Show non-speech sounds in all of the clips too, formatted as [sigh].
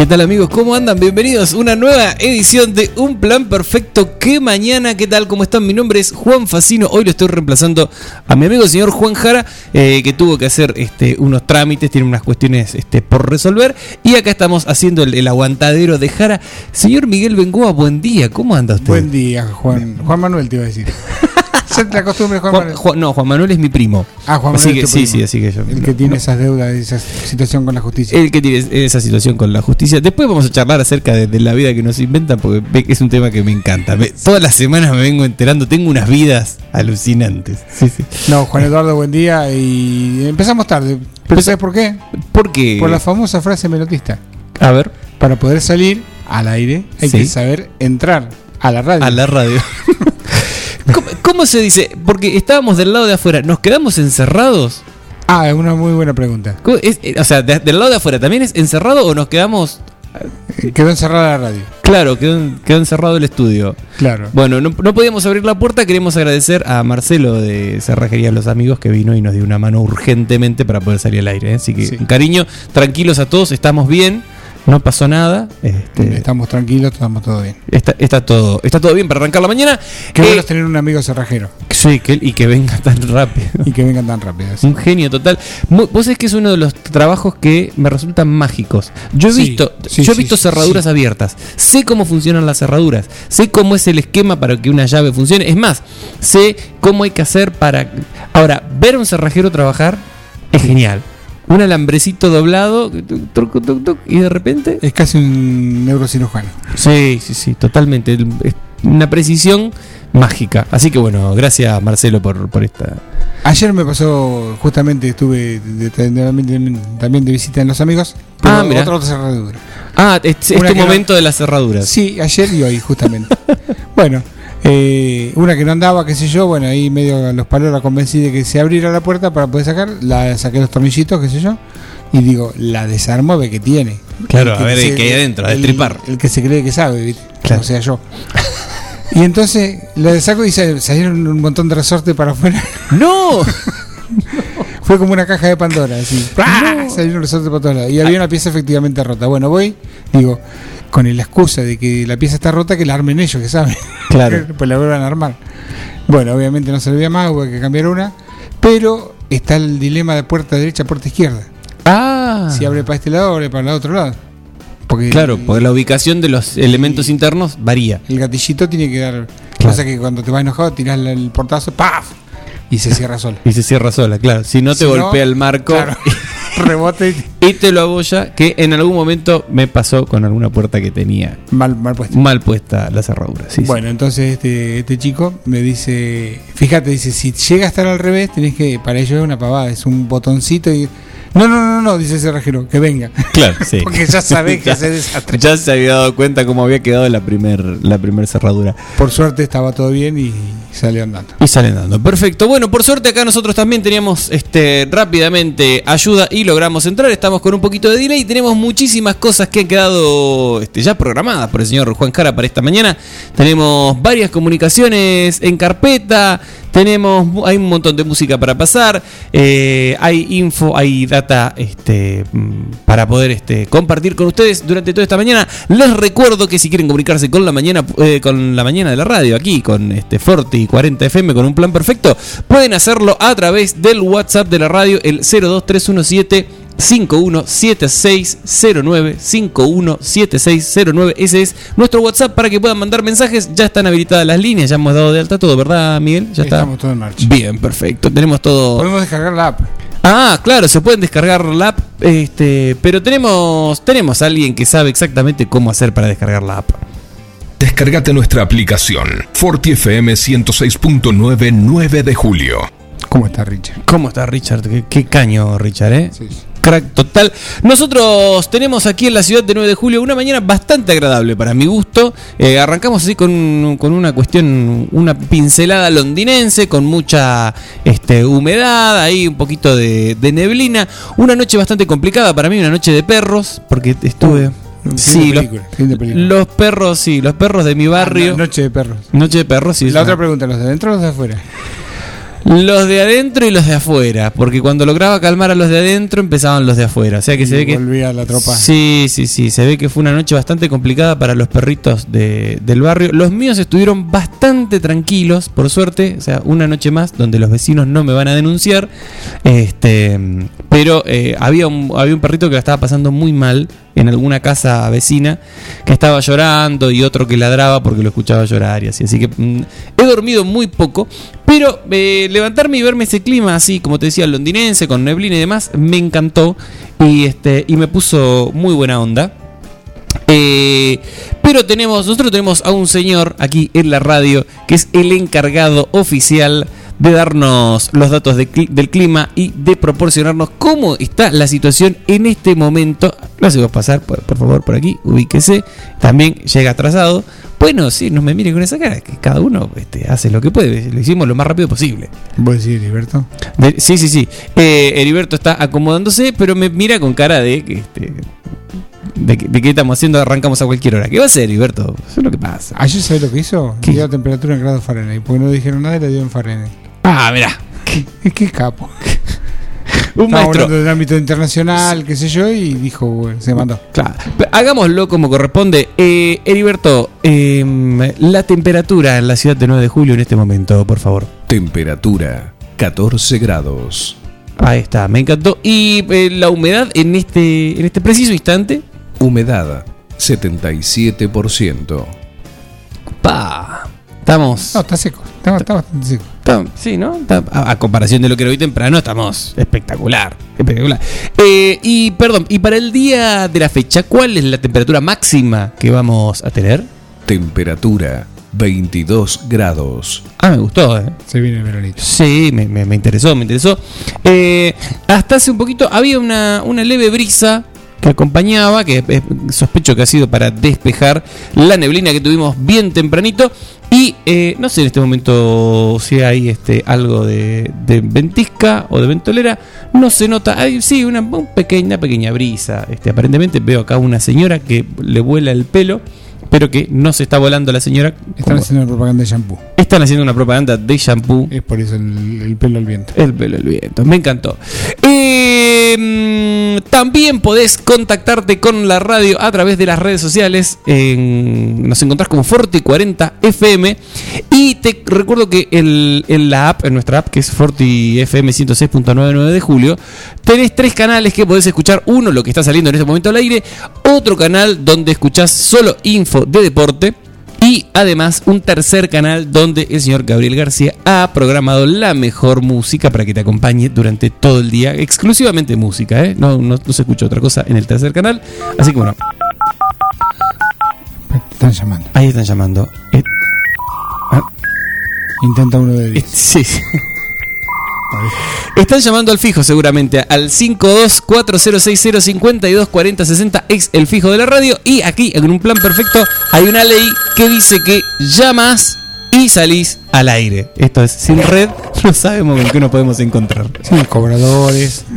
¿Qué tal amigos? ¿Cómo andan? Bienvenidos a una nueva edición de Un Plan Perfecto. ¿Qué mañana? ¿Qué tal? ¿Cómo están? Mi nombre es Juan Facino. Hoy lo estoy reemplazando a mi amigo el señor Juan Jara, eh, que tuvo que hacer este, unos trámites, tiene unas cuestiones este, por resolver. Y acá estamos haciendo el, el aguantadero de Jara. Señor Miguel Bengoa, buen día. ¿Cómo anda usted? Buen día, Juan. Juan Manuel te iba a decir. [laughs] Ya te acostumbres, Juan, Juan- Manuel. Juan- no, Juan Manuel es mi primo. Ah, Juan Así Manuel. que, es tu sí, primo. sí, así que yo. El que tiene esas deudas, esa situación con la justicia. El que tiene esa situación con la justicia. Después vamos a charlar acerca de, de la vida que nos inventan, porque es un tema que me encanta. Me- todas las semanas me vengo enterando, tengo unas vidas alucinantes. Sí, sí. No, Juan Eduardo, buen día. Y empezamos tarde. ¿Pero sabes por qué? ¿Por qué? Por la famosa frase melotista. A ver, Para poder salir al aire hay Sí. que saber entrar a la radio. a la radio. [laughs] ¿Cómo, se dice? Porque estábamos del lado de afuera, ¿nos quedamos encerrados? Ah, es una muy buena pregunta. ¿Cómo es- eh, o sea, de- del lado de afuera, ¿también es encerrado o nos quedamos... Quedó encerrada la radio. Claro, quedó, quedó encerrado el estudio. Claro. Bueno, no, no podíamos abrir la puerta. Queremos agradecer a Marcelo de Cerrajería Los Amigos que vino y nos dio una mano urgentemente para poder salir al aire. ¿eh? Así que, Sí. cariño, tranquilos a todos, estamos bien, no pasó nada. Este, Estamos tranquilos, estamos todo bien. está, está todo, está todo bien para arrancar la mañana. Qué Eh, bueno es tener un amigo cerrajero sí, que, y que venga tan rápido. [laughs] y que vengan tan rápido. sí. Un genio total. Vos sabés que es uno de los trabajos que me resultan mágicos. Yo he Sí, visto, sí, yo he visto cerraduras abiertas. Sé cómo funcionan las cerraduras. Sé cómo es el esquema para que una llave funcione. Es más, sé cómo hay que hacer para. Ahora, ver a un cerrajero trabajar es genial. Un alambrecito doblado, tuc, tuc, tuc, y de repente. Es casi un neurocirujano. Sí, sí, sí, totalmente. Es una precisión mágica. Así que bueno, gracias Marcelo por, por esta. Ayer me pasó, justamente estuve de- también de visita en Los Amigos. pero Ah. Otra, otra cerradura. Ah, es, es Una tu que no- momento de las cerraduras. Sí, ayer y hoy, justamente. [laughs] bueno, eh, una que no andaba, qué sé yo, bueno, ahí medio a los palos la convencí de que se abriera la puerta para poder sacar, la saqué los tornillitos, qué sé yo, y digo, la desarmo, ve que tiene. Claro, El que a ver, se- ¿qué hay adentro? A destripar. El, que se cree que sabe, ¿viste? Claro. O sea, yo. Y entonces la saco y sa- salieron un montón de resortes para afuera. [laughs] ¡No! [laughs] Fue como una caja de Pandora, así. ¡Pah! Salieron resortes para todos lados. Y había una pieza efectivamente rota. Bueno, voy, digo, con la excusa de que la pieza está rota, que la armen ellos, que saben. Claro. [laughs] pues la vuelvan a armar. Bueno, obviamente no servía más, hubo que cambiar una. Pero está el dilema de puerta derecha, puerta izquierda. Ah. Si abre para este lado, abre para el otro lado. Porque Claro, el, porque la ubicación de los elementos internos varía. el gatillito tiene que dar. Claro. Cosa que cuando te vas enojado, tirás el portazo, ¡paf! Y se cierra solo. [laughs] Y se cierra sola, claro. Si no te Si no, golpea el marco Claro. [laughs] Rebote y te lo abolla, que en algún momento me pasó con alguna puerta que tenía mal, mal puesto. mal puesta la cerradura. Sí, sí. Bueno, entonces este, este chico me dice, fíjate, dice, si llega a estar al revés, tenés que, para ello es una pavada, es un botoncito y... No, no, no, no, dice cerrajero, que venga. Claro, sí. [laughs] Porque ya sabés que [laughs] hace desastre. Ya se había dado cuenta cómo había quedado la primer, la primer cerradura. Por suerte estaba todo bien y salió andando. Y salen dando. Perfecto. Bueno, por suerte acá nosotros también teníamos este rápidamente ayuda y logramos entrar. Estamos con un poquito de delay. Tenemos muchísimas cosas que han quedado este, ya programadas por el señor Juan Cara para esta mañana. Tenemos varias comunicaciones en carpeta. Tenemos, hay un montón de música para pasar. eh, hay info, hay data este, mm, para poder este, compartir con ustedes durante toda esta mañana. Les recuerdo que si quieren comunicarse con la mañana, eh, con la mañana de la radio, aquí con este Forti 40 FM con un plan perfecto, pueden hacerlo a través del WhatsApp de la radio, el 02317 517609 517609 ese es nuestro WhatsApp para que puedan mandar mensajes ya están habilitadas las líneas ya hemos dado de alta todo verdad Miguel ya está Estamos todos en marcha. bien perfecto tenemos todo Podemos descargar la app. Ah, claro, se pueden descargar la app, este, pero tenemos tenemos a alguien que sabe exactamente cómo hacer para descargar la app. Descargate nuestra aplicación FortiFM 106.9 9 de julio. ¿Cómo está Richard? ¿Cómo está Richard? Qué, qué caño, Richard, ¿eh? Sí, sí. Crack total. Nosotros tenemos aquí en la ciudad de 9 de julio una mañana bastante agradable para mi gusto. Eh, arrancamos así con, con una cuestión, una pincelada londinense, con mucha este, humedad, ahí un poquito de, de neblina. Una noche bastante complicada para mí, una noche de perros, porque estuve... Sí, los, película, los perros, sí, los perros de mi barrio. Ah, Noche de perros. Noche de perros, sí. La otra pregunta, ¿los de adentro o los de afuera? Los de adentro y los de afuera, porque cuando lograba calmar a los de adentro empezaban los de afuera, o sea que se ve que Volvía la tropa. Sí, sí, sí, se ve que fue una noche bastante complicada para los perritos de- del barrio. Los míos estuvieron bastante tranquilos, por suerte, o sea, una noche más donde los vecinos no me van a denunciar. Este, pero eh, había un había un perrito que la estaba pasando muy mal en alguna casa vecina que estaba llorando y otro que ladraba porque lo escuchaba llorar y así. Así que mm, he dormido muy poco, pero eh, levantarme y verme ese clima así, como te decía, londinense, con neblina y demás, me encantó y, este, y me puso muy buena onda. Eh, pero tenemos, nosotros tenemos a un señor aquí en la radio que es el encargado oficial de darnos los datos de del clima y de proporcionarnos cómo está la situación en este momento. Lo hacemos pasar, por, por favor, por aquí, ubíquese. También llega atrasado. Bueno, sí, no me mire con esa cara, que cada uno este, hace lo que puede. Lo hicimos lo más rápido posible. ¿Vos decís, Heriberto? De- sí, sí, sí. Eh, Heriberto está acomodándose, pero me mira con cara de que. Este, de, qué estamos haciendo, arrancamos a cualquier hora. ¿Qué va a hacer, Heriberto? Eso es lo que pasa. ¿Ayer sabés lo que hizo? ¿Qué? Dio la temperatura en grados Fahrenheit. Porque no dijeron nada y le dio en Fahrenheit. Ah, mirá. Es que capo. [laughs] Un Estaba maestro. hablando del ámbito internacional, qué sé yo, y dijo, bueno, se mandó. Claro. Pero Hagámoslo como corresponde. Eh, Heriberto, eh, la temperatura en la ciudad de 9 de julio en este momento, por favor. Temperatura 14 grados. Ahí está, me encantó. Y eh, la humedad en este, en este preciso instante. Humedad 77%. Pa. Estamos. No, está seco. Está, está bastante seco. Está- sí, ¿no? Está- a, a comparación de lo que era hoy temprano, estamos espectacular. Espectacular. Eh, y perdón, y para el día de la fecha, ¿cuál es la temperatura máxima que vamos a tener? Temperatura 22 grados. Ah, me gustó, ¿eh? Se viene el veranito. Sí, me, me- me interesó, me interesó. Eh, hasta hace un poquito había una, una leve brisa que acompañaba, que sospecho que ha sido para despejar la neblina que tuvimos bien tempranito. Y eh, no sé en este momento si hay este algo de, ventisca o de ventolera. No se nota. Hay sí, una, un pequeña, una pequeña brisa. Este, aparentemente veo acá una señora que le vuela el pelo, pero que no se está volando la señora. Están haciendo propaganda de shampoo. están haciendo una propaganda de shampoo. Es por eso el, el pelo al viento. El pelo del viento, me encantó. Eh, mm, también podés contactarte con la radio a través de las redes sociales. En- nos encontrás como Forti40 FM. Y te recuerdo que el- en la app, en nuestra app, que es Forti FM 106.99 de julio, tenés tres canales que podés escuchar. Uno, lo que está saliendo en este momento al aire. Otro canal donde escuchás solo info de deporte. Y además un tercer canal donde el señor Gabriel García ha programado la mejor música para que te acompañe durante todo el día. Exclusivamente música, ¿eh? No, no, no se escucha otra cosa en el tercer canal. Así que bueno, están llamando. ahí están llamando. Eh, Intenta uno de eh, [laughs] 10. sí, sí. Están llamando al fijo seguramente, al 524060524060 es el fijo de la radio y aquí en un plan perfecto hay una ley que dice que llamas y salís al aire. Esto es sin red, no sabemos con qué nos podemos encontrar. Sí, cobradores, [laughs]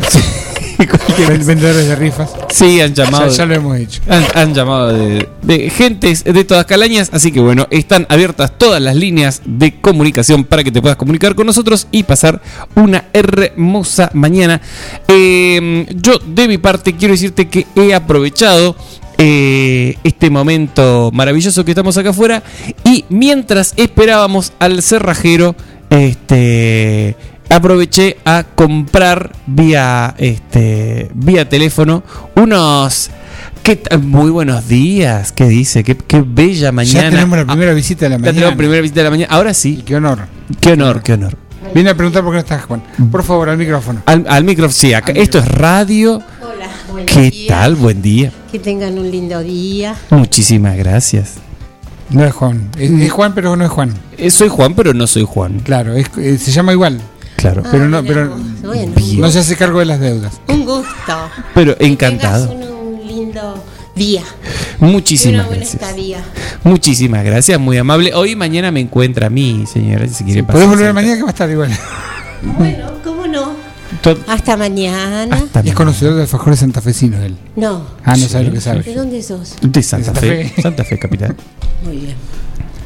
[laughs] vendedores de rifas. Sí, han llamado. ya lo hemos dicho. Han, han llamado de, de gentes de todas calañas, así que bueno, están abiertas todas las líneas de comunicación para que te puedas comunicar con nosotros y pasar una hermosa mañana. Eh, yo de mi parte quiero decirte que he aprovechado eh, este momento maravilloso que estamos acá afuera y mientras esperábamos al cerrajero, este aproveché a comprar vía este vía teléfono unos ¿Qué? Muy buenos días. ¿Qué dice? Qué, qué bella mañana. Ya tenemos la primera visita de la Ah, ya mañana. tenemos primera visita de la mañana. Ahora Y sí. qué honor. Qué honor, qué honor. Viene a preguntar por qué no estás, Juan. Por favor, al micrófono. Al, al micrófono, sí, acá. Al Esto es radio. Hola, buen ¿Qué día. tal? Buen día. Que tengan un lindo día. Muchísimas gracias. No es Juan. Es, es Juan, pero no es Juan. Eh, soy Juan, pero no soy Juan. Claro, es- eh, se llama igual. Claro. Pero Ah, no, mira pero vos. Bueno, no se hace cargo de las deudas. un gusto. Pero encantado. un, un lindo día. Muchísimas gracias. estadía. Muchísimas gracias, muy amable. Hoy y mañana me encuentra a mí, señora, si quiere pasar. Podés volver mañana que va a estar igual. Bueno, ¿cómo no? Hasta mañana. Hasta Es conocedor de alfajores santafesinos él. No. Ah, no sabe lo que ¿De sabe. dónde sos? De Santa, Santa Fe. Fe. Santa Fe, capital. Muy bien.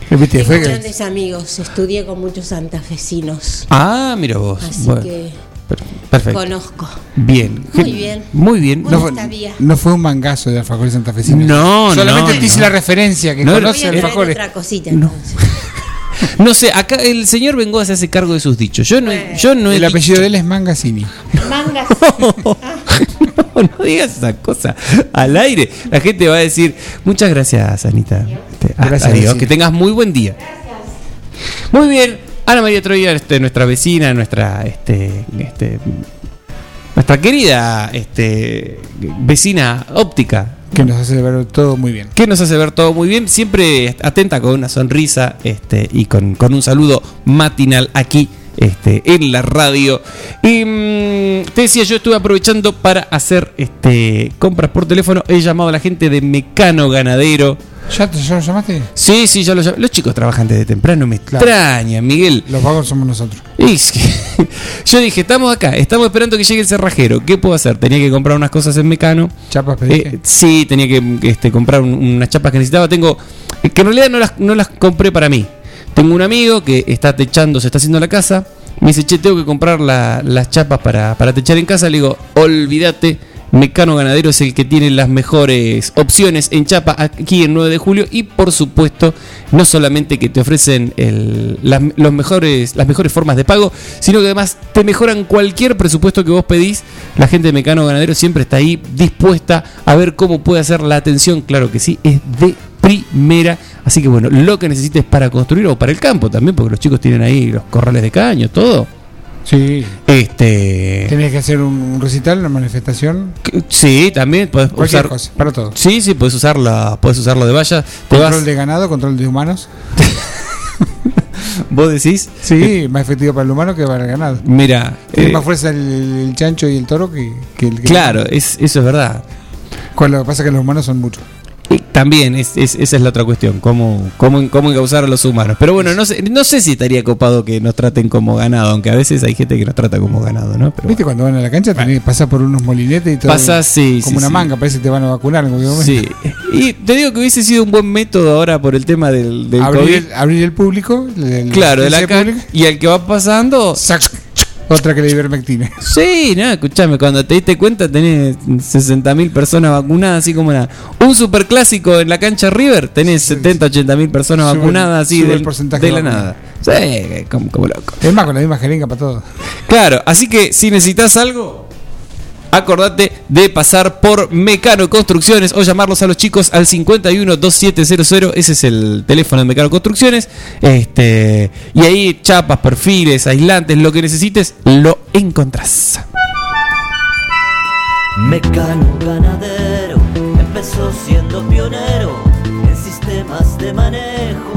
Tengo que- grandes amigos. Estudié con muchos santafesinos. Ah, mira vos. Así Bueno, que per- perfecto. conozco. Bien. Muy bien. Muy bien. No, fue, no fue un mangazo de alfajores santafesinos. No, Solamente no, te hice no. la referencia que No, Voy conoce a traer alfajores. otra cosita [laughs] No. sé, acá el señor Bengoa se hace cargo de sus dichos. Yo no, yo no he El apellido dicho- de él es Mangasini. Mangas. [laughs] no, digas esa cosa al aire. La gente va a decir, muchas gracias, Anita. Este, ah, Gracias, adiós, vecina. que tengas muy buen día. Muy bien. Ana María Troya, este, nuestra vecina, nuestra, este, este, nuestra querida, este, vecina óptica, Que nos hace ver todo muy bien. que nos hace ver todo muy bien, siempre atenta con una sonrisa este, y con, con un saludo matinal aquí este, en la radio. Y mm, te decía, yo estuve aprovechando para hacer este, compras por teléfono. He llamado a la gente de Mecano Ganadero. ¿Ya, te, ya lo llamaste? Sí, sí, ya lo llamé. Los chicos trabajan desde temprano, me Claro. extraña, Miguel. Los vagos somos nosotros. Y es que- [laughs] yo dije, estamos acá, estamos esperando que llegue el cerrajero. ¿Qué puedo hacer? Tenía que comprar unas cosas en Mecano. Chapas pediste. Eh, sí, tenía que este, comprar un- unas chapas que necesitaba. Tengo. eh, Que en realidad no las, no las compré para mí. Tengo un amigo que está techando, se está haciendo la casa. Me dice, che, tengo que comprar la- las chapas para, para techar en casa. Le digo, olvídate. Mecano Ganadero es el que tiene las mejores opciones en chapa aquí en 9 de julio y por supuesto no solamente que te ofrecen las, los mejores, las mejores formas de pago, sino que además te mejoran cualquier presupuesto que vos pedís. La gente de Mecano Ganadero siempre está ahí dispuesta a ver cómo puede hacer la atención. Claro que sí, es de primera. Así que bueno, lo que necesites para construir o para el campo también, porque los chicos tienen ahí los corrales de caño, todo. Sí. Este. Tenés que hacer un, recital, una manifestación. Sí, también puedes Cualquier usar. cosa, para todo. Sí, sí, puedes usarla, puedes usarlo de valla. Control vas, de ganado, control de humanos. [laughs] vos decís, Sí, más efectivo para el humano que para el ganado. mira, Tiene eh, más fuerza el, el chancho y el toro que, que el que claro, es, eso es verdad. Con lo que pasa es que los humanos son muchos. También, es, es- esa es la otra cuestión, cómo, cómo, cómo encauzar a los humanos. Pero bueno, no sé, no sé si estaría copado que nos traten como ganado, aunque a veces hay gente que nos trata como ganado, ¿no? Pero ¿Viste cuando van a la cancha? Tenés pasar por unos molinetes y todo. Pasa, sí, Como sí, una sí. manga, parece que te van a vacunar en cualquier momento. Sí, y te digo que hubiese sido un buen método ahora por el tema del, del Abrir, COVID. el, abrir el público. el- Claro, de la público, y al que va pasando, sac, Otra que la ivermectina. Sí, no, escuchame, cuando te diste cuenta tenés 60.000 personas vacunadas, así como una, un superclásico en la cancha River, tenés 70, 80.000 personas Sube- vacunadas así del- de la nada. Sí, como, como loco. Es más, con la misma jeringa para todo. Claro, así que si necesitas algo, acordate de pasar por Mecano Construcciones o llamarlos a los chicos al 51 2700, ese es el teléfono de Mecano Construcciones. Este, y ahí chapas, perfiles, aislantes, lo que necesites, lo encontrás. Mecano ganadero empezó siendo pionero en sistemas de manejo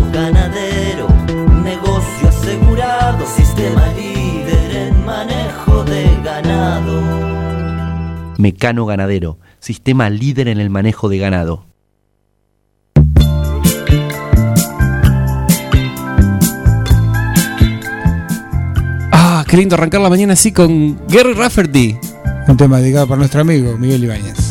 ganado. Mecano Ganadero, sistema líder en el manejo de ganado. Ah, qué lindo arrancar la mañana así con Gary Rafferty. Un tema dedicado para nuestro amigo Miguel Ibáñez.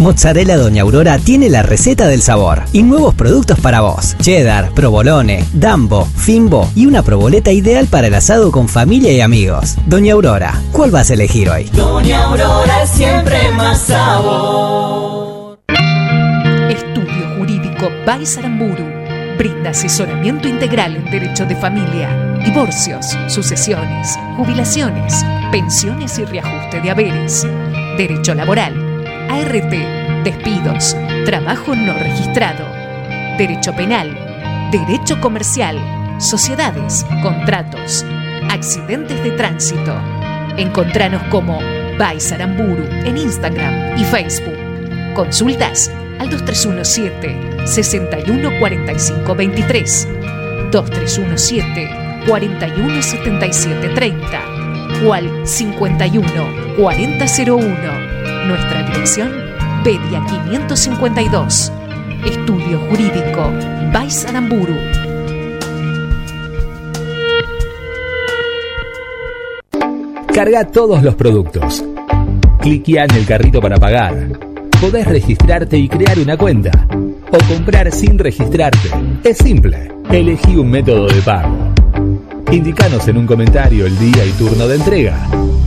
Mozzarella Doña Aurora tiene la receta del sabor y nuevos productos para vos. Cheddar, provolone, dambo, fimbo y una proboleta ideal para el asado con familia y amigos. Doña Aurora, ¿cuál vas a elegir hoy? Doña Aurora es siempre más sabor. Estudio Jurídico Baisaramburu brinda asesoramiento integral en derecho de familia, divorcios, sucesiones, jubilaciones, pensiones y reajuste de haberes, derecho laboral, ART, despidos, trabajo no registrado, derecho penal, derecho comercial, sociedades, contratos, accidentes de tránsito. Encontranos como Baisaramburu en Instagram y Facebook. Consultas al 2317 614523 2317 417730 o al 51 4001. Nuestra dirección Pedia 552. Estudio Jurídico Baisaramburu. Carga todos los productos. Cliquea en el carrito para pagar. Podés registrarte y crear una cuenta. O comprar sin registrarte. Es simple. Elegí un método de pago. Indicanos en un comentario el día y turno de entrega.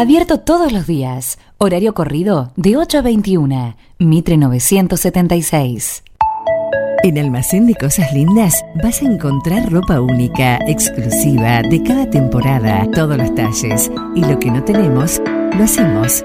Abierto todos los días. Horario corrido de 8 a 21. Mitre 976. En Almacén de Cosas Lindas vas a encontrar ropa única, exclusiva, de cada temporada, todos los talles. Y lo que no tenemos, lo hacemos.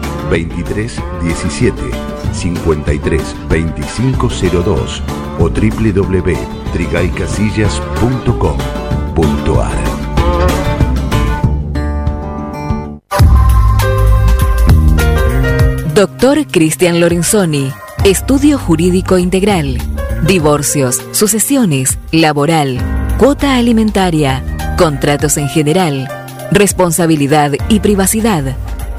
2317 53 2502 o www.trigaycasillas.com.ar Doctor Cristian Lorenzoni, Estudio Jurídico Integral, Divorcios, Sucesiones, Laboral, Cuota Alimentaria, Contratos en General, Responsabilidad y Privacidad.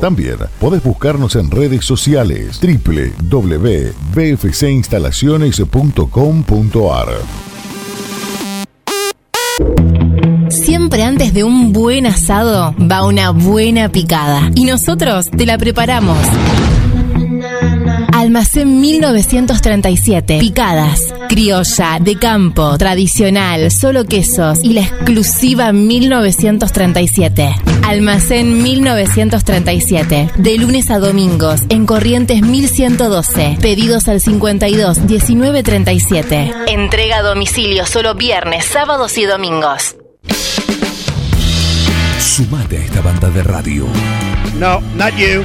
También podés buscarnos en redes sociales www.bfcinstalaciones.com.ar. Siempre antes de un buen asado va una buena picada. Y nosotros te la preparamos. Almacén Almacén 1937. Picadas, criolla, de campo, tradicional, solo quesos y la exclusiva 1937. Almacén 1937. De lunes a domingos en Corrientes 1112. Pedidos al 52 1937. Entrega a domicilio solo viernes, sábados y domingos. Sumate a esta banda de radio. No, not you,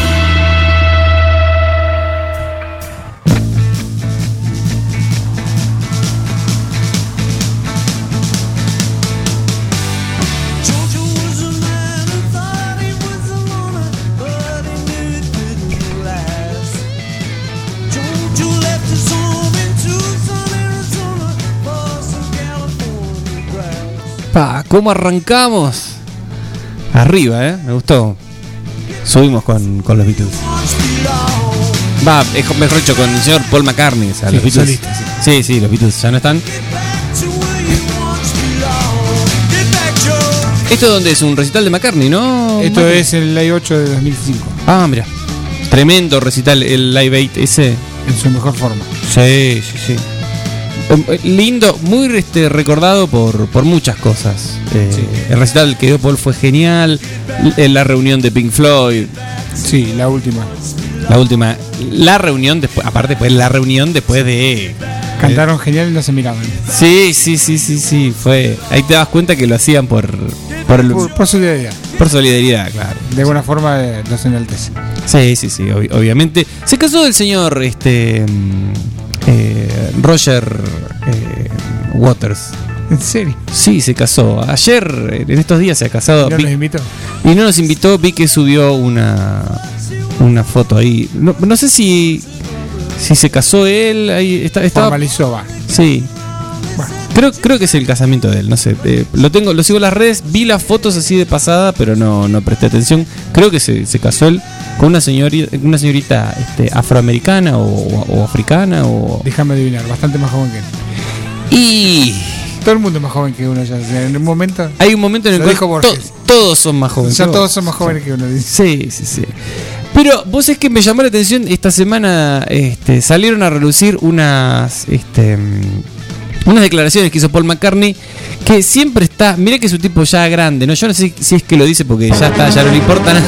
Pa, ¿cómo arrancamos? Arriba, ¿eh? Me gustó. Subimos con, con los Beatles. Va, es mejor dicho, con el señor Paul McCartney. O sea, Sí, los Beatles. solista, sí. sí, sí, los Beatles ya no están. ¿Esto dónde es? Un recital de McCartney, ¿no? Esto es el Live 8 de 2005. Ah, mira. Tremendo recital, el Live 8 ese. En su mejor forma. Sí, sí, sí. Eh, eh, Lindo, muy este, recordado por, por muchas cosas. Eh, El recital que dio Paul fue genial. L- La reunión de Pink Floyd. Sí, la última. La última. La reunión después. Aparte, pues la reunión después de. Cantaron genial y no se miraban. Sí, sí, sí, sí, sí. Fue. Ahí te das cuenta que lo hacían por. Por, el- Por, por solidaridad. por solidaridad, claro. De alguna forma eh, los enaltece. Sí, sí, sí, ob- obviamente. Se casó el señor este eh, Roger eh, Waters. ¿En serio? Sí, se casó. Ayer, en estos días, se ha casado. ¿Y no Vi- nos invitó? y no nos invitó. Vi que subió una, una foto ahí. No, no sé si, si se casó él. Ahí está, estaba, Formalizó, va. Sí. Creo, creo que es el casamiento de él, no sé. eh, lo tengo, lo sigo en las redes, vi las fotos así de pasada, pero no, no presté atención. Creo que se, se casó él con una señorita, una señorita este, afroamericana o, o africana o. Déjame adivinar, bastante más joven que él. Y. Todo el mundo es más joven que uno ya. En un momento. Hay un momento en el dijo to- todos son más jóvenes. Ya todos son más jóvenes que uno. dice. Sí, sí, sí. Pero vos es que me llamó la atención, esta semana este, salieron a relucir unas, este, unas declaraciones que hizo Paul McCartney, que siempre está, mira que es un tipo ya grande, ¿no? Yo no sé si es que lo dice porque ya está, ya no le importa nada.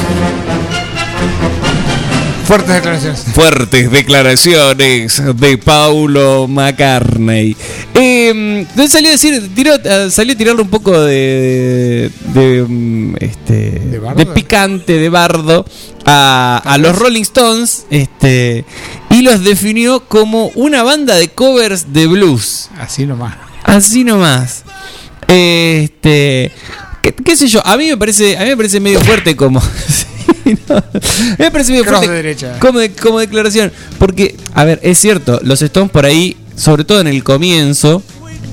Fuertes declaraciones. Fuertes declaraciones de Paulo McCartney. Eh, entonces salió a decir, tiró, eh, salió a tirarle un poco de, de, de, mm, este, de, bardo? picante, de bardo a, a los Rolling Stones, este, los definió como una banda de covers de blues. Así nomás. Así nomás. Este, qué, qué sé yo, a mí me parece, a mí me parece medio fuerte como [laughs] no. Me parece medio fuerte de derecha. Como, de- como declaración, porque a ver, es cierto, los Stones por ahí, sobre todo en el comienzo,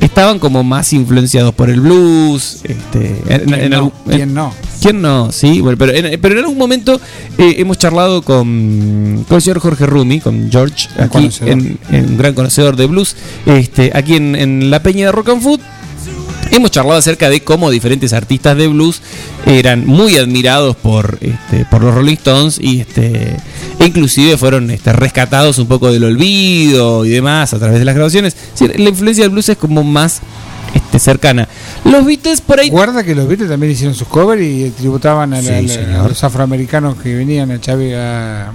estaban como más influenciados por el blues, este, ¿Quién en no? en- ¿Quién no? ¿Quién no? Sí, bueno, pero en, pero en algún momento eh, hemos charlado con, con el señor Jorge Rumi, con George, Un aquí, un gran conocedor de blues, este, aquí en, la Peña de Rock and Food. Hemos charlado acerca de cómo diferentes artistas de blues eran muy admirados por, este, por los Rolling Stones y este, inclusive fueron este, rescatados un poco del olvido y demás a través de las grabaciones. Es decir, la influencia del blues es como más este, cercana. Los Beatles por ahí Guarda que los Beatles también hicieron sus covers y tributaban a, la- Sí, a los afroamericanos que venían a Chavi a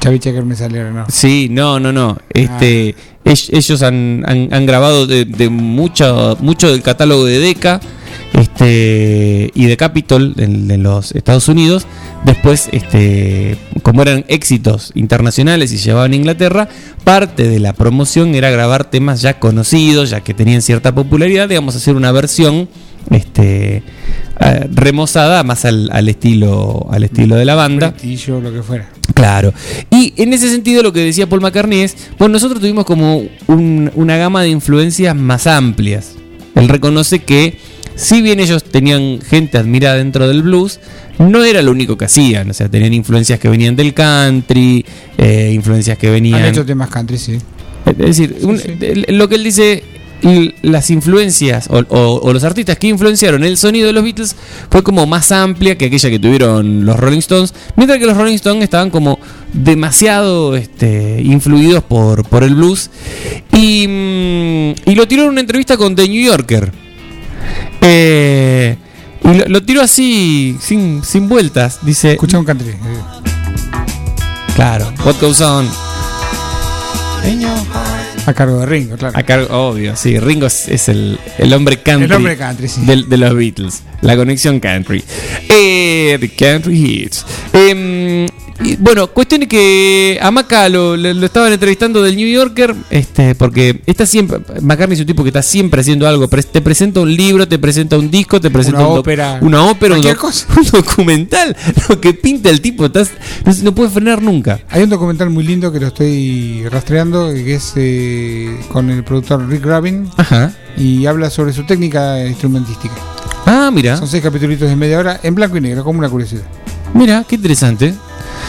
Chavi Checker me salieron, ¿no? Sí, no, no, no. Este, ell- ellos han, han- han grabado de, de mucho, mucho del catálogo de Decca este, y de Capitol en, en los Estados Unidos. Después, este, como eran éxitos internacionales y llevaban a Inglaterra, parte de la promoción era grabar temas ya conocidos, ya que tenían cierta popularidad, digamos, hacer una versión este, eh, remozada más al, al estilo al estilo de la banda. Fritillo, lo que fuera. Claro. Y en ese sentido lo que decía Paul McCartney es, bueno, nosotros tuvimos como un- una gama de influencias más amplias. Él reconoce que si bien ellos tenían gente admirada dentro del blues, no era lo único que hacían. O sea, tenían influencias que venían del country, eh, influencias que venían. Han hecho temas country, sí. Es decir, un- lo que él dice, las influencias o, o- o los artistas que influenciaron el sonido de los Beatles fue como más amplia que aquella que tuvieron los Rolling Stones, mientras que los Rolling Stones estaban como demasiado este, influidos por, por el blues. Y, mm, y lo tiró en una entrevista con The New Yorker. Eh, y lo, lo tiró así, sin, sin vueltas. Dice. Escucha un country. Claro, what goes on. A cargo de Ringo, claro. A cargo, obvio, sí. Ringo es, es el, el hombre country. El hombre country, sí. del- de los Beatles. La conexión country. Eh, the country hits. Em, y, bueno, cuestión es que a Maca lo, lo- lo estaban entrevistando del New Yorker, este, porque está siempre, McCartney es un tipo que está siempre haciendo algo, te presenta un libro, te presenta un disco, te presenta Una un ópera, una ópera, un, cualquier doc- cosa. [laughs] un documental, lo que pinta el tipo, estás- no, no puede frenar nunca. Hay un documental muy lindo que lo estoy rastreando, que es eh, con el productor Rick Rubin. Ajá. Y habla sobre su técnica instrumentística. Ah, mira. Son seis capítulos de media hora en blanco y negro, como una curiosidad. Mira, qué interesante.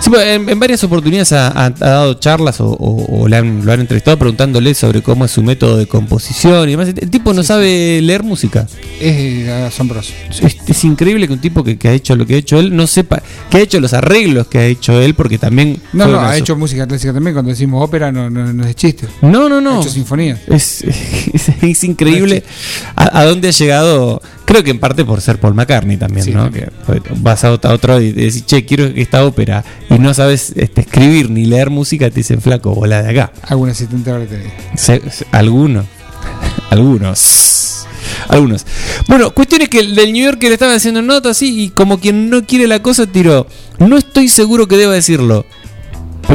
Sí, pues, en, en varias oportunidades ha, ha- ha dado charlas o, o- o le han- lo han entrevistado preguntándole sobre cómo es su método de composición y demás. El tipo no sabe leer música. Es eh, asombroso. Es, es increíble que un tipo que, que ha hecho lo que ha hecho él no sepa que ha hecho los arreglos que ha hecho él, porque también. No, no, ha hecho música clásica también. Cuando decimos ópera, no, no, no es chiste. No, no, no. Ha hecho sinfonías. Es, [laughs] es, es increíble a, a dónde ha llegado. Creo que en parte por ser Paul McCartney también, Sí. ¿no? Que vas a otro, a otro y decís, che, quiero esta ópera y no sabes este, escribir ni leer música, te dicen, flaco, bola de acá. Algún asistente ahora te digo. Se- se- alguno. [laughs] Algunos. Algunos. Bueno, cuestión es que el del New Yorker estaba haciendo notas así y como quien no quiere la cosa tiró. No estoy seguro que deba decirlo.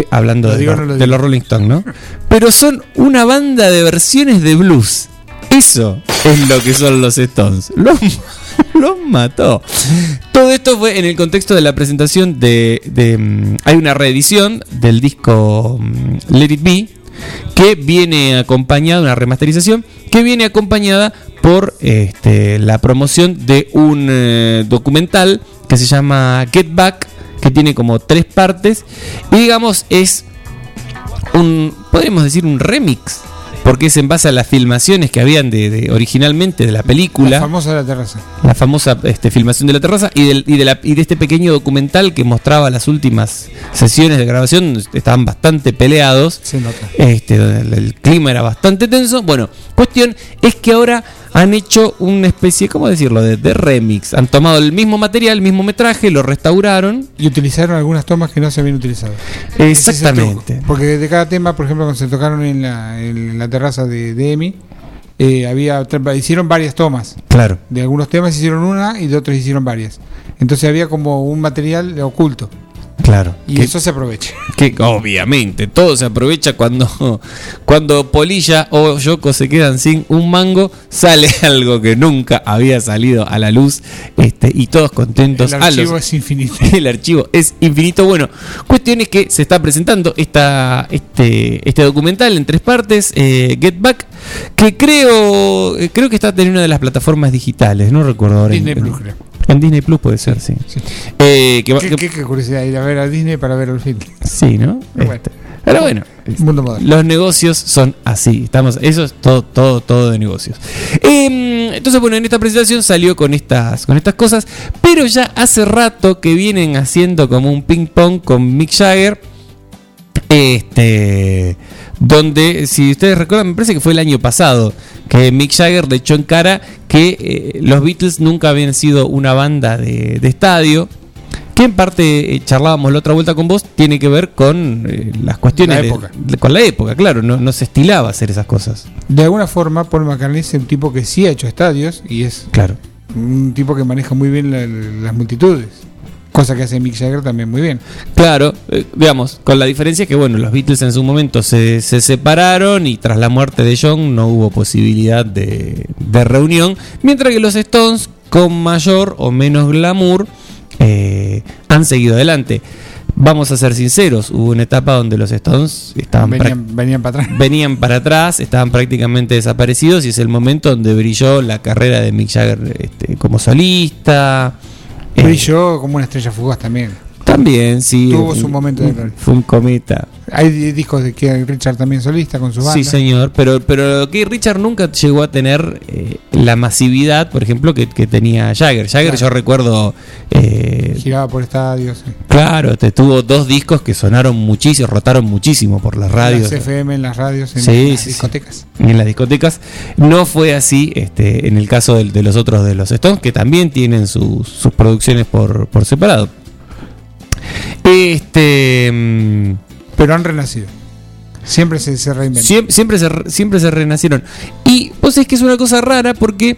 Hablando Lo de, digo, los- no lo de digo. los Rolling Stones, ¿no? Pero son una banda de versiones de blues. Eso es lo que son los Stones. Los, [laughs] los mató. Todo esto fue en el contexto de la presentación de. mm, hay una reedición del disco mm, Let It Be que viene acompañada, una remasterización, que viene acompañada por este, la promoción de un eh, documental que se llama Get Back, que tiene como tres partes, y digamos es un, podríamos decir un remix, porque es en base a las filmaciones que habían de, de- originalmente de la película La famosa de la terraza. la famosa este, filmación de la terraza y, del- y de la- y de este pequeño documental que mostraba las últimas sesiones de grabación, estaban bastante peleados. Se nota. Este, el, el clima era bastante tenso. Bueno, cuestión es que ahora han hecho una especie, ¿cómo decirlo?, de, de remix. Han tomado el mismo material, el mismo metraje, lo restauraron. Y utilizaron algunas tomas que no se habían utilizado. Es Exactamente. Porque de cada tema, por ejemplo, cuando se tocaron en la, en la terraza de, de Emi, eh, había hicieron varias tomas. Claro. De algunos temas hicieron una y de otros hicieron varias. Entonces había como un material oculto. Claro. Y Que- eso se aprovecha. [laughs] Que obviamente todo se aprovecha cuando, [laughs] cuando Polilla o Yoko se quedan sin un mango, sale [laughs] algo que nunca había salido a la luz este, y todos contentos. El a archivo los- es infinito. El archivo es infinito. Bueno, cuestión es que se está presentando esta, este, este documental en tres partes, eh, Get Back, que creo, eh, creo que está en una de las plataformas digitales, no recuerdo ahora. en- Disney Plus, creo. En Disney Plus puede ser, sí. Eh, que va- ¿Qué, que- qué- qué curiosidad ir a ver a Disney para ver el film. Sí, ¿no? Pero bueno. Este, Pero bueno, Mundo moderno. los negocios son así. Estamos, eso es todo, todo, todo de negocios. Em, entonces, bueno, en esta presentación salió con estas, con estas cosas, pero ya hace rato que vienen haciendo como un ping pong con Mick Jagger. Este, donde, si ustedes recuerdan, me parece que fue el año pasado que Mick Jagger le echó en cara que eh, los Beatles nunca habían sido una banda de, de estadio. Que en parte eh, charlábamos la otra vuelta con vos, tiene que ver con eh, las cuestiones La de- época. de- con la época, claro, no, no se estilaba hacer esas cosas. De alguna forma, Paul McCartney es un tipo que sí ha hecho estadios y es Claro. un tipo que maneja muy bien la- las multitudes. Cosa que hace Mick Jagger también muy bien. Claro, eh, digamos, con la diferencia que, bueno, los Beatles en su momento se, se separaron y tras la muerte de John no hubo posibilidad de, de reunión, mientras que los Stones, con mayor o menos glamour, eh, han seguido adelante. vamos a ser sinceros, hubo una etapa donde los Stones estaban venían para atrás. venían para atrás, estaban prácticamente desaparecidos y es el momento donde brilló la carrera de Mick Jagger este, como solista. Eh, Brilló como una estrella fugaz también. También, sí. Tuvo su momento de gloria. Fue un cometa. Hay di- discos de Keith Richard también solista con su banda. Sí, señor, pero, pero Keith Richard nunca llegó a tener eh, la masividad, por ejemplo, que, que tenía Jagger. Jagger, Claro. yo recuerdo, eh, Giraba por estadios. sí. claro, te tuvo dos discos que sonaron muchísimo, rotaron muchísimo por las radios. En las FM, en las radios, en Sí, las sí, discotecas. en las discotecas. No fue así este, en el caso del- de, los otros de los Stones, que también tienen sus- sus producciones por, por separado. Este. mm, Pero han renacido. Siempre se, se reinventan. Siempre, se, re- siempre se renacieron. Y vos es que es una cosa rara porque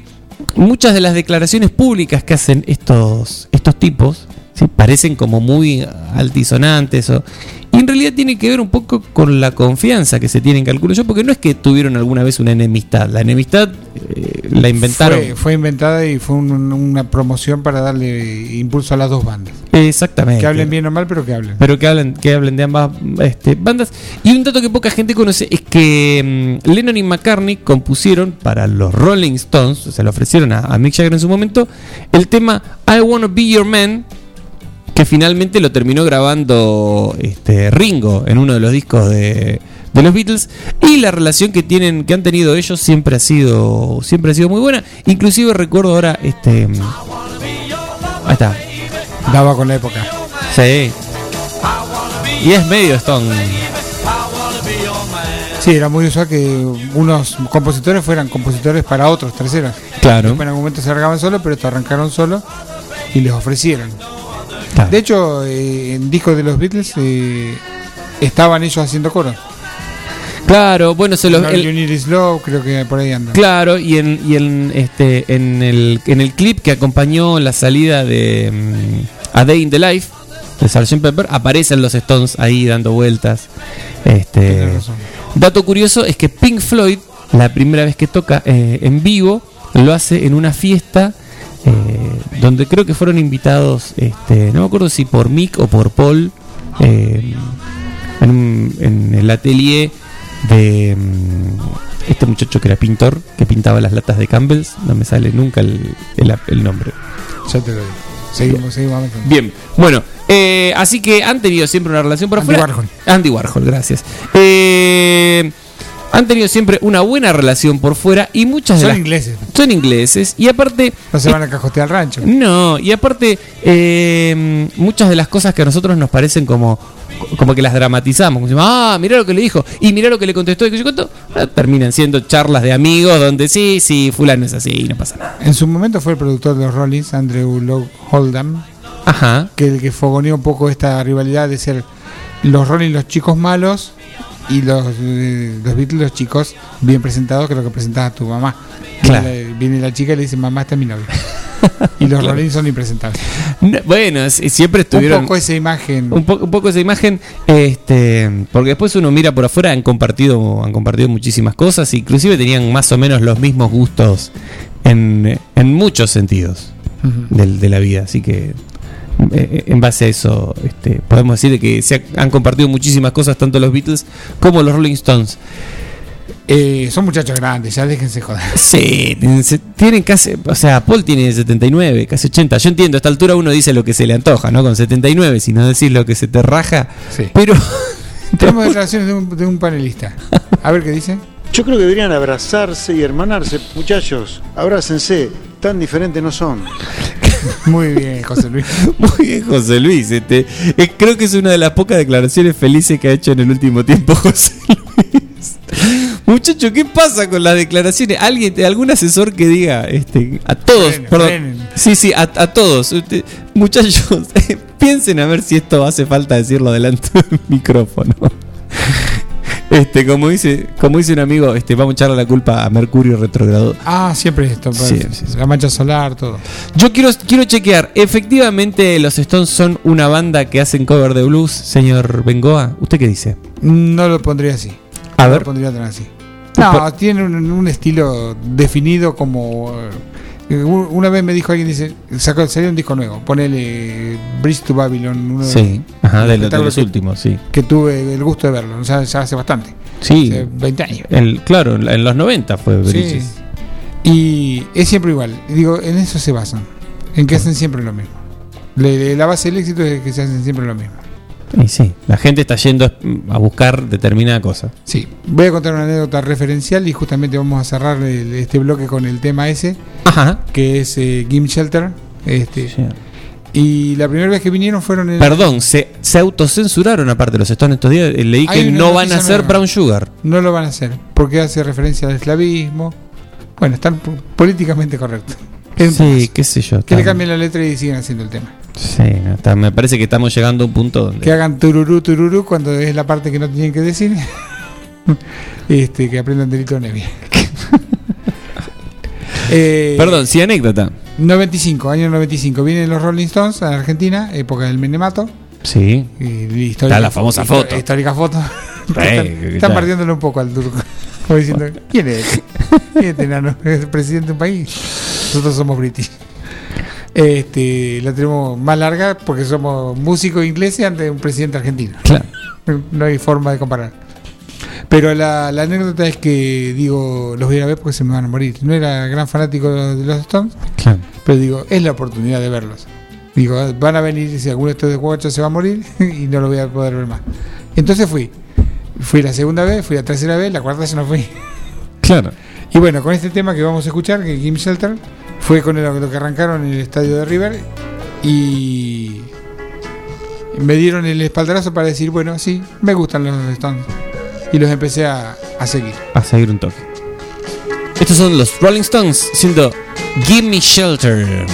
muchas de las declaraciones públicas que hacen estos, estos tipos ¿sí? parecen como muy altisonantes. O, y en realidad tiene que ver un poco con la confianza que se tienen, calculo yo, porque no es que tuvieron alguna vez una enemistad. La enemistad eh, la inventaron. Fue, fue inventada y fue un- una promoción para darle impulso a las dos bandas. Exactamente. Que hablen bien o mal, pero que hablen. Pero que hablen, que hablen de ambas este, bandas. Y un dato que poca gente conoce es que mm, Lennon y McCartney compusieron para los Rolling Stones, se lo ofrecieron a, a Mick Jagger en su momento, el tema I Wanna Be Your Man, que finalmente lo terminó grabando este, Ringo en uno de los discos de, de los Beatles. Y la relación que tienen, que han tenido ellos siempre ha sido, siempre ha sido muy buena. Inclusive recuerdo ahora este. Ahí está. Daba con la época. Sí. Y es medio Stone. Sí, era muy usual que unos compositores fueran compositores para otros terceros. Claro. En algún momento se largaban solo, pero estos arrancaron solo y les ofrecieron. Claro. De hecho, eh, en discos de los Beatles eh, estaban ellos haciendo coros. Claro, bueno, se los. No, el- creo que por ahí andan. Claro, y en, y en este en el, en el clip que acompañó la salida de mm, A Day in the Life de Sgt. Pepper aparecen los Stones ahí dando vueltas. Este dato curioso es que Pink Floyd la primera vez que toca eh, en vivo lo hace en una fiesta eh, donde creo que fueron invitados, este, no me acuerdo si por Mick o por Paul, eh, en, el atelier de mm, este muchacho que era pintor, que pintaba las latas de Campbell's, no me sale nunca el, el- el nombre. Ya te lo digo. Seguimos, seguimos. Bien, bueno, eh, así que han tenido siempre una relación por Andy afuera. Warhol. Andy Warhol, gracias. Eh, han tenido siempre una buena relación por fuera y muchas de Son las- ingleses. Son ingleses y aparte No se van a cajotear al rancho. no, y aparte, eh, muchas de las cosas que a nosotros nos parecen como, como que las dramatizamos. Como decimos, ah, mirá lo que le dijo, y mirá lo que le contestó, y que yo cuento, ah, terminan siendo charlas de amigos donde sí, sí, fulano es así, y no pasa nada. En su momento fue el productor de los Rollins, Andrew Lowe Oldham, Ajá. que el que fogoneó un poco esta rivalidad de ser los Rollins los chicos malos y los, eh, los Beatles los chicos bien presentados, que lo que presentaba tu mamá. Claro. Viene, la, viene la chica y le dice, mamá, este es mi novio. [laughs] y los Claro. Rollins son impresentables. No, bueno, siempre estuvieron... Un poco esa imagen. un, po- un poco esa imagen, este, porque después uno mira por afuera, han compartido, han compartido muchísimas cosas, inclusive tenían más o menos los mismos gustos en, en muchos sentidos de la vida, así que en base a eso este, podemos decir de que se ha- han compartido muchísimas cosas tanto los Beatles como los Rolling Stones. Eh, son muchachos grandes, ya déjense joder. Sí, tienen casi, o sea, Paul tiene 79, casi 80. Yo entiendo, a esta altura uno dice lo que se le antoja, ¿no? Con 79, si no decís lo que se te raja. Sí. Pero [laughs] Tenemos declaraciones de un, de un panelista. A ver qué dice. Yo creo que deberían abrazarse y hermanarse. Muchachos, abrácense. Tan diferentes no son. Muy bien, José Luis. [laughs] Muy bien, José Luis. Este, eh, creo que es una de las pocas declaraciones felices que ha hecho en el último tiempo [laughs] José Luis. Muchacho, ¿qué pasa con las declaraciones? ¿Alguien, algún asesor que diga este, a todos, Frenen, perdón, frenen. sí, sí, a, a todos, Usted- muchachos, [laughs] piensen a ver si esto hace falta decirlo delante del micrófono. Este, como dice, como dice un amigo, este, vamos a echarle la culpa a Mercurio retrogrado. Ah, siempre esto. pues, Sí, sí, La mancha solar, todo. Yo quiero, quiero chequear, efectivamente los Stones son una banda que hacen cover de blues, señor Bengoa. ¿Usted qué dice? No lo pondría así. A no ver. lo pondría tan así. No, Por- tiene un, un estilo definido como eh, Una vez me dijo alguien, dice, sacó, salió un disco nuevo, ponele Bridge to Babylon, uno de Sí, ajá, de, los- de los que- últimos, sí. que tuve el gusto de verlo, o sea, ya hace bastante. Sí. Hace 20 años. El, claro, en los 90 fue Bridges. Sí. Y es siempre igual. Digo, en eso se basan. En que hacen siempre lo mismo. Le- la base del éxito es que se hacen siempre lo mismo. Y sí, la gente está yendo a buscar determinada cosa. Sí. Voy a contar una anécdota referencial y justamente vamos a cerrar el- este bloque con el tema ese, que es eh, Game Shelter. Este, Y la primera vez que vinieron fueron en... Perdón, se, se autocensuraron aparte los Stones estos días. eh, Leí Hay que no van a hacer nueva. Brown Sugar. No lo van a hacer, porque hace referencia al esclavismo. Bueno, están políticamente correctos. Sí, qué sé yo. Que le cambien la letra y sigan haciendo el tema. Sí, está- me parece que estamos llegando a un punto donde. Que hagan tururú, tururú cuando es la parte que no tenían que decir. [laughs] este, que aprendan delito de Nevia. [laughs] Eh, Perdón, sí, anécdota. 95, año 95. Vienen los Rolling Stones a Argentina, época del Menemato. Sí. Y Está la famosa foto. Histórica foto. [laughs] Están están partiéndole un poco al turco. Como diciendo, ¿quién es este? ¿Quién es este? ¿Es el presidente de un país? Nosotros somos british. Este, la tenemos más larga porque somos músicos ingleses ante un presidente argentino. Claro. No hay forma de comparar. Pero la, la anécdota es que, digo, los voy a ver porque se me van a morir. No era gran fanático de los Stones, Claro. pero digo, es la oportunidad de verlos. Digo, van a venir, si alguno de estos de guachos se va a morir [laughs] y no lo voy a poder ver más. Entonces fui. Fui la segunda vez, fui la tercera vez, la cuarta ya no fui. Claro. Y bueno, con este tema que vamos a escuchar, que Game Shelter, fue con lo, lo que arrancaron en el estadio de River y me dieron el espaldarazo para decir, bueno, sí, me gustan los Stones. Y los empecé a, a seguir. A seguir un toque. Estos son los Rolling Stones siendo Gimme Shelter.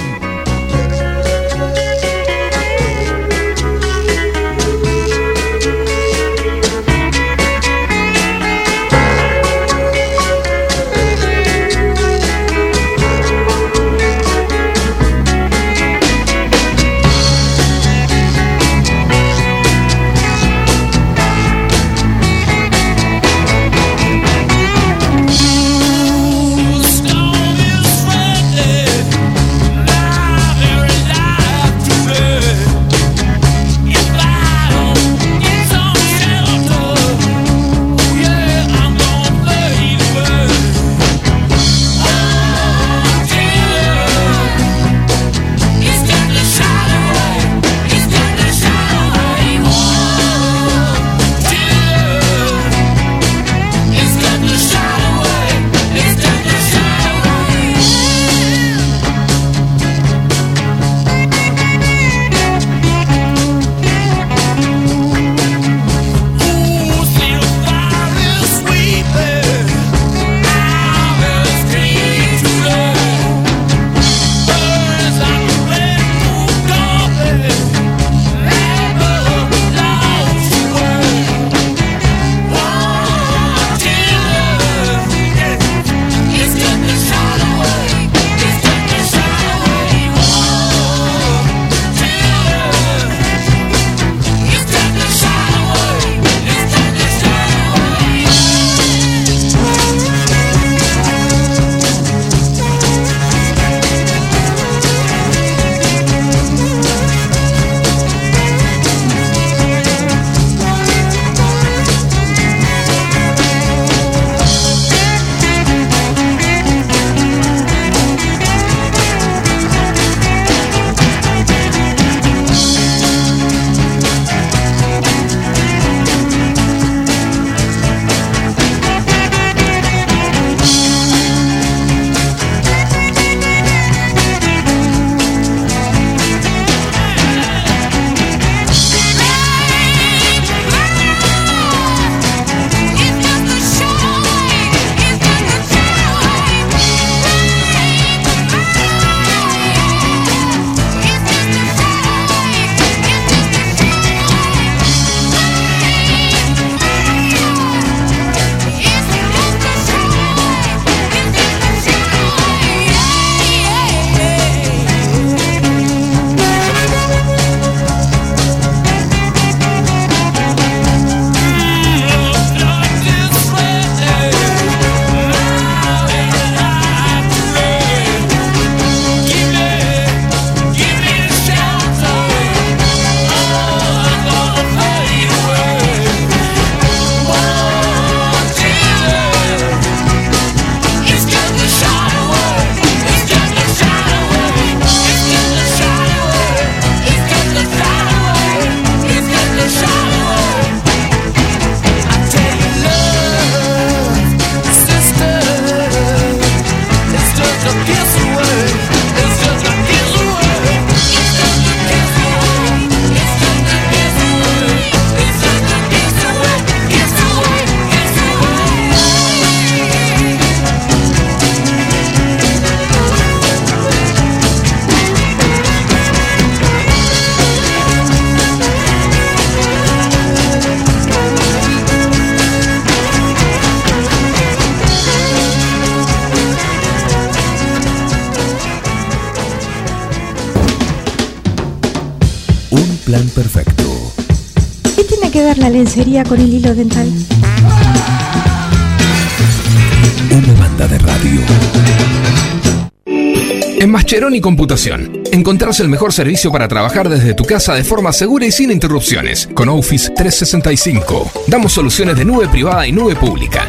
Lencería con el hilo dental? Una banda de radio. En Mascheroni Computación, encontrarás el mejor servicio para trabajar desde tu casa de forma segura y sin interrupciones. Con Office 365, damos soluciones de nube privada y nube pública,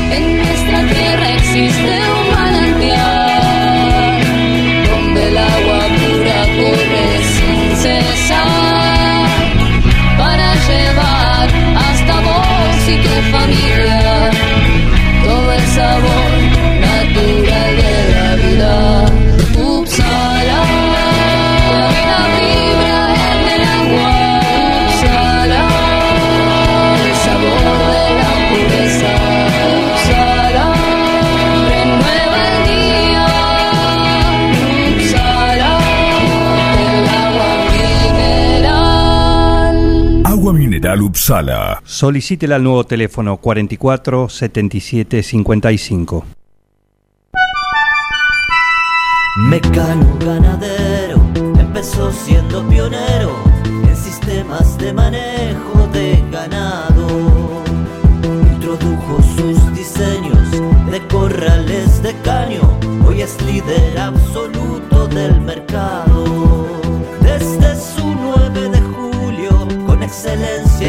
Upsala. Solicítela al nuevo teléfono 44 77 55. Mecano ganadero empezó siendo pionero en sistemas de manejo de ganado. Introdujo sus diseños de corrales de caño, hoy es líder absoluto del mercado.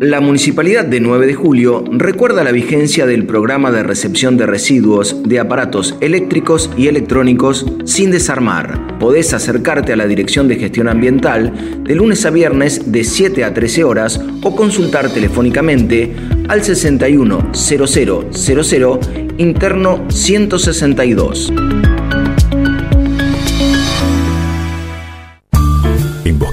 La Municipalidad de 9 de Julio recuerda la vigencia del programa de recepción de residuos de aparatos eléctricos y electrónicos sin desarmar. Podés acercarte a la Dirección de Gestión Ambiental de lunes a viernes de 7 a 13 horas o consultar telefónicamente al 610000 interno 162.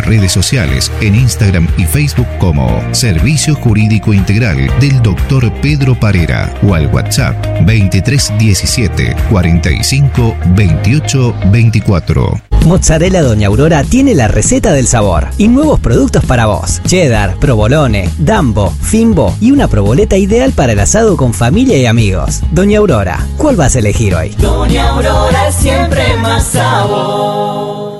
nuestras redes sociales en Instagram y Facebook como Servicio Jurídico Integral del Dr. Pedro Parera o al WhatsApp 2317 45 28 24. Mozzarella Doña Aurora tiene la receta del sabor y nuevos productos para vos. Cheddar, provolone, dambo, fimbo y una proboleta ideal para el asado con familia y amigos. Doña Aurora, ¿cuál vas a elegir hoy? Doña Aurora es siempre más sabor.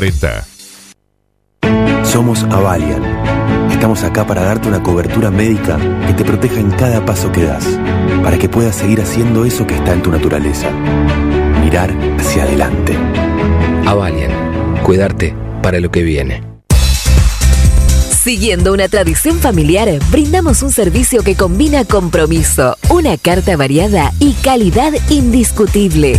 2040. Somos Avalian. Estamos acá para darte una cobertura médica que te proteja en cada paso que das, para que puedas seguir haciendo eso que está en tu naturaleza. Mirar hacia adelante. Avalian, cuidarte para lo que viene. Siguiendo una tradición familiar, brindamos un servicio que combina compromiso, una carta variada y calidad indiscutible.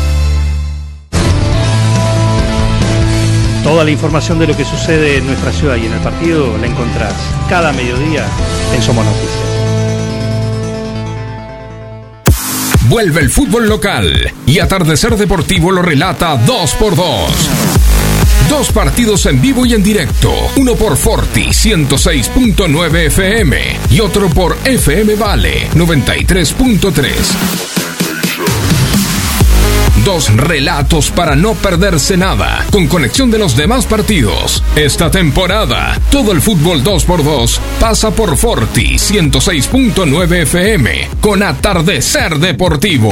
Toda la información de lo que sucede en nuestra ciudad y en el partido la encontrás cada mediodía en Somos Noticias. Vuelve el fútbol local y Atardecer Deportivo lo relata 2 por 2 Dos partidos en vivo y en directo. Uno por Forti 106.9 FM y otro por FM Vale 93.3. Dos relatos para no perderse nada, con conexión de los demás partidos. Esta temporada, todo el fútbol 2x2 pasa por Forti 106.9 FM con Atardecer Deportivo.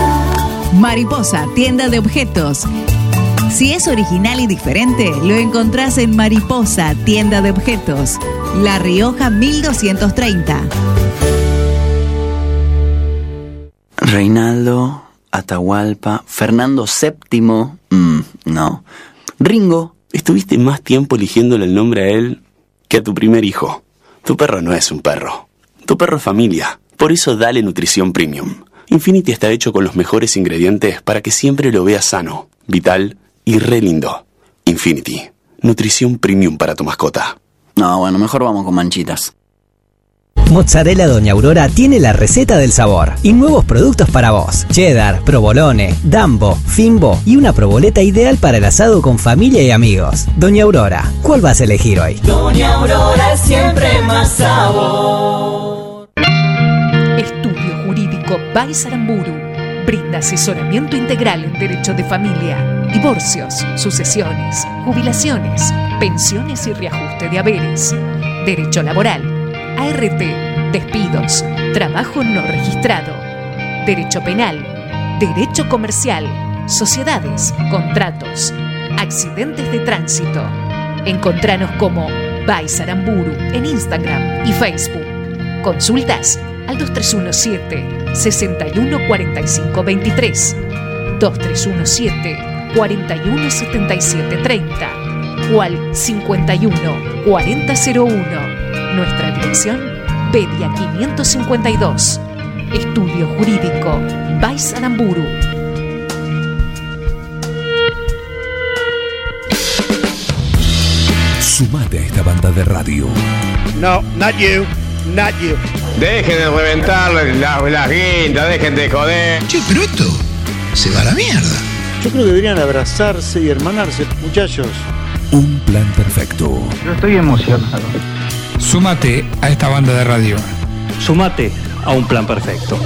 Mariposa, tienda de objetos. Si es original y diferente, lo encontrás en Mariposa, tienda de objetos. La Rioja 1230. Reinaldo, Atahualpa, Fernando VII, mm, no. Ringo, estuviste más tiempo eligiéndole el nombre a él que a tu primer hijo. Tu perro no es un perro. Tu perro es familia. Por eso dale nutrición premium. Infinity está hecho con los mejores ingredientes para que siempre lo veas sano, vital y re lindo. Infinity, nutrición premium para tu mascota. No, bueno, mejor vamos con manchitas. Mozzarella Doña Aurora tiene la receta del sabor y nuevos productos para vos. Cheddar, provolone, dambo, fimbo y una proboleta ideal para el asado con familia y amigos. Doña Aurora, ¿cuál vas a elegir hoy? Doña Aurora es siempre más sabor. Jurídico Baisaramburu brinda asesoramiento integral en derecho de familia, divorcios, sucesiones, jubilaciones, pensiones y reajuste de haberes, derecho laboral, ART, despidos, trabajo no registrado, derecho penal, derecho comercial, sociedades, contratos, accidentes de tránsito. Encontranos como Baisaramburu en Instagram y Facebook. Consultas al 2317 614523 2317 417730 o al 51 4001. Nuestra dirección, Pedia 552. Estudio Jurídico, Vais Aramburu. Sumate a esta banda de radio. No, not you, not you. Dejen de reventar las, las guindas, dejen de joder. Che, pero esto se va a la mierda. Yo creo que deberían abrazarse y hermanarse, muchachos. Un plan perfecto. Yo estoy emocionado. Súmate a esta banda de radio. Sumate a un plan perfecto.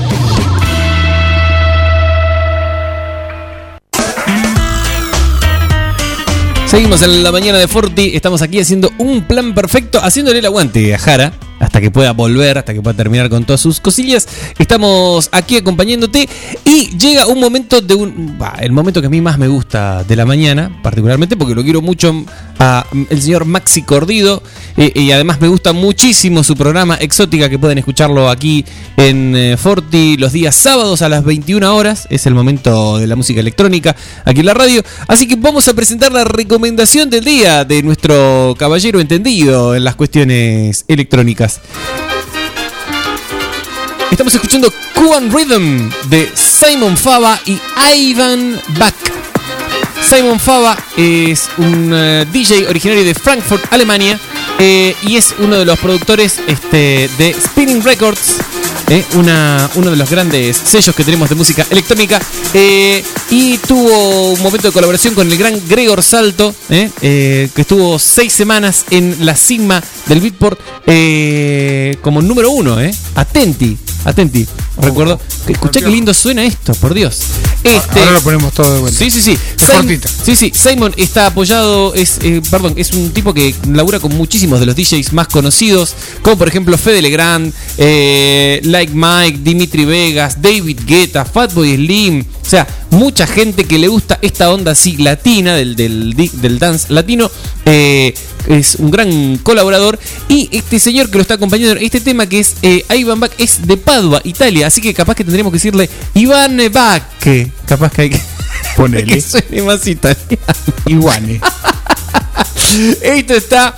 Seguimos en la mañana de Forti, estamos aquí haciendo un plan perfecto, haciéndole el aguante a Jara, hasta que pueda volver, hasta que pueda terminar con todas sus cosillas. Estamos aquí acompañándote y llega un momento de un... bah, el momento que a mí más me gusta de la mañana, particularmente porque lo quiero mucho a mm, el señor Maxi Cordido eh, y además me gusta muchísimo su programa Exótica que pueden escucharlo aquí en eh, Forti los días sábados a las 21 horas, es el momento de la música electrónica aquí en la radio. Así que vamos a presentar la recomendación del día de nuestro caballero entendido en las cuestiones electrónicas. Estamos escuchando Cuban Rhythm de Simon Fava y Ivan Bach. Simon Fava es un eh, DJ originario de Frankfurt, Alemania, eh, y es uno de los productores este, de Spinning Records, eh, una, uno de los grandes sellos que tenemos de música electrónica, eh, y tuvo un momento de colaboración con el gran Gregor Salto, eh, que estuvo seis semanas en la cima del Beatport como número uno. Atenti, atenti. Recuerdo, que escuché qué lindo suena esto, por Dios. Este, Ahora lo ponemos todo de vuelta. Sí, sí, sí. Es Sim- cortita. Sí, sí. Simon está apoyado, es, perdón, es un tipo que labura con muchísimos de los DJs más conocidos, como por ejemplo Fede Legrand, eh, Like Mike, Dimitri Vegas, David Guetta, Fatboy Slim. O sea, mucha gente que le gusta esta onda así latina del, del, dance latino. eh, es un gran colaborador. Y este señor que lo está acompañando en este tema, que es eh, Ivan Bach, es de Padua, Italia. Así que capaz que tendremos que decirle Iván Bach. Capaz que hay que. [laughs] Ponele. que suene más italiano. Iguane. [laughs] Esto está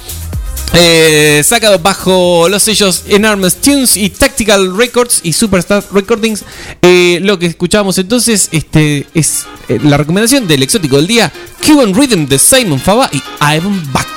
eh, sacado bajo los sellos Enormous Tunes y Tactical Records y Superstar Recordings. Eh, lo que escuchábamos entonces este, es eh, la recomendación del exótico del día: Cuban Rhythm de Simon Fava y Ivan Bach.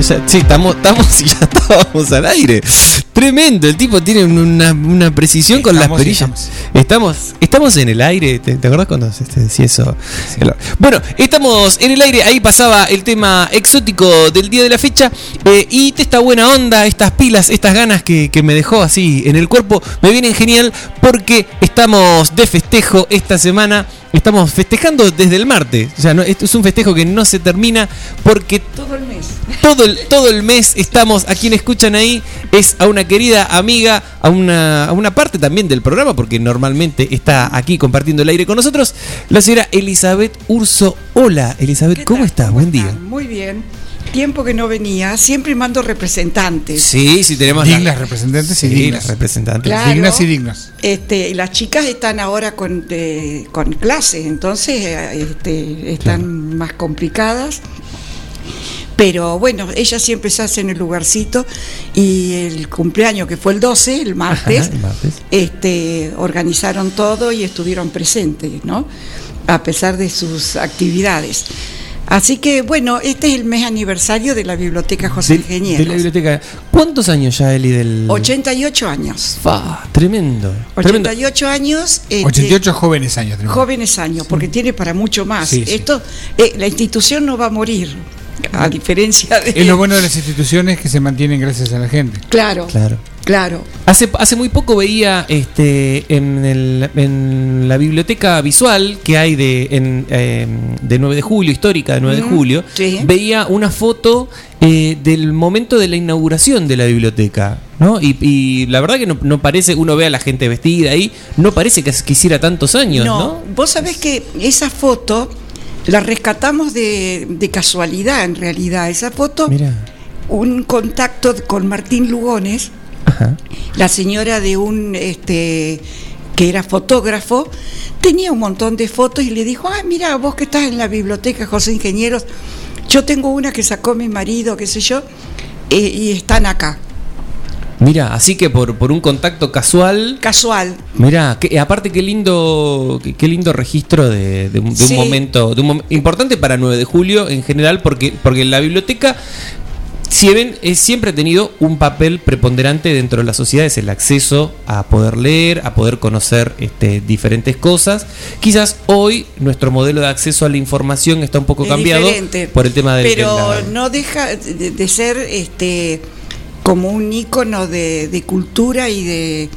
Ya- sí, estamos, estamos y [laughs] ya estábamos al aire. Tremendo, el tipo tiene una, una precisión con las perillas. Estamos, estamos en el aire, ¿te, te acordás cuando se decía eso? Bueno, estamos en el aire, ahí pasaba el tema exótico del día de la fecha eh, y esta buena onda, estas pilas, estas ganas que, que me dejó así en el cuerpo, me vienen genial porque estamos de festejo esta semana. Estamos festejando desde el martes. O sea, no, esto es un festejo que no se termina porque Todo el mes. todo el, todo el mes estamos, a quien escuchan ahí, es a una querida amiga, a una, a una parte también del programa, porque normalmente está aquí compartiendo el aire con nosotros, la señora Elizabeth Urso. Hola, Elizabeth, ¿cómo estás? Buen día. Muy bien. Tiempo que no venía, siempre mando representantes. Sí, sí, tenemos Dignas representantes y Sí, dignas. representantes. Claro. Dignas y dignas. Este, y las chicas están ahora con, con clases, entonces eh, este, están más complicadas. Pero bueno, ellas siempre se hacen el lugarcito y el cumpleaños que fue el 12, el martes, Ajá, el martes. este, organizaron todo y estuvieron presentes, ¿no? A pesar de sus actividades. Así que bueno, este es el mes aniversario de la Biblioteca José De, Ingenieros. de la biblioteca. ¿Cuántos años ya, Eli, del...? 88 años. Fa, tremendo. tremendo. 88 años. este, 88 jóvenes años. jóvenes años, porque tiene para mucho más. Sí, sí. Esto, eh, la institución no va a morir, a diferencia de. Es lo bueno de las instituciones que se mantienen gracias a la gente. Claro, Claro. Claro. Hace, hace muy poco veía este en, el- en la biblioteca visual que hay de, en, eh, de 9 de julio, histórica de 9 de julio, sí. veía una foto eh, del momento de la inauguración de la biblioteca. ¿no? Y, y la verdad que no, no parece, uno ve a la gente vestida ahí, no parece que quisiera tantos años, ¿no? No, vos sabés que esa foto la rescatamos de, de casualidad, en realidad. Esa foto, un contacto con Martín Lugones, la señora de un este que era fotógrafo, tenía un montón de fotos y le dijo, ah, mira, vos que estás en la biblioteca José Ingenieros, yo tengo una que sacó mi marido, qué sé yo, eh, y están acá. Mira, así que por, por un contacto casual. Casual. Mira, que, aparte qué lindo, qué, qué lindo registro de, de un, de un Sí. momento, de un mom- importante para 9 de julio en general, porque, porque la biblioteca, eh, siempre ha tenido un papel preponderante dentro de la sociedad, es el acceso a poder leer, a poder conocer este, diferentes cosas. Quizás hoy nuestro modelo de acceso a la información está un poco Es cambiado por el tema del Pero la- no deja de, de ser este como un ícono de, de cultura y de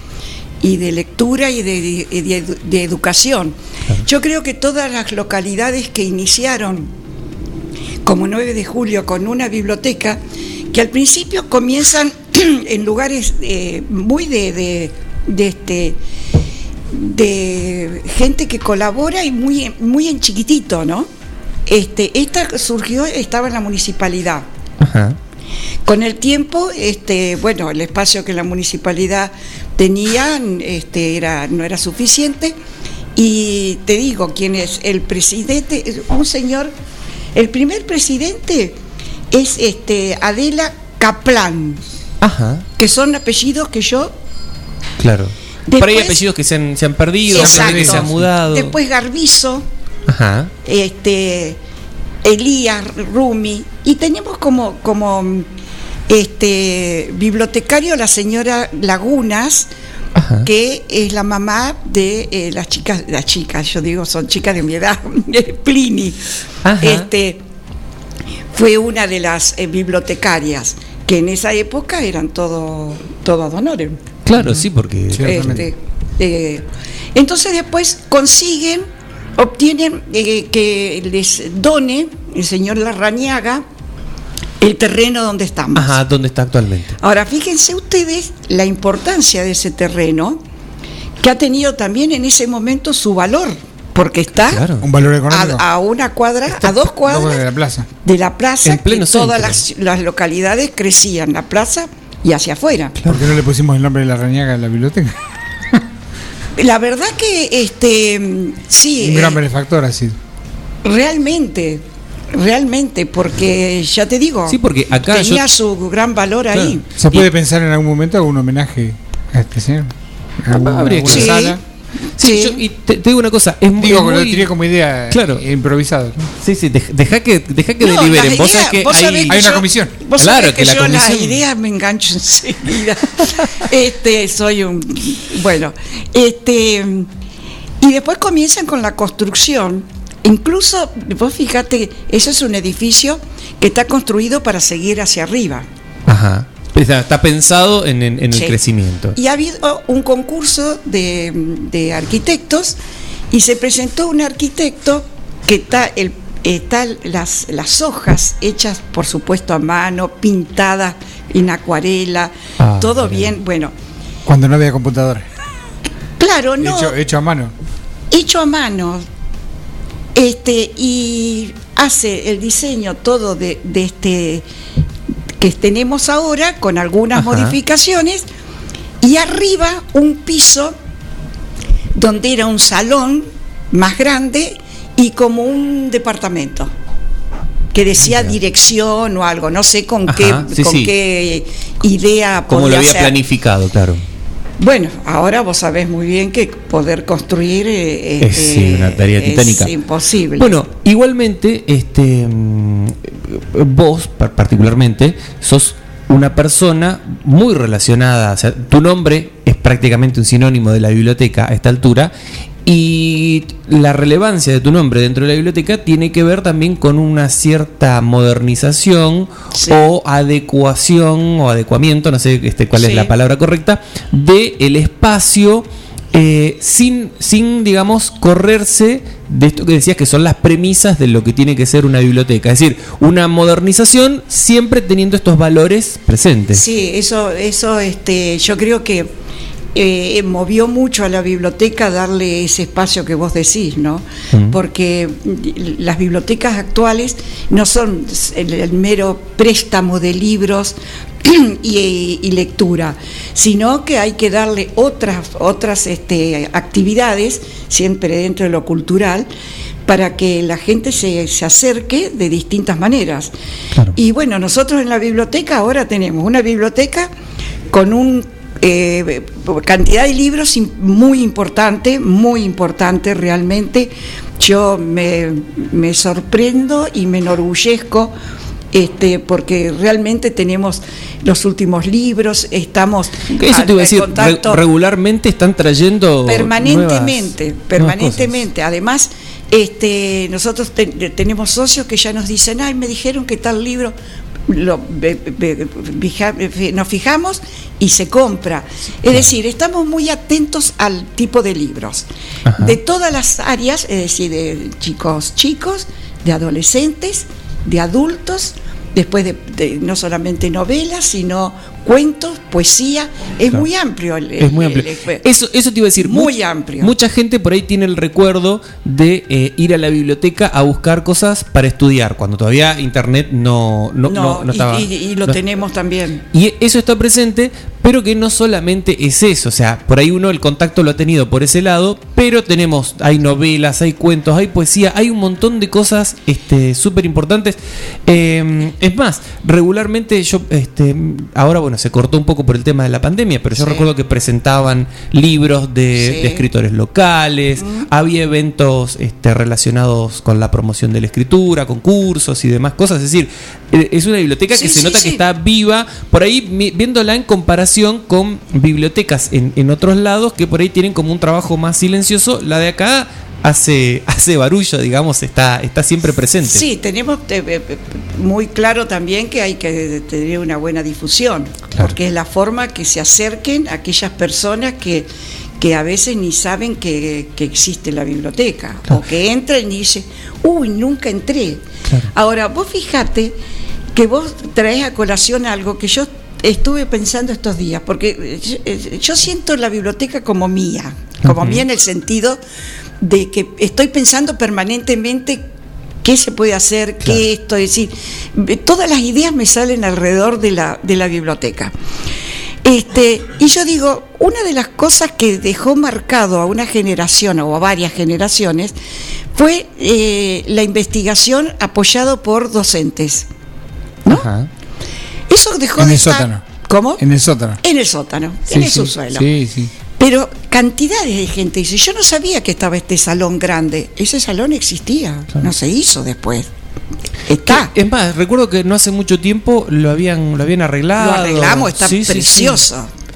y de lectura y de, de educación. Yo creo que todas las localidades que iniciaron como 9 de julio con una biblioteca, que al principio comienzan [clears throat] en lugares eh, muy de, de, de este de gente que colabora y muy, muy en chiquitito, ¿no? Este, esta surgió, estaba en la municipalidad. Con el tiempo, este, bueno, el espacio que la municipalidad tenía este, era, no era suficiente. Y te digo, quién es el presidente, es un señor, el primer presidente es este Adela Kaplan, Ajá, que son apellidos que yo claro. Por ahí Después- apellidos que se han, se han perdido, que se han mudado. Después Garbizo, Ajá. este, Elías Rumi, y tenemos como, como este bibliotecario la señora Lagunas, que es la mamá de eh, las chicas, las chicas, yo digo, son chicas de mi edad, [laughs] Plini. Ajá. Este, fue una de las eh, bibliotecarias, que en esa época eran todo, todo ad honorem. Claro, sí, porque. Este, eh, entonces después consiguen, obtienen eh, que les done el señor Larrañaga el terreno donde estamos. Ajá, ¿dónde está actualmente? Ahora, fíjense ustedes la importancia de ese terreno, que ha tenido también en ese momento su valor, porque está Un valor económico. a, a una cuadra, a dos cuadras de la plaza. de la plaza, En pleno que todas las, las localidades crecían, la plaza y hacia afuera. ¿Por qué no le pusimos el nombre de la reñaga a la biblioteca? La verdad que este sí, Un gran eh, benefactor ha sido. realmente, realmente, porque ya te digo, Sí, porque acá tenía yo- su gran valor ahí. ¿Se puede pensar en algún momento algún homenaje a este señor? ¿Alguna, habría que- Sí. sala? Sí, yo- y te, te digo una cosa, es, Digo, lo muy- tiré como idea Claro. eh, improvisado. Sí, sí, dej- deja que, deja que No, deliberen. Vos ideas- sabés que vos hay, sabés que Hay una yo- comisión. Vos Claro, sabés que que, la yo las ideas me engancho enseguida. [laughs] este, soy un bueno, este y después comienzan con la construcción. Incluso, vos fíjate, eso es un edificio que está construido para seguir hacia arriba. Ajá. Está, está pensado en, en- en el Sí. crecimiento. Y ha habido un concurso de, de arquitectos y se presentó un arquitecto que está el está las, las hojas hechas por supuesto a mano, pintadas en acuarela, Ah, todo bien, bueno, Cuando no había computadora. claro, no, Hecho, hecho a mano. hecho a mano, este, y hace el diseño todo de, de este que tenemos ahora con algunas Ajá. modificaciones y arriba un piso donde era un salón más grande y como un departamento que decía dirección o algo, no sé con Ajá, qué sí, con sí. qué idea Como lo había ser. planificado, claro. Bueno, ahora vos sabés muy bien que poder construir eh, Es, este, sí, una tarea es titánica. imposible. Bueno, igualmente, este, mm, vos par- particularmente sos una persona muy relacionada, o sea, tu nombre es prácticamente un sinónimo de la biblioteca a esta altura y la relevancia de tu nombre dentro de la biblioteca tiene que ver también con una cierta modernización o adecuación o adecuamiento, no sé este, cuál es la palabra correcta, del el espacio eh, sin, sin, digamos, correrse de esto que decías que son las premisas de lo que tiene que ser una biblioteca. Es decir, una modernización siempre teniendo estos valores presentes. Sí, eso, eso, este, yo creo que eh, movió mucho a la biblioteca darle ese espacio que vos decís, ¿no? Porque las bibliotecas actuales no son el, el mero préstamo de libros [clears throat] y, y lectura, sino que hay que darle otras, otras este, actividades, siempre dentro de lo cultural, para que la gente se, se acerque de distintas maneras. Y bueno, nosotros en la biblioteca ahora tenemos una biblioteca con un eh, cantidad de libros muy importante, muy importante realmente. Yo me, me sorprendo y me enorgullezco este, porque realmente tenemos los últimos libros, estamos Eso te iba a decir, contacto re- regularmente están trayendo permanentemente, nuevas- permanentemente. Además, este, nosotros te- tenemos socios que ya nos dicen, ay, me dijeron que tal libro lo, fija- nos fijamos y se compra. Es decir, estamos muy atentos al tipo de libros, de todas las áreas, es decir, de chicos chicos, de adolescentes, de adultos, después de, de no solamente novelas, sino cuentos, poesía, es Claro. muy amplio. el- Es muy amplio. el- Eso, eso te iba a decir. Muy much- amplio. Mucha gente por ahí tiene el recuerdo de eh, ir a la biblioteca a buscar cosas para estudiar, cuando todavía internet no, no, No, no- estaba. y, y lo tenemos también. Y eso está presente, pero que no solamente es eso, o sea, por ahí uno el contacto lo ha tenido por ese lado, pero tenemos, hay novelas, hay cuentos, hay poesía, hay un montón de cosas este, súper importantes. Eh, es más, regularmente yo, este, ahora bueno, se cortó un poco por el tema de la pandemia, pero yo Sí. recuerdo que presentaban libros de, Sí. de escritores locales, había eventos este, relacionados con la promoción de la escritura, concursos y demás cosas, es decir, eh, es una biblioteca que se nota que está viva, por ahí viéndola en comparación con bibliotecas en, en otros lados que por ahí tienen como un trabajo más silencioso, la de acá hace, [laughs] hace barullo, digamos, está, está siempre presente. Sí, tenemos eh, eh, muy claro también que hay que tener una buena difusión, porque es la forma que se acerquen aquellas personas que, que a veces ni saben que, que existe la biblioteca, o que entran y dicen, uy, nunca entré. Ahora, vos fijate que vos traes a colación algo que yo estuve pensando estos días, porque eh, yo, eh, yo siento la biblioteca como mía, como mía en el sentido de que estoy pensando permanentemente qué se puede hacer, qué esto, es decir, todas las ideas me salen alrededor de la, de la biblioteca. Este, y yo digo, una de las cosas que dejó marcado a una generación o a varias generaciones fue eh, la investigación apoyado por docentes. Ajá. Eso dejó En de el estar- sótano. ¿Cómo? En el sótano. En el sótano, Sí, en el sí, subsuelo. Sí, sí. Pero cantidades de gente dice, yo no sabía que estaba este salón grande. Ese salón existía, no se hizo después. Está. Es más, recuerdo que no hace mucho tiempo lo habían, lo habían arreglado. Lo arreglamos, está Sí, sí, sí.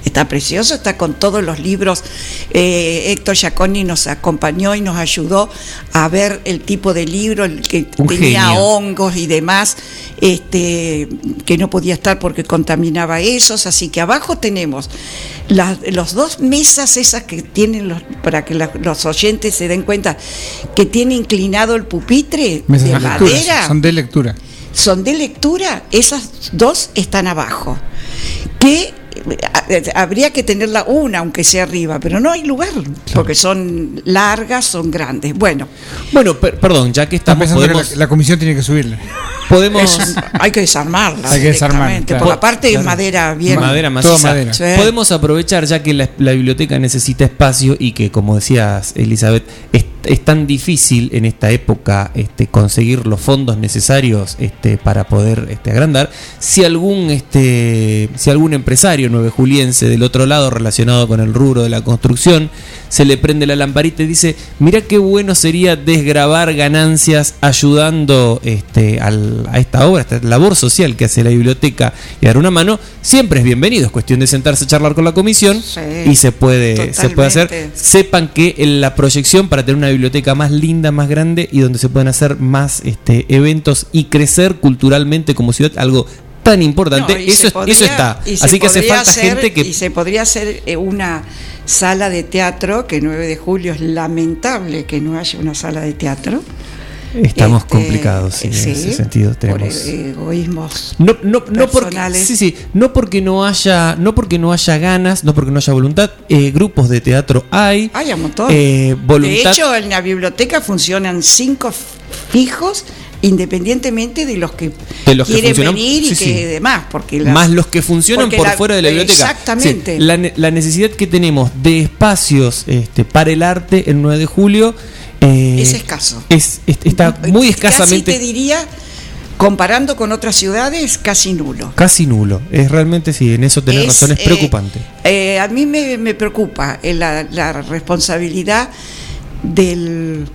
Está precioso, está con todos los libros. Eh, Héctor Giaconi nos acompañó y nos ayudó a ver el tipo de libro, el que Un tenía genio. hongos y demás, este, que no podía estar porque contaminaba esos. Así que abajo tenemos las los dos mesas esas que tienen, los, para que la- los oyentes se den cuenta, que tiene inclinado el pupitre Mesas de madera Son de lectura. son de lectura, esas dos están abajo. Que habría que tenerla una, aunque sea arriba, pero no hay lugar, porque son largas, son grandes. Bueno, Bueno, per- perdón, ya que Está estamos, pensando que podemos, la, la comisión tiene que subirla. podemos es- hay que desarmarla. Hay que desarmarla, claro. Por aparte es Claro. madera bien. madera maciza. madera. Sí. Podemos aprovechar ya que la, la biblioteca necesita espacio y que, como decías, Elizabeth, es, es tan difícil en esta época este, conseguir los fondos necesarios este, para poder este, agrandar. Si algún, este, si algún empresario nueve juliense del otro lado relacionado con el rubro de la construcción se le prende la lamparita y dice, mira qué bueno sería desgrabar ganancias ayudando este, al- a esta obra, a esta labor social que hace la biblioteca y dar una mano, siempre es bienvenido. Es cuestión de sentarse a charlar con la comisión Sí, y se puede, se puede hacer. Sepan que en la proyección para tener una biblioteca más linda, más grande y donde se pueden hacer más este, eventos y crecer culturalmente como ciudad, algo tan importante, No, eso, podría- eso está. Así que hace falta hacer- gente que Y se podría hacer eh, una sala de teatro, que 9 de julio es lamentable que no haya una sala de teatro. Estamos Este, complicados sí, en ese sentido. por Tenemos. e- egoísmos. No, no, no porque, personales. sí, sí, no porque no haya, no porque no haya ganas, no porque no haya voluntad. eh, grupos de teatro hay. Hay un montón. eh, voluntad. De hecho, en la biblioteca funcionan cinco fijos independientemente de los que, De los que quieren venir y sí, que sí. demás. Porque la- más los que funcionan por la- fuera de la biblioteca. Exactamente. Sí, la, ne- la necesidad que tenemos de espacios este, para el arte el 9 de julio eh, Es escaso. es- es- está muy escasamente. Casi te diría, comparando con otras ciudades, casi nulo. Casi nulo. Es realmente, sí, en eso tenés Es, razón, es eh, preocupante. Eh, a mí me, me preocupa la, la responsabilidad del...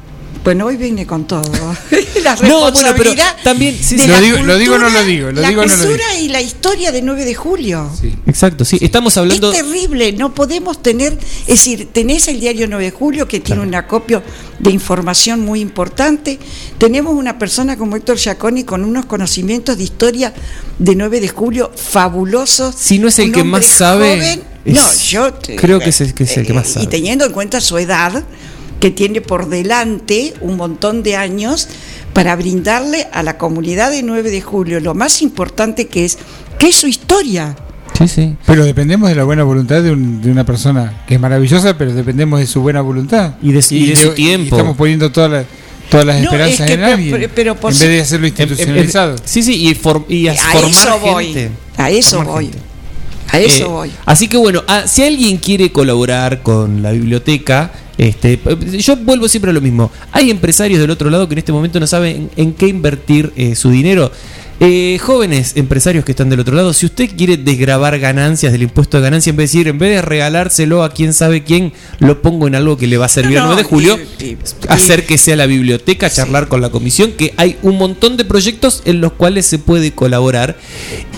Bueno, hoy vine con todo. [laughs] la No, bueno, pero responsabilidad también, sí, de sí. la Lo digo- lo digo o no cultura- lo digo, lo la digo o no lo cultura y la historia de 9 de julio. Exacto, sí. Estamos hablando. Es terrible, no podemos tener, es decir, tenés el diario 9 de julio que tiene un acopio de información muy importante, tenemos una persona como Héctor Giaconi con unos conocimientos de historia de 9 de julio fabulosos. Si no es el que más sabe, joven. es- no, yo te- creo que es el- que es el que más eh, sabe. Y teniendo en cuenta su edad, que tiene por delante un montón de años para brindarle a la comunidad de 9 de julio lo más importante que es, que es su historia. Sí, sí. Pero dependemos de la buena voluntad de, un- de una persona que es maravillosa, pero dependemos de su buena voluntad. Y de su- y de su tiempo. y estamos poniendo todas las, todas las No, esperanzas es que en pero- alguien. pero- en vez de hacerlo Em- em- institucionalizado. sí, sí, y, for- y a A formar eso voy, gente. a eso voy. gente. A eso Eh, voy. Así que bueno, ah, si alguien quiere colaborar con la biblioteca, este, yo vuelvo siempre a lo mismo. Hay empresarios del otro lado que en este momento no saben en qué invertir eh, su dinero. Eh, jóvenes empresarios que están del otro lado, si usted quiere desgrabar ganancias del impuesto de ganancia, en vez de decir, en vez de regalárselo a quién sabe quién, lo pongo en algo que le va a servir No, al 9 de julio, y- y- hacer que sea la biblioteca, charlar con la comisión, que hay un montón de proyectos en los cuales se puede colaborar.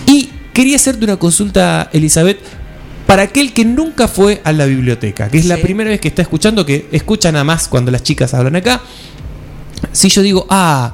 Y quería hacerte una consulta, Elizabeth, para aquel que nunca fue a la biblioteca, que es la primera vez que está escuchando, que escucha nada más cuando las chicas hablan acá. Si yo digo, ah,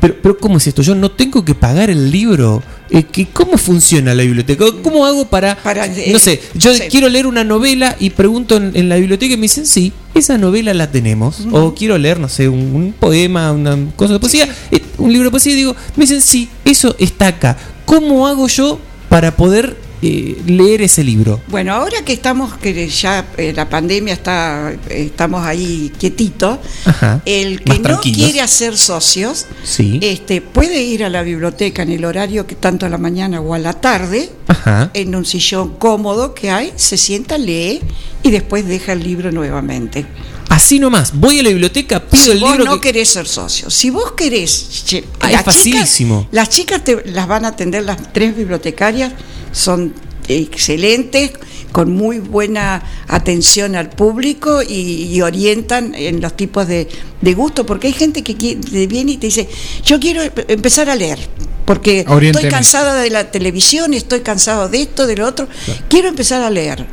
pero, pero ¿cómo es esto? Yo no tengo que pagar el libro. Eh, ¿Cómo funciona la biblioteca? ¿Cómo hago para, eh, no sé, yo sí. quiero leer una novela y pregunto en, en la biblioteca y me dicen, sí, esa novela la tenemos. O quiero leer, no sé, un, un poema, una cosa de poesía, eh, un libro de poesía y digo, me dicen, sí, eso está acá. ¿Cómo hago yo para poder eh, leer ese libro? Bueno, ahora que estamos, que ya eh, la pandemia está, eh, estamos ahí quietitos, Ajá. el que no quiere hacer socios, Sí. este, puede ir a la biblioteca en el horario que tanto a la mañana o a la tarde, Ajá. en un sillón cómodo que hay, se sienta, lee y después deja el libro nuevamente. Así nomás, voy a la biblioteca, pido si el vos libro no que- querés ser socio, si vos querés, che, Ah, es las chicas- facilísimo. las chicas te las van a atender las tres bibliotecarias, son excelentes, con muy buena atención al público y, y orientan en los tipos de, de gusto, porque hay gente que qui- te viene y te dice, yo quiero em- empezar a leer, porque Oriénteme. estoy cansada de la televisión, estoy cansado de esto, de lo otro, quiero empezar a leer.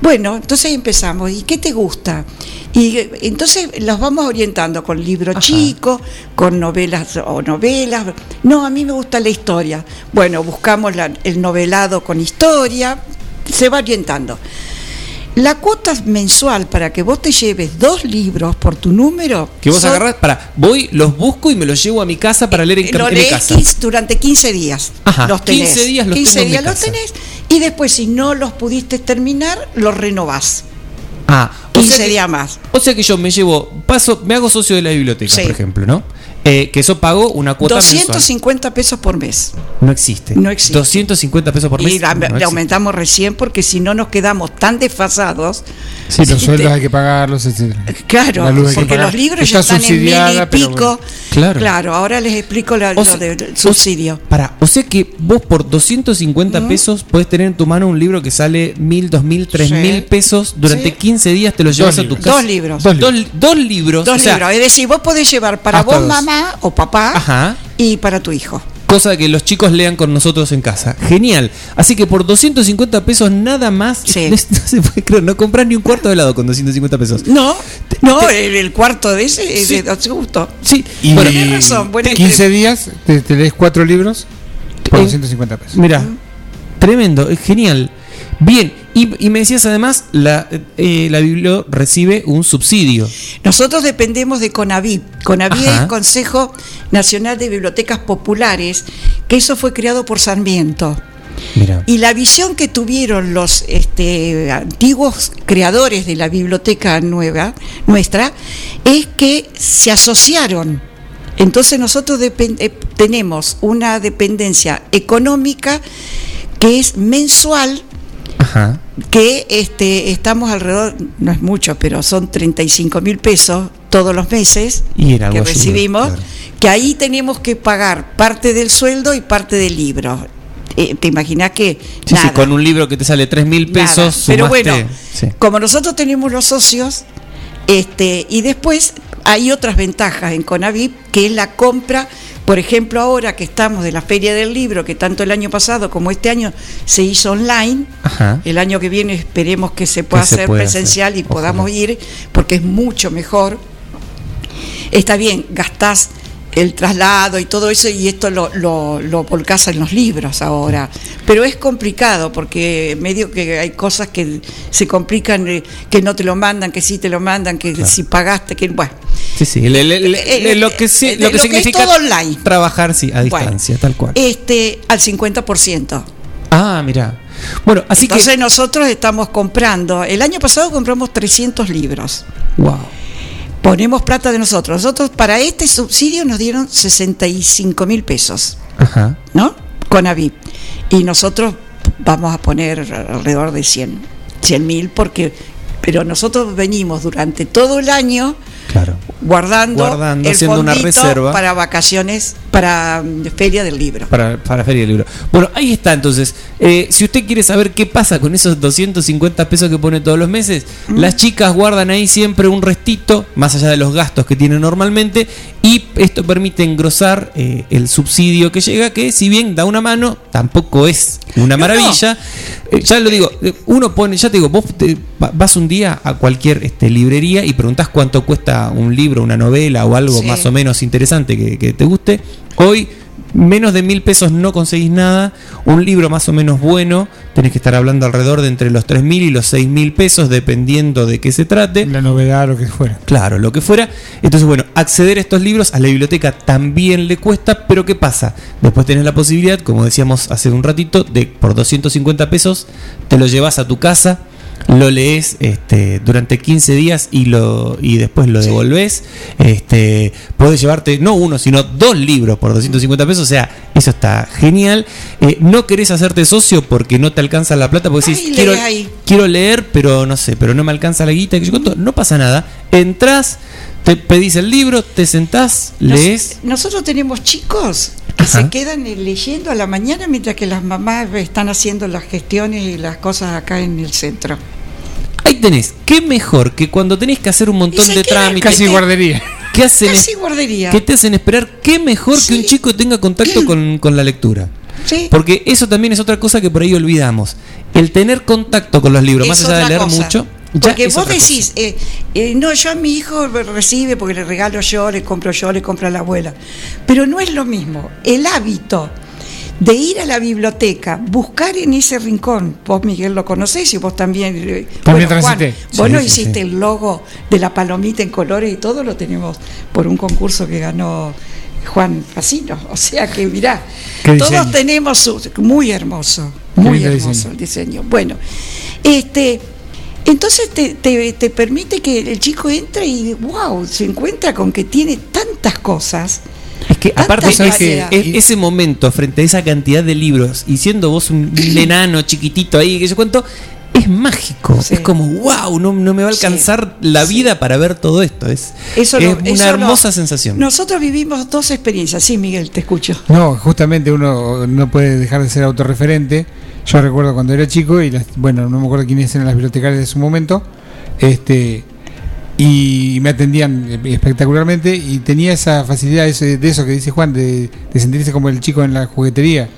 Bueno, entonces empezamos. ¿Y qué te gusta? Y eh, entonces los vamos orientando con libros chicos, con novelas o novelas. No, a mí me gusta la historia. Bueno, buscamos la- el novelado con historia. Se va orientando. La cuota mensual para que vos te lleves dos libros por tu número. que vos son- agarrás, para, voy, los busco y me los llevo a mi casa para leer en, lo en mi lees casa. 15 durante 15 días. Ajá, los tenés. 15 días los 15 tengo en mi días los casa. tenés y después si no los pudiste terminar, los renovás. Ah, o 15 sea que- días más. O sea que yo me llevo, paso, me hago socio de la biblioteca, Sí. por ejemplo, ¿no? Eh, que eso pago una cuota mensual. 250 pesos por mes. No existe. No existe. 250 pesos por mes. Y la- no le aumentamos recién porque si no nos quedamos tan desfasados. Sí, los sueldos hay que pagarlos, etc. Claro, porque pagar. los libros Está ya están en mil y pico. bueno. Claro. ahora les explico la- O lo sea- del subsidio. Para, o sea que vos por 250 Mm. pesos podés tener en tu mano un libro que sale mil, dos mil, tres Sí. mil pesos. Durante Sí. 15 días te lo llevas a tu libros. casa. Dos libros. Dos, dos libros. Dos o sea, libros. Es decir, vos podés llevar para vos, dos. Mamá o papá, Ajá. y para tu hijo. Cosa que los chicos lean con nosotros en casa. Genial. Así que por 250 pesos nada más. Sí. [laughs] No, se puede creer. No compras ni un cuarto de helado con 250 pesos. No, no, el, el cuarto de ese es Sí. de su gusto. Sí. Y Bueno, Tenés razón, buena 15 días te, te lees cuatro libros por En- 250 pesos. Mira, tremendo, es genial. Bien, y, y me decías además, la, eh, la Biblia recibe un subsidio. Nosotros dependemos de. CONAVIP Ajá. es Consejo Nacional de Bibliotecas Populares, que eso fue creado por Sarmiento. Mira. Y la visión que tuvieron los este, antiguos creadores de la biblioteca nueva, nuestra, es que se asociaron. Entonces nosotros eh, tenemos una dependencia económica que es mensual, Ajá. que este, estamos alrededor, no es mucho, pero son 35 mil pesos todos los meses Y que recibimos, claro. que ahí tenemos que pagar parte del sueldo y parte del libro. Eh, ¿Te imaginas que Sí, nada, sí, con un libro que te sale 3 mil nada. pesos. Pero bueno, sí. como nosotros tenemos los socios, este, y después hay otras ventajas en Conavip, que es la compra, por ejemplo, ahora que estamos de la Feria del Libro, que tanto el año pasado como este año se hizo online, Ajá. el año que viene esperemos que se pueda Que hacer presencial hacer, y podamos ir, porque es mucho mejor. Está bien, gastás el traslado y todo eso y esto lo, lo, en los libros ahora. Pero es complicado porque medio que hay cosas que se complican, eh, que no te lo mandan, que sí te lo mandan, que si pagaste, que bueno. Sí, sí, le- le- le- lo que, sí- lo que lo que es significa todo online. trabajar sí, a distancia, tal cual. Este, al 50%. Ah, mira. Bueno, así Entonces nosotros estamos comprando, el año pasado compramos 300 libros. que. Wow. Ponemos plata de nosotros. Nosotros para este subsidio nos dieron 65 mil pesos, Ajá. ¿no? Con AVIP. Y nosotros vamos a poner alrededor de 100 mil porque pero nosotros venimos durante todo el año Claro. Guardando, Guardando, el haciendo una reserva. para vacaciones, para mm, feria del libro. Para, para Feria del Libro. Bueno, ahí está entonces. Eh, si usted quiere saber qué pasa con esos 250 pesos que pone todos los meses, las chicas guardan ahí siempre un restito, más allá de los gastos que tienen normalmente, y esto permite engrosar eh, el subsidio que llega, que si bien da una mano, tampoco es una maravilla. Eh, ya lo digo, uno pone, ya te digo, vos te- vas un día a cualquier este, librería y preguntás cuánto cuesta un libro, una novela o algo Sí. más o menos interesante que, que te guste. Hoy Menos de mil pesos no conseguís nada. Un libro más o menos bueno, tenés que estar hablando alrededor de entre los tres mil y los seis mil pesos, dependiendo de qué se trate. La novedad, lo que fuera. Claro, lo que fuera. Entonces, bueno, acceder a estos libros a la biblioteca también le cuesta, pero ¿qué pasa? Después tenés la posibilidad, como decíamos hace un ratito, de por 250 pesos te lo llevas a tu casa lo lees este, durante 15 días y lo y después lo devolves. Este, puedes llevarte no uno, sino dos libros por 250 pesos. O sea, eso está genial. Eh, no querés hacerte socio porque no te alcanza la plata. Porque decís, Ay, quiero, ahí. quiero leer, pero no sé, pero no me alcanza la guita. que yo cuento". No pasa nada. Entrás, te pedís el libro, te sentás, Nos- lees. Nosotros tenemos chicos que Ajá. se quedan leyendo a la mañana mientras que las mamás están haciendo las gestiones y las cosas acá en el centro. Ahí tenés. ¿Qué mejor que cuando tenés que hacer un montón de trámites? Casi guardería. ¿Qué hacen? Casi guardería. que te hacen esperar qué mejor que un chico tenga contacto con, con la lectura. Sí. Porque eso también es otra cosa que por ahí olvidamos. El tener contacto con los libros, más Es allá de leer cosa. mucho. Porque vos decís, eh, eh, no, yo a mi hijo recibe porque le regalo yo, le compro yo, le compro a la abuela. Pero no es lo mismo. El hábito de ir a la biblioteca, buscar en ese rincón, vos Miguel lo conocés y vos también. eh, También bueno, Juan, vos Sí, no sí, hiciste sí. el logo de la palomita en colores y todo lo tenemos por un concurso que ganó Juan Facino. O sea que mirá, todos tenemos su, muy hermoso, muy hermoso diseño. el diseño. Bueno, este, entonces te, te- te permite que el chico entre y wow, se encuentra con que tiene tantas cosas. Es que aparte Tanta es que ese momento frente a esa cantidad de libros y siendo vos un, [laughs] enano chiquitito ahí que yo cuento es mágico, es como wow, no, no me va a alcanzar la vida para ver todo esto, es, Eso es lo- una eso lo- hermosa sensación. Nosotros vivimos dos experiencias. Sí, Miguel, te escucho. No, justamente uno no puede dejar de ser autorreferente. Yo recuerdo cuando era chico y las- bueno, no me acuerdo quiénes eran las bibliotecarias de su momento, este y me atendían espectacularmente y tenía esa facilidad de eso que dice Juan de, de sentirse como el chico en la juguetería.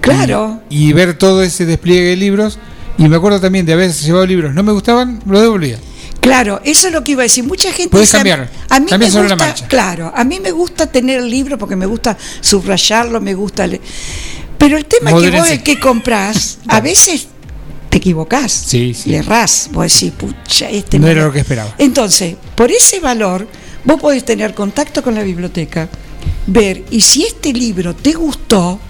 Claro. Y, y ver todo ese despliegue de libros y me acuerdo también de haber llevado libros, no me gustaban, lo devolvía. Claro, eso es lo que iba a decir. Mucha gente dice, cambiar, A mí cambiar me sobre la gusta, marcha. claro, a mí me gusta tener el libro porque me gusta subrayarlo, me gusta. le- Pero el tema es que vos el que comprás, a veces te equivocás, Sí, sí. le errás, vos decís, pucha, este No era lo que esperaba. Entonces, por ese valor, vos podés tener contacto con la biblioteca, ver, y si este libro te gustó,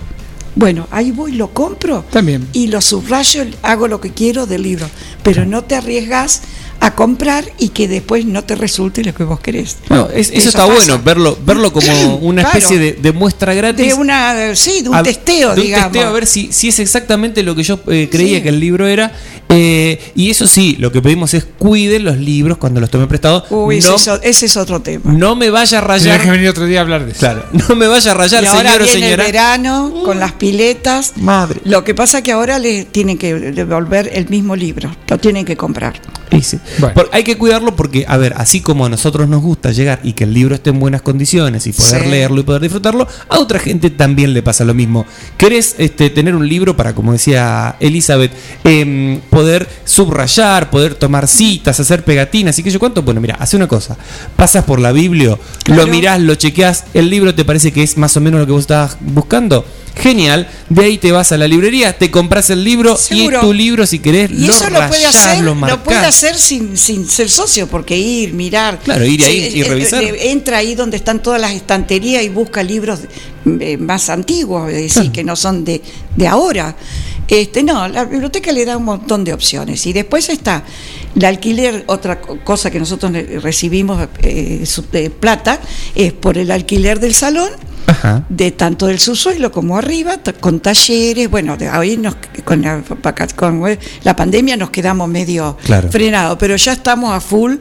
bueno, ahí voy, lo compro También. y lo subrayo, hago lo que quiero del libro, pero no te arriesgas a comprar y que después no te resulte lo que vos querés. No, es- eso, está pasa. bueno, verlo, verlo como [clears throat] una Claro. especie de, de muestra gratis. De una, sí, de un A- testeo, de un digamos. testeo a ver si, si es exactamente lo que yo eh, creía Sí. que el libro era. Eh, y eso sí, lo que pedimos es cuiden los libros cuando los tomen prestados. Uy, no, ese, es, o- ese es otro tema. no me vaya a rayar. que venir otro día a hablar de eso. Claro, [laughs] no me vaya a rayar, y ahora señor o viene señora. el verano con las piletas. Madre. Lo que pasa que ahora le tienen que devolver el mismo libro, lo tienen que comprar. Y sí. Por- hay que cuidarlo porque, a ver, así como a nosotros nos gusta llegar y que el libro esté en buenas condiciones y poder Sí. leerlo y poder disfrutarlo, a otra gente también le pasa lo mismo. ¿Querés este, tener un libro para, como decía Elizabeth, em, poder subrayar, poder tomar citas, hacer pegatinas y qué sé yo cuánto? Bueno, mira, hace una cosa. Pasas por la Biblia, lo mirás, lo chequeás, el libro te parece que es más o menos lo que vos estabas buscando. Genial, de ahí te vas a la librería, te compras el libro Seguro. y tu libro, si querés, Y lo eso lo puede rayás, hacer, lo lo, puede hacer sin, sin ser socio, porque ir, mirar. Claro, ir ahí y eh, revisar. eh, Entra ahí donde están todas las estanterías y busca libros eh, más antiguos, es decir, que no son de, de ahora. Este, no, la biblioteca le da un montón de opciones. Y después está el alquiler, otra co- cosa que nosotros recibimos eh, plata, es por el alquiler del salón Ajá. de tanto del subsuelo como arriba, con talleres, bueno, de hoy nos, con, la, vaca- con eh, la pandemia nos quedamos medio Claro. frenados, pero ya estamos a full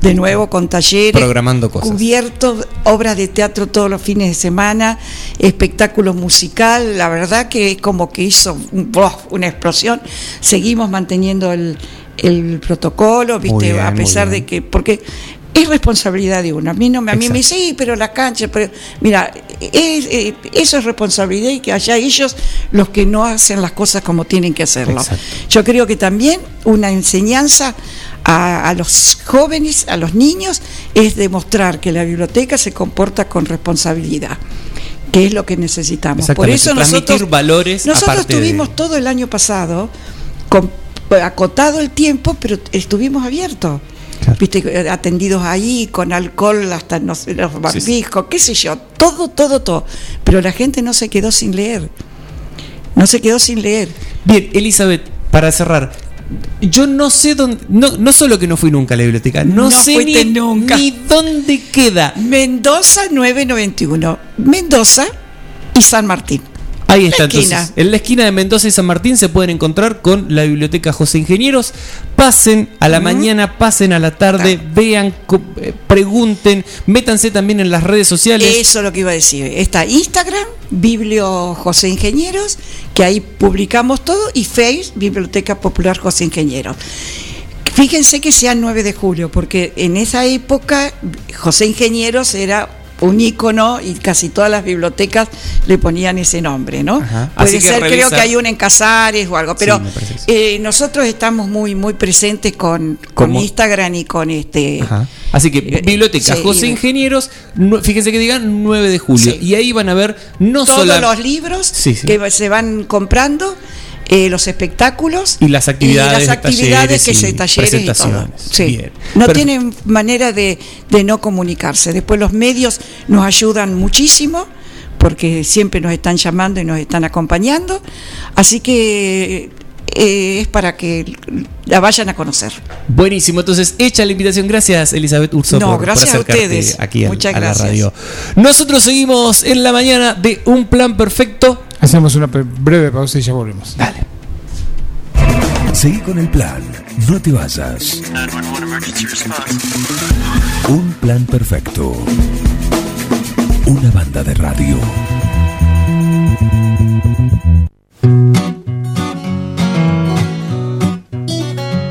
de nuevo con talleres, Programando cosas. cubiertos, obras de teatro todos los fines de semana, espectáculo musical, la verdad que es como que hizo una explosión, seguimos manteniendo el, el protocolo, viste, bien, a pesar de que, porque es responsabilidad de uno. A mí no me, a mí me dice, sí, pero la cancha, pero mira, es, eh, eso es responsabilidad y que haya ellos los que no hacen las cosas como tienen que hacerlo. Yo creo que también una enseñanza a, a los jóvenes, a los niños, es demostrar que la biblioteca se comporta con responsabilidad que es lo que necesitamos. Por eso nosotros, valores nosotros de- estuvimos todo el año pasado con, acotado el tiempo, pero estuvimos abiertos. Viste, atendidos ahí con alcohol hasta no sé, los barbijos, qué sé yo, todo, todo, todo. Pero la gente no se quedó sin leer. No se quedó sin leer. Bien, Elizabeth, para cerrar. Yo no sé dónde. No, no solo que no fui nunca a la biblioteca, no, No sé ni, nunca. ni dónde queda. Mendoza 991. Mendoza y San Martín. Ahí está, esquina. entonces. En la esquina de Mendoza y San Martín se pueden encontrar con la biblioteca José Ingenieros. Pasen a la mañana, pasen a la tarde, vean, eh, pregunten, métanse también en las redes sociales. Eso es lo que iba a decir. Está Instagram, Biblio José Ingenieros, que ahí publicamos todo, y Face, Biblioteca Popular José Ingenieros. Fíjense que sea 9 de julio, porque en esa época José Ingenieros era un ícono y casi todas las bibliotecas le ponían ese nombre, ¿no? Ajá. Puede Así que ser, creo que hay una en Casares o algo, pero sí. eh, nosotros estamos muy muy presentes con, con. Instagram y con este Ajá. Así que Biblioteca sí, José Ingenieros, fíjense que digan 9 de julio. Y ahí van a ver no todos solo. los libros Sí, sí. que se van comprando, eh, los espectáculos Y las actividades, y las actividades talleres que se talleres y todo. Sí. No Perfecto. tienen manera de, de no comunicarse. Después los medios nos ayudan muchísimo porque siempre nos están llamando y nos están acompañando. Así que eh, es para que la vayan a conocer. Buenísimo, entonces hecha la invitación. Gracias, Elizabeth Urso, No, por, por gracias a acercarte ustedes. aquí al- Muchas a la gracias. radio. Nosotros seguimos en la mañana de Un Plan Perfecto. Hacemos una breve pausa y ya volvemos. Dale. Seguí con el plan. No te vayas. Un plan perfecto. Una banda de radio.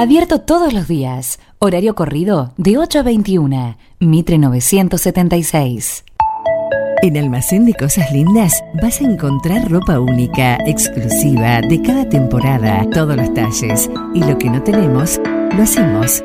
Abierto todos los días. Horario corrido de 8 a 21. Mitre 976. En Almacén de Cosas Lindas vas a encontrar ropa única, exclusiva, de cada temporada, todos los talles. Y lo que no tenemos, lo hacemos.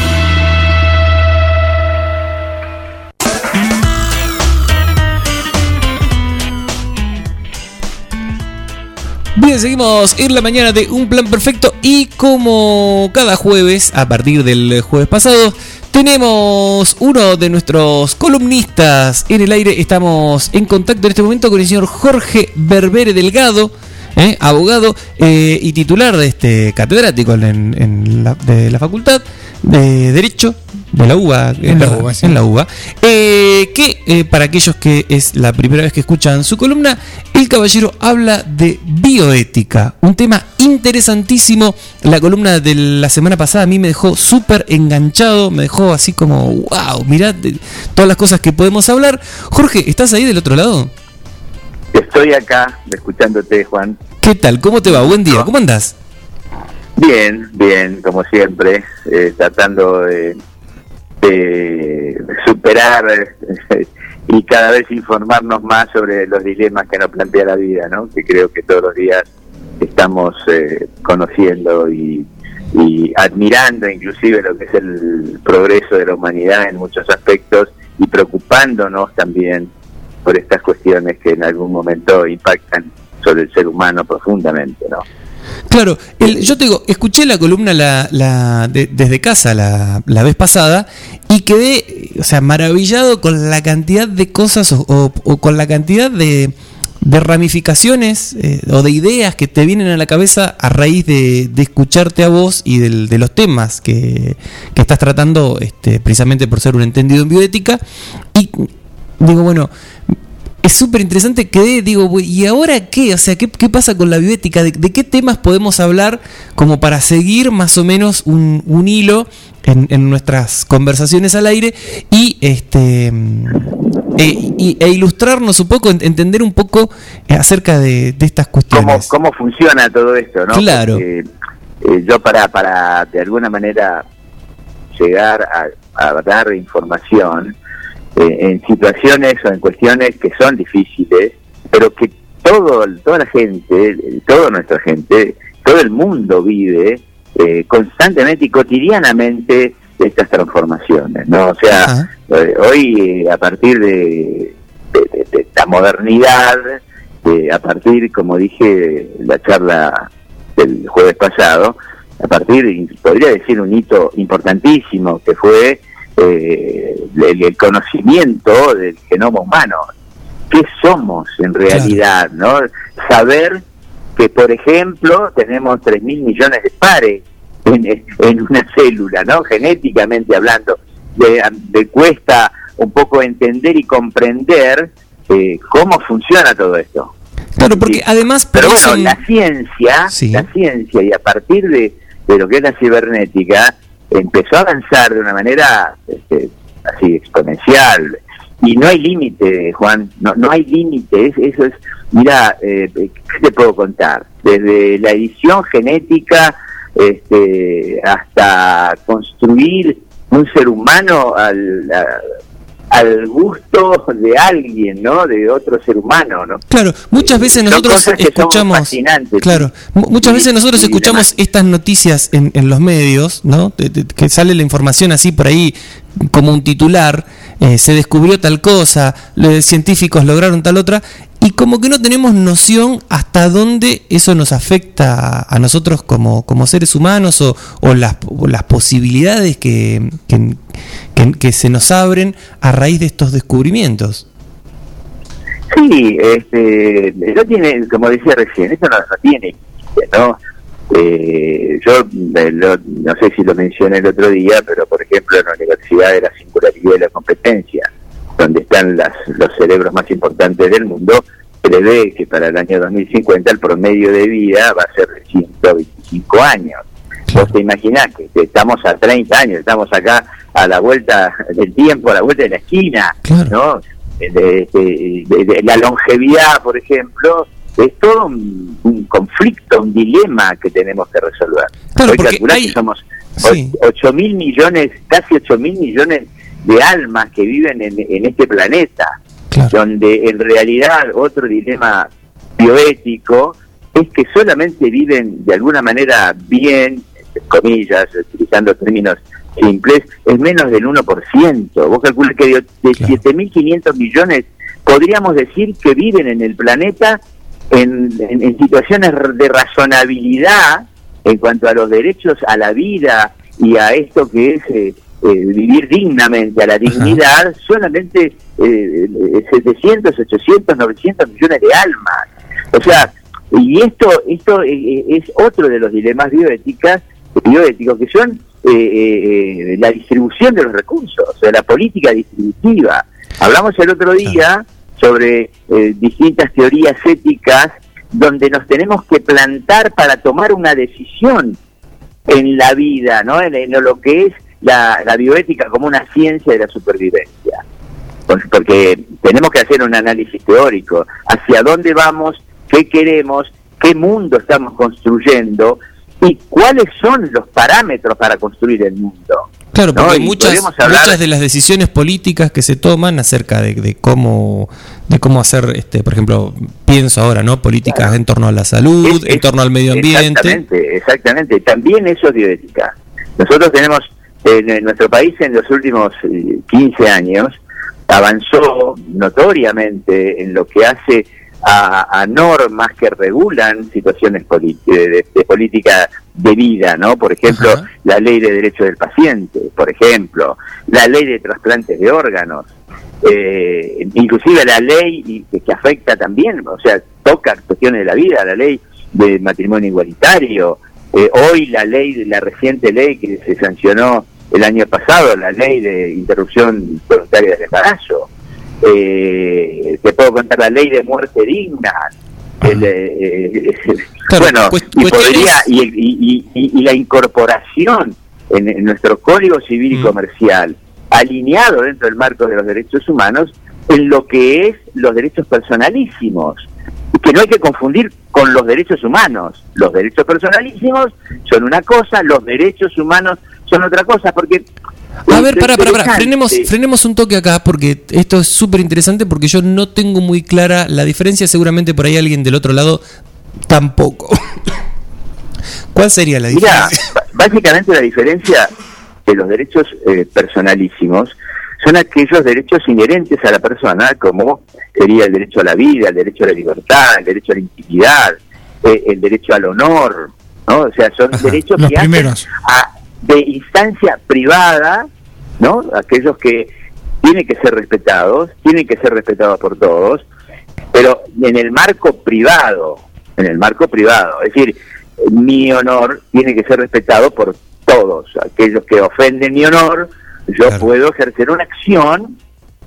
Bien, seguimos en la mañana de Un Plan Perfecto y como cada jueves, a partir del jueves pasado, tenemos uno de nuestros columnistas en el aire. Estamos en contacto en este momento con el señor Jorge Berbere Delgado, ¿eh? abogado eh, y titular de este catedrático en, la, de la Facultad de Derecho de la UBA, En la UBA, sí. en la UBA, eh, que eh, para aquellos que es la primera vez que escuchan su columna, el caballero habla de bioética, un tema interesantísimo. La columna de la semana pasada a mí me dejó súper enganchado, me dejó así como, wow, mirad todas las cosas que podemos hablar. Jorge, ¿estás ahí del otro lado? Estoy acá escuchándote, Juan. ¿Qué tal? ¿Cómo te va? Buen día, ¿cómo andás? Bien, bien, como siempre, eh, tratando de, de superar [laughs] y cada vez informarnos más sobre los dilemas que nos plantea la vida, ¿no? Que creo que todos los días estamos eh, conociendo y, y admirando inclusive lo que es el progreso de la humanidad en muchos aspectos y preocupándonos también por estas cuestiones que en algún momento impactan sobre el ser humano profundamente, ¿no? Claro, el- yo te digo, escuché la columna la, la- de- desde casa la, la vez pasada y quedé, o sea, maravillado con la cantidad de cosas o, con la cantidad de, de ramificaciones eh, o de ideas que te vienen a la cabeza a raíz de, escucharte a vos y de los temas que, que estás tratando este, precisamente por ser un entendido en bioética. Y digo, bueno, es súper interesante. Quedé, digo, "Güey, ¿y ahora qué? O sea, ¿qué, qué pasa con la bioética? ¿De, de qué temas podemos hablar como para seguir más o menos un, un hilo en, en nuestras conversaciones al aire y este mm, e, e ilustrarnos un poco, en- entender un poco eh, acerca de, de estas cómo, cuestiones? cómo funciona todo esto, ¿no? Claro. Porque, eh, yo para, para de alguna manera llegar a, a dar información eh, en situaciones o en cuestiones que son difíciles, pero que todo, toda la gente, toda nuestra gente, todo el mundo vive eh, constantemente y cotidianamente estas transformaciones, ¿no? O sea, eh, hoy eh, a partir de, de- de- de la modernidad, eh, a partir, como dije, la charla del jueves pasado, a partir, podría decir, un hito importantísimo que fue eh, el, el conocimiento del genoma humano. ¿Qué somos en realidad? ¿no? Saber que, por ejemplo, tenemos 3 mil millones de pares en, en una célula, ¿no? Genéticamente hablando. De, de cuesta un poco entender y comprender eh, cómo funciona todo esto. Claro, porque además Pero bueno, la ciencia, la ciencia y a partir de, de lo que es la cibernética, empezó a avanzar de una manera este, así exponencial. Y no hay límite, Juan, no, no hay límite. Es- Eso es, mira, eh, ¿qué te puedo contar? Desde la edición genética este, hasta construir un ser humano al, al gusto de alguien, ¿no? De otro ser humano, ¿no? Claro, muchas veces nosotros cosas que son escuchamos. fascinantes. Claro, mu- muchas veces nosotros escuchamos estas noticias en, en los medios, ¿no? De- de- que sale la información así por ahí como un titular, eh, se descubrió tal cosa, los científicos lograron tal otra, y como que no tenemos noción hasta dónde eso nos afecta a nosotros como, como seres humanos o, o las, o las posibilidades que, que, se nos abren a raíz de estos descubrimientos. Sí, este, tiene, como decía recién, eso no, no tiene ¿no? Eh, yo eh, lo- no sé si lo mencioné el otro día, pero por ejemplo en la Universidad de la Singularidad y la Competencia, donde están las, los cerebros más importantes del mundo, prevé que para el año 2050 el promedio de vida va a ser de 125 años. Vos te imaginás que estamos a 30 años, estamos acá a la vuelta del tiempo, a la vuelta de la esquina, ¿no? De- de- de- de la longevidad, por ejemplo, es todo un, un conflicto, un dilema que tenemos que resolver. Claro, Hoy calculá hay- que somos Sí. 8 mil millones, casi 8 mil millones de almas que viven en, en este planeta, donde en realidad otro dilema bioético es que solamente viven de alguna manera bien, entre comillas, utilizando términos simples, es menos del 1%. Vos calculas que de, de 7.500 millones podríamos decir que viven en el planeta en, en- en situaciones de razonabilidad en cuanto a los derechos a la vida y a esto que es eh, eh, vivir dignamente, a la dignidad, solamente eh, eh, 700, 800, 900 millones de almas. O sea, y esto esto eh, eh, es otro de los dilemas bioéticas, bioéticos, que son la distribución de los recursos, o sea, la política distributiva. Hablamos el otro día sobre eh, distintas teorías éticas donde nos tenemos que plantar para tomar una decisión en la vida, ¿no? En, lo que es la, la bioética como una ciencia de la supervivencia. Por- Porque tenemos que hacer un análisis teórico, hacia dónde vamos, qué queremos, qué mundo estamos construyendo y cuáles son los parámetros para construir el mundo. Claro, porque ¿no? Muchas, podríamos hablar- muchas de las decisiones políticas que se toman acerca de, de cómo de cómo hacer, este, por ejemplo, pienso ahora, ¿no? Políticas en torno a la salud, Es- en torno al medio ambiente. Exactamente, exactamente. También eso es bioética. Nosotros tenemos, en, nuestro país en los últimos eh, 15 años, avanzó notoriamente en lo que hace a, a normas que regulan situaciones de, política de vida, ¿no? Por ejemplo, la ley de derechos del paciente, por ejemplo, la ley de trasplantes de órganos, eh, inclusive la ley que afecta también, o sea, toca cuestiones de la vida, la ley de matrimonio igualitario, eh, hoy la ley, la reciente ley que se sancionó el año pasado, la ley de interrupción voluntaria del embarazo, eh, te puedo contar la ley de muerte digna, el, eh, eh, [laughs] bueno, y, podría, y, y- y- y la incorporación en, en nuestro Código Civil y Comercial, alineado dentro del marco de los derechos humanos, en lo que es los derechos personalísimos, que no hay que confundir con los derechos humanos. Los derechos personalísimos son una cosa, los derechos humanos son otra cosa, porque... A ver, para, para, interesante- frenemos, frenemos un toque acá porque esto es súper interesante porque yo no tengo muy clara la diferencia, seguramente por ahí alguien del otro lado tampoco. [coughs] ¿Cuál sería la diferencia? b- básicamente la diferencia de los derechos eh, personalísimos son aquellos derechos inherentes a la persona, como sería el derecho a la vida, el derecho a la libertad, el derecho a la intimidad, eh, el derecho al honor, ¿no? O sea, son derechos los que hacen a- de instancia privada, ¿no? Aquellos que tienen que ser respetados, tienen que ser respetados por todos, pero en el marco privado, en el marco privado, es decir, mi honor tiene que ser respetado por todos, aquellos que ofenden mi honor, yo puedo ejercer una acción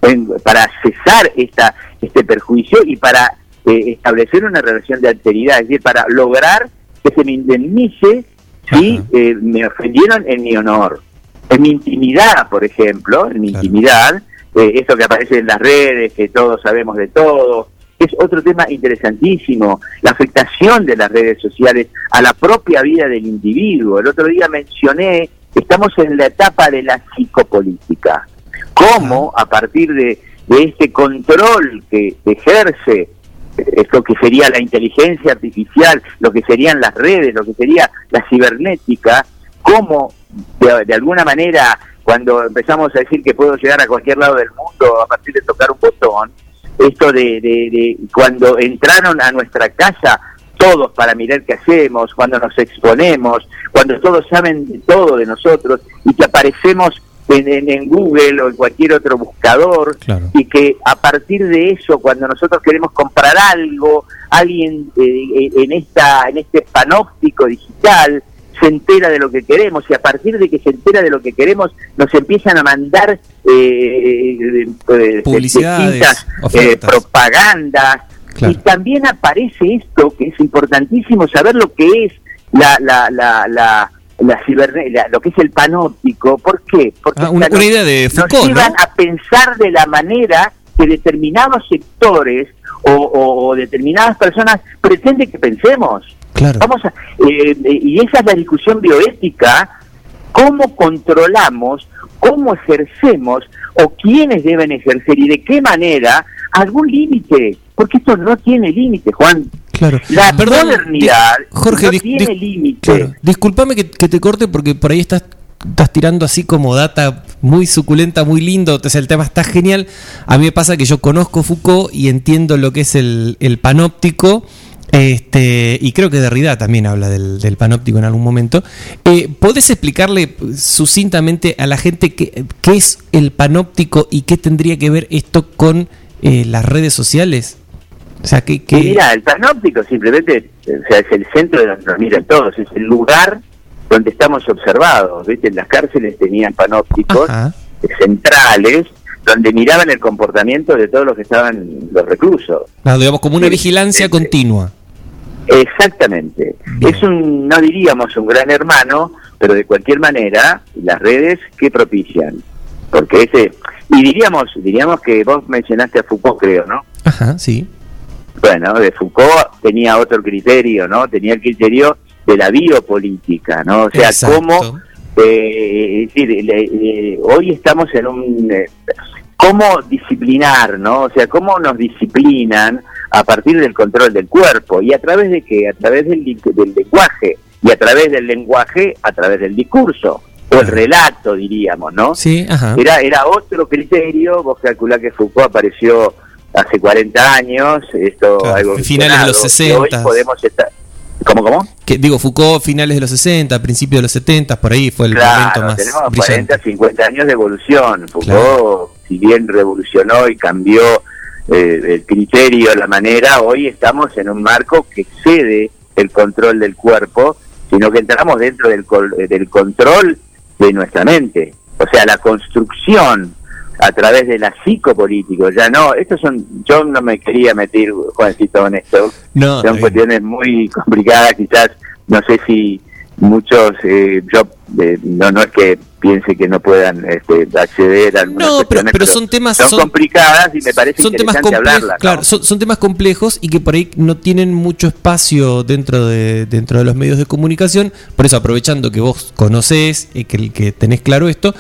en- para cesar esta este perjuicio y para eh, establecer una relación de alteridad, es decir, para lograr que se me indemnice si eh, me ofendieron en mi honor. En mi intimidad, por ejemplo, en mi intimidad, eh, esto que aparece en las redes, que todos sabemos de todo, es otro tema interesantísimo, la afectación de las redes sociales a la propia vida del individuo. El otro día mencioné, estamos en la etapa de la psicopolítica, cómo a partir de, de este control que ejerce esto que sería la inteligencia artificial, lo que serían las redes, lo que sería la cibernética, cómo de, alguna manera cuando empezamos a decir que puedo llegar a cualquier lado del mundo a partir de tocar un botón, esto de, de, de cuando entraron a nuestra casa todos para mirar qué hacemos, cuando nos exponemos, cuando todos saben todo de nosotros y que aparecemos en, en- en Google o en cualquier otro buscador y que a partir de eso cuando nosotros queremos comprar algo alguien eh, en esta en este panóptico digital se entera de lo que queremos y a partir de que se entera de lo que queremos nos empiezan a mandar eh, eh, Publicidades, distintas, eh, propagandas y también aparece esto que es importantísimo saber lo que es la la la la, la ciberne- la- lo que es el panóptico ¿por qué? porque Ah, una- una nos- idea de nos Foucault, ¿no? llevan a pensar de la manera que determinados sectores o, o- o determinadas personas pretenden que pensemos. Claro. Vamos a, eh, eh, y esa es la discusión bioética, cómo controlamos, cómo ejercemos o quiénes deben ejercer y de qué manera algún límite, porque esto no tiene límite, Juan. Claro. La Perdón, modernidad Jorge, no tiene límite. Claro. Disculpame que, que te corte porque por ahí estás, estás tirando así como data muy suculenta, muy lindo. Sea, el tema está genial. A mí me pasa que yo conozco Foucault y entiendo lo que es el, el panóptico. Este, y creo que Derrida también habla del, del panóptico en algún momento. Eh, ¿Podés explicarle sucintamente a la gente qué, qué es el panóptico y qué tendría que ver esto con eh, las redes sociales? O sea, que, Y mira, el panóptico simplemente o sea, es el centro de donde nos miran todos, es el lugar donde estamos observados. ¿viste? En las cárceles tenían panópticos centrales donde miraban el comportamiento de todos los que estaban los reclusos. Claro, digamos, como una vigilancia continua. Exactamente. Es un, no diríamos un gran hermano, pero de cualquier manera, las redes que propician. Porque ese, y diríamos, diríamos que vos mencionaste a Foucault, creo, ¿no? Ajá, sí. Bueno, de Foucault tenía otro criterio, ¿no? Tenía el criterio de la biopolítica, ¿no? O sea, Exacto. cómo, eh, es decir, le- hoy estamos en un, eh, cómo disciplinar, ¿no? O sea, cómo nos disciplinan a partir del control del cuerpo y a través de qué? A través del lenguaje y a través del lenguaje, a través del discurso o el relato, diríamos, ¿no? Sí, ajá. Era, era otro criterio, vos calculás que Foucault apareció hace 40 años, esto algo finales de los 60. Hoy podemos estar... ¿Cómo, cómo? Que, digo, Foucault, finales de los 60, principios de los 70, por ahí fue el Claro, momento más tenemos brillante. 40, 50 años de evolución. Foucault, si bien revolucionó y cambió eh, el criterio, la manera, hoy estamos en un marco que excede el control del cuerpo, sino que entramos dentro del, del control de nuestra mente. O sea, la construcción a través de la psicopolítico, ya no, estos son, yo no me quería meter, Juancito, en esto, No, son cuestiones muy complicadas, quizás, no sé si muchos, eh, yo eh, no, no es que piense que no puedan este, acceder a algunas No, pero, cuestiones, pero son temas son, complicadas y me parece son temas interesante complejos, hablarlas. ¿no? claro, son, son temas complejos y que por ahí no tienen mucho espacio dentro de dentro de los medios de comunicación. Por eso aprovechando que vos conocés y que, que tenés claro esto,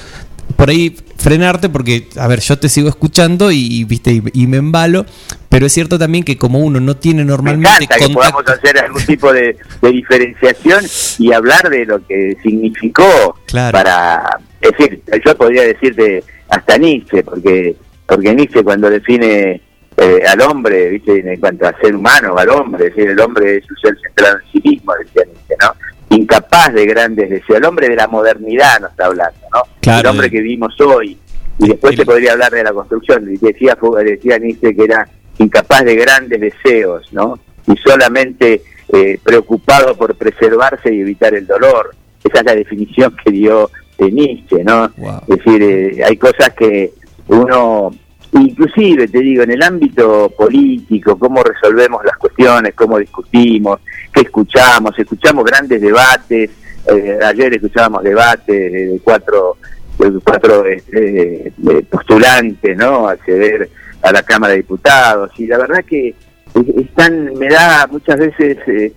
por ahí frenarte porque a ver, yo te sigo escuchando y, y, viste y, y me embalo, pero es cierto también que como uno no tiene Me normalmente encanta que podamos hacer algún tipo de, de diferenciación y hablar de lo que significó para... Es decir, yo podría decirte hasta Nietzsche, porque, porque Nietzsche cuando define eh, al hombre, ¿viste? en cuanto a ser humano, al hombre, es decir, el hombre es un ser centrado en sí mismo, decía Nietzsche, ¿no? Incapaz de grandes deseos, el hombre de la modernidad nos está hablando, ¿no? Claro. El hombre que vivimos hoy. Y después se podría hablar de la construcción, decía, decía Nietzsche que era incapaz de grandes deseos, ¿no? Y solamente eh, preocupado por preservarse y evitar el dolor. Esa es la definición que dio eh, Nietzsche, ¿no? Es decir, eh, hay cosas que uno, inclusive te digo, en el ámbito político, cómo resolvemos las cuestiones, cómo discutimos, qué escuchamos, escuchamos grandes debates, eh, ayer escuchábamos debates de cuatro, de cuatro este, postulantes, ¿no? Acceder a la Cámara de Diputados, y la verdad que es- están, me da muchas veces, eh,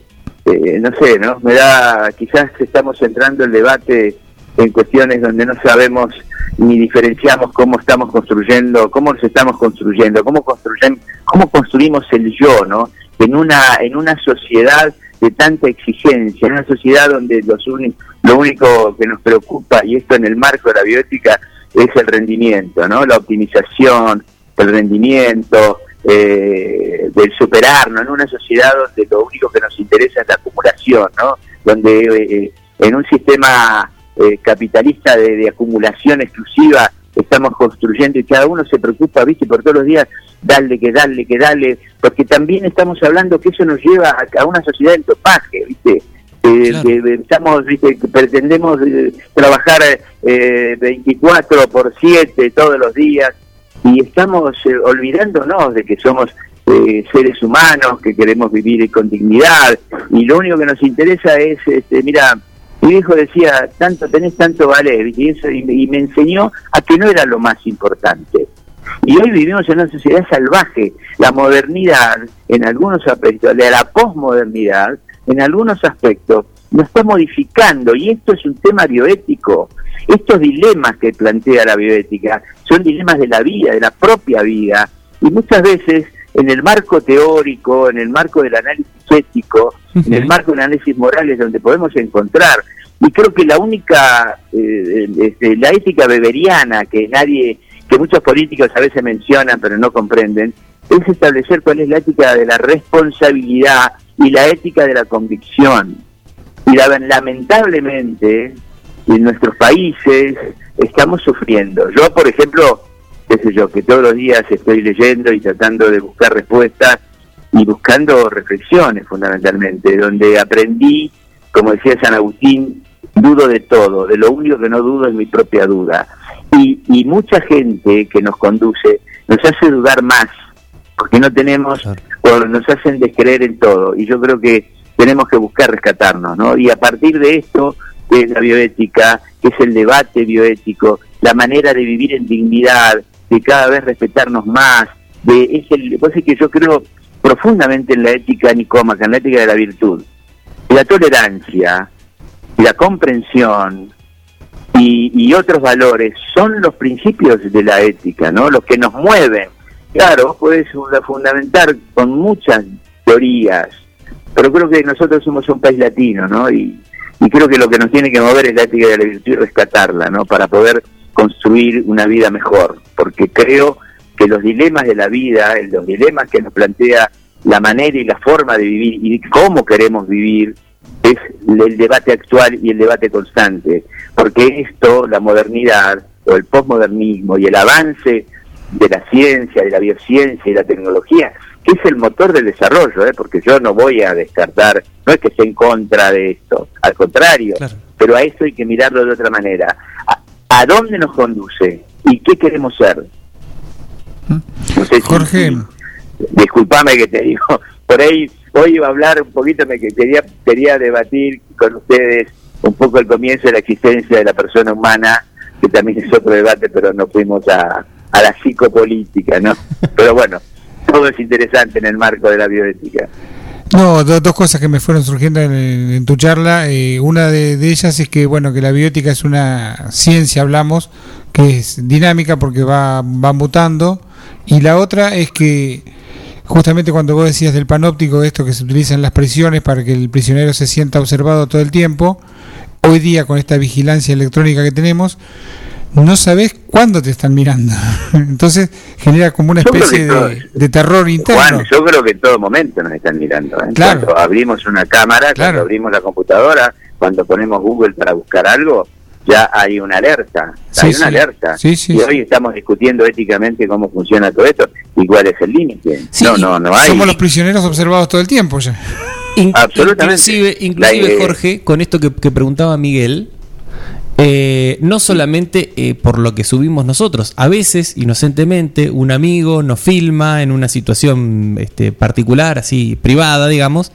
eh, no sé, ¿no? Me da, quizás estamos entrando el debate en cuestiones donde no sabemos ni diferenciamos cómo estamos construyendo, cómo nos estamos construyendo, cómo construyen, cómo construimos el yo, ¿no? En una en una sociedad de tanta exigencia, en una sociedad donde los lo único que nos preocupa y esto en el marco de la bioética es el rendimiento, ¿no? La optimización, el rendimiento, eh, del superarnos, en una sociedad donde lo único que nos interesa es la acumulación, ¿no? Donde eh, en un sistema eh, capitalista de acumulación exclusiva estamos construyendo y cada uno se preocupa, viste, por todos los días, darle, que darle, que darle, porque también estamos hablando que eso nos lleva a, a una sociedad del topaje, viste. Eh, que estamos, viste, que pretendemos eh, trabajar eh, 24 por 7 todos los días y estamos eh, olvidándonos de que somos eh, seres humanos, que queremos vivir con dignidad y lo único que nos interesa es, este, mira, mi viejo decía, tanto tenés, tanto vale, y, eso, y, y me enseñó a que no era lo más importante. Y hoy vivimos en una sociedad salvaje. La modernidad, en algunos aspectos, la posmodernidad, en algunos aspectos, nos está modificando. Y esto es un tema bioético. Estos dilemas que plantea la bioética son dilemas de la vida, de la propia vida. Y muchas veces, en el marco teórico, en el marco del análisis ético, en el marco del análisis moral, es donde podemos encontrar. Y creo que la única, eh, este, la ética beberiana que nadie que muchos políticos a veces mencionan pero no comprenden, es establecer cuál es la ética de la responsabilidad y la ética de la convicción. Y lamentablemente en nuestros países estamos sufriendo. Yo, por ejemplo, qué sé yo, que todos los días estoy leyendo y tratando de buscar respuestas y buscando reflexiones fundamentalmente, donde aprendí, como decía San Agustín, dudo de todo, de lo único que no dudo es mi propia duda. Y, y mucha gente que nos conduce nos hace dudar más, porque no tenemos, o nos hacen descreer en todo. Y yo creo que tenemos que buscar rescatarnos, ¿no? Y a partir de esto, de la bioética, que es el debate bioético, la manera de vivir en dignidad, de cada vez respetarnos más, de es el, pues es que yo creo profundamente en la ética nicómaca, en la ética de la virtud, la tolerancia, y la comprensión y, otros valores son los principios de la ética, ¿no? Los que nos mueven. Claro, puedes fundamentar con muchas teorías, pero creo que nosotros somos un país latino, ¿no? Y, creo que lo que nos tiene que mover es la ética de la virtud y rescatarla, ¿no? Para poder construir una vida mejor, porque creo que los dilemas de la vida, los dilemas que nos plantea la manera y la forma de vivir y cómo queremos vivir, es el debate actual y el debate constante, porque esto, la modernidad o el posmodernismo y el avance de la ciencia, de la biociencia y la tecnología, que es el motor del desarrollo, ¿eh? porque yo no voy a descartar, no es que esté en contra de esto, al contrario, pero a eso hay que mirarlo de otra manera. ¿A, dónde nos conduce y qué queremos ser? Jorge. disculpame que te digo, por ahí hoy iba a hablar un poquito, me quería, quería debatir con ustedes un poco el comienzo de la existencia de la persona humana, que también es otro debate, pero no fuimos a, a la psicopolítica, ¿no? Pero bueno, todo es interesante en el marco de la bioética. No, dos cosas que me fueron surgiendo en, tu charla. Eh, una de, de, ellas es que, bueno, que la bioética es una ciencia, hablamos, que es dinámica porque va, va mutando. Y la otra es que justamente cuando vos decías del panóptico, esto que se utiliza en las prisiones para que el prisionero se sienta observado todo el tiempo, hoy día con esta vigilancia electrónica que tenemos, no sabes cuándo te están mirando. [laughs] Entonces genera como una especie de, terror interno. Juan, yo creo que en todo momento nos están mirando. ¿eh? Cuando abrimos una cámara, cuando abrimos la computadora, cuando ponemos Google para buscar algo, ya hay una alerta, hay una alerta. y hoy estamos discutiendo éticamente cómo funciona todo esto y cuál es el límite. no, no, no hay. Somos los prisioneros observados todo el tiempo ya. Absolutamente. Inclusive, Jorge, con esto que, que preguntaba Miguel, eh, no solamente eh, por lo que subimos nosotros, a veces inocentemente un amigo nos filma en una situación este, particular, así privada, digamos,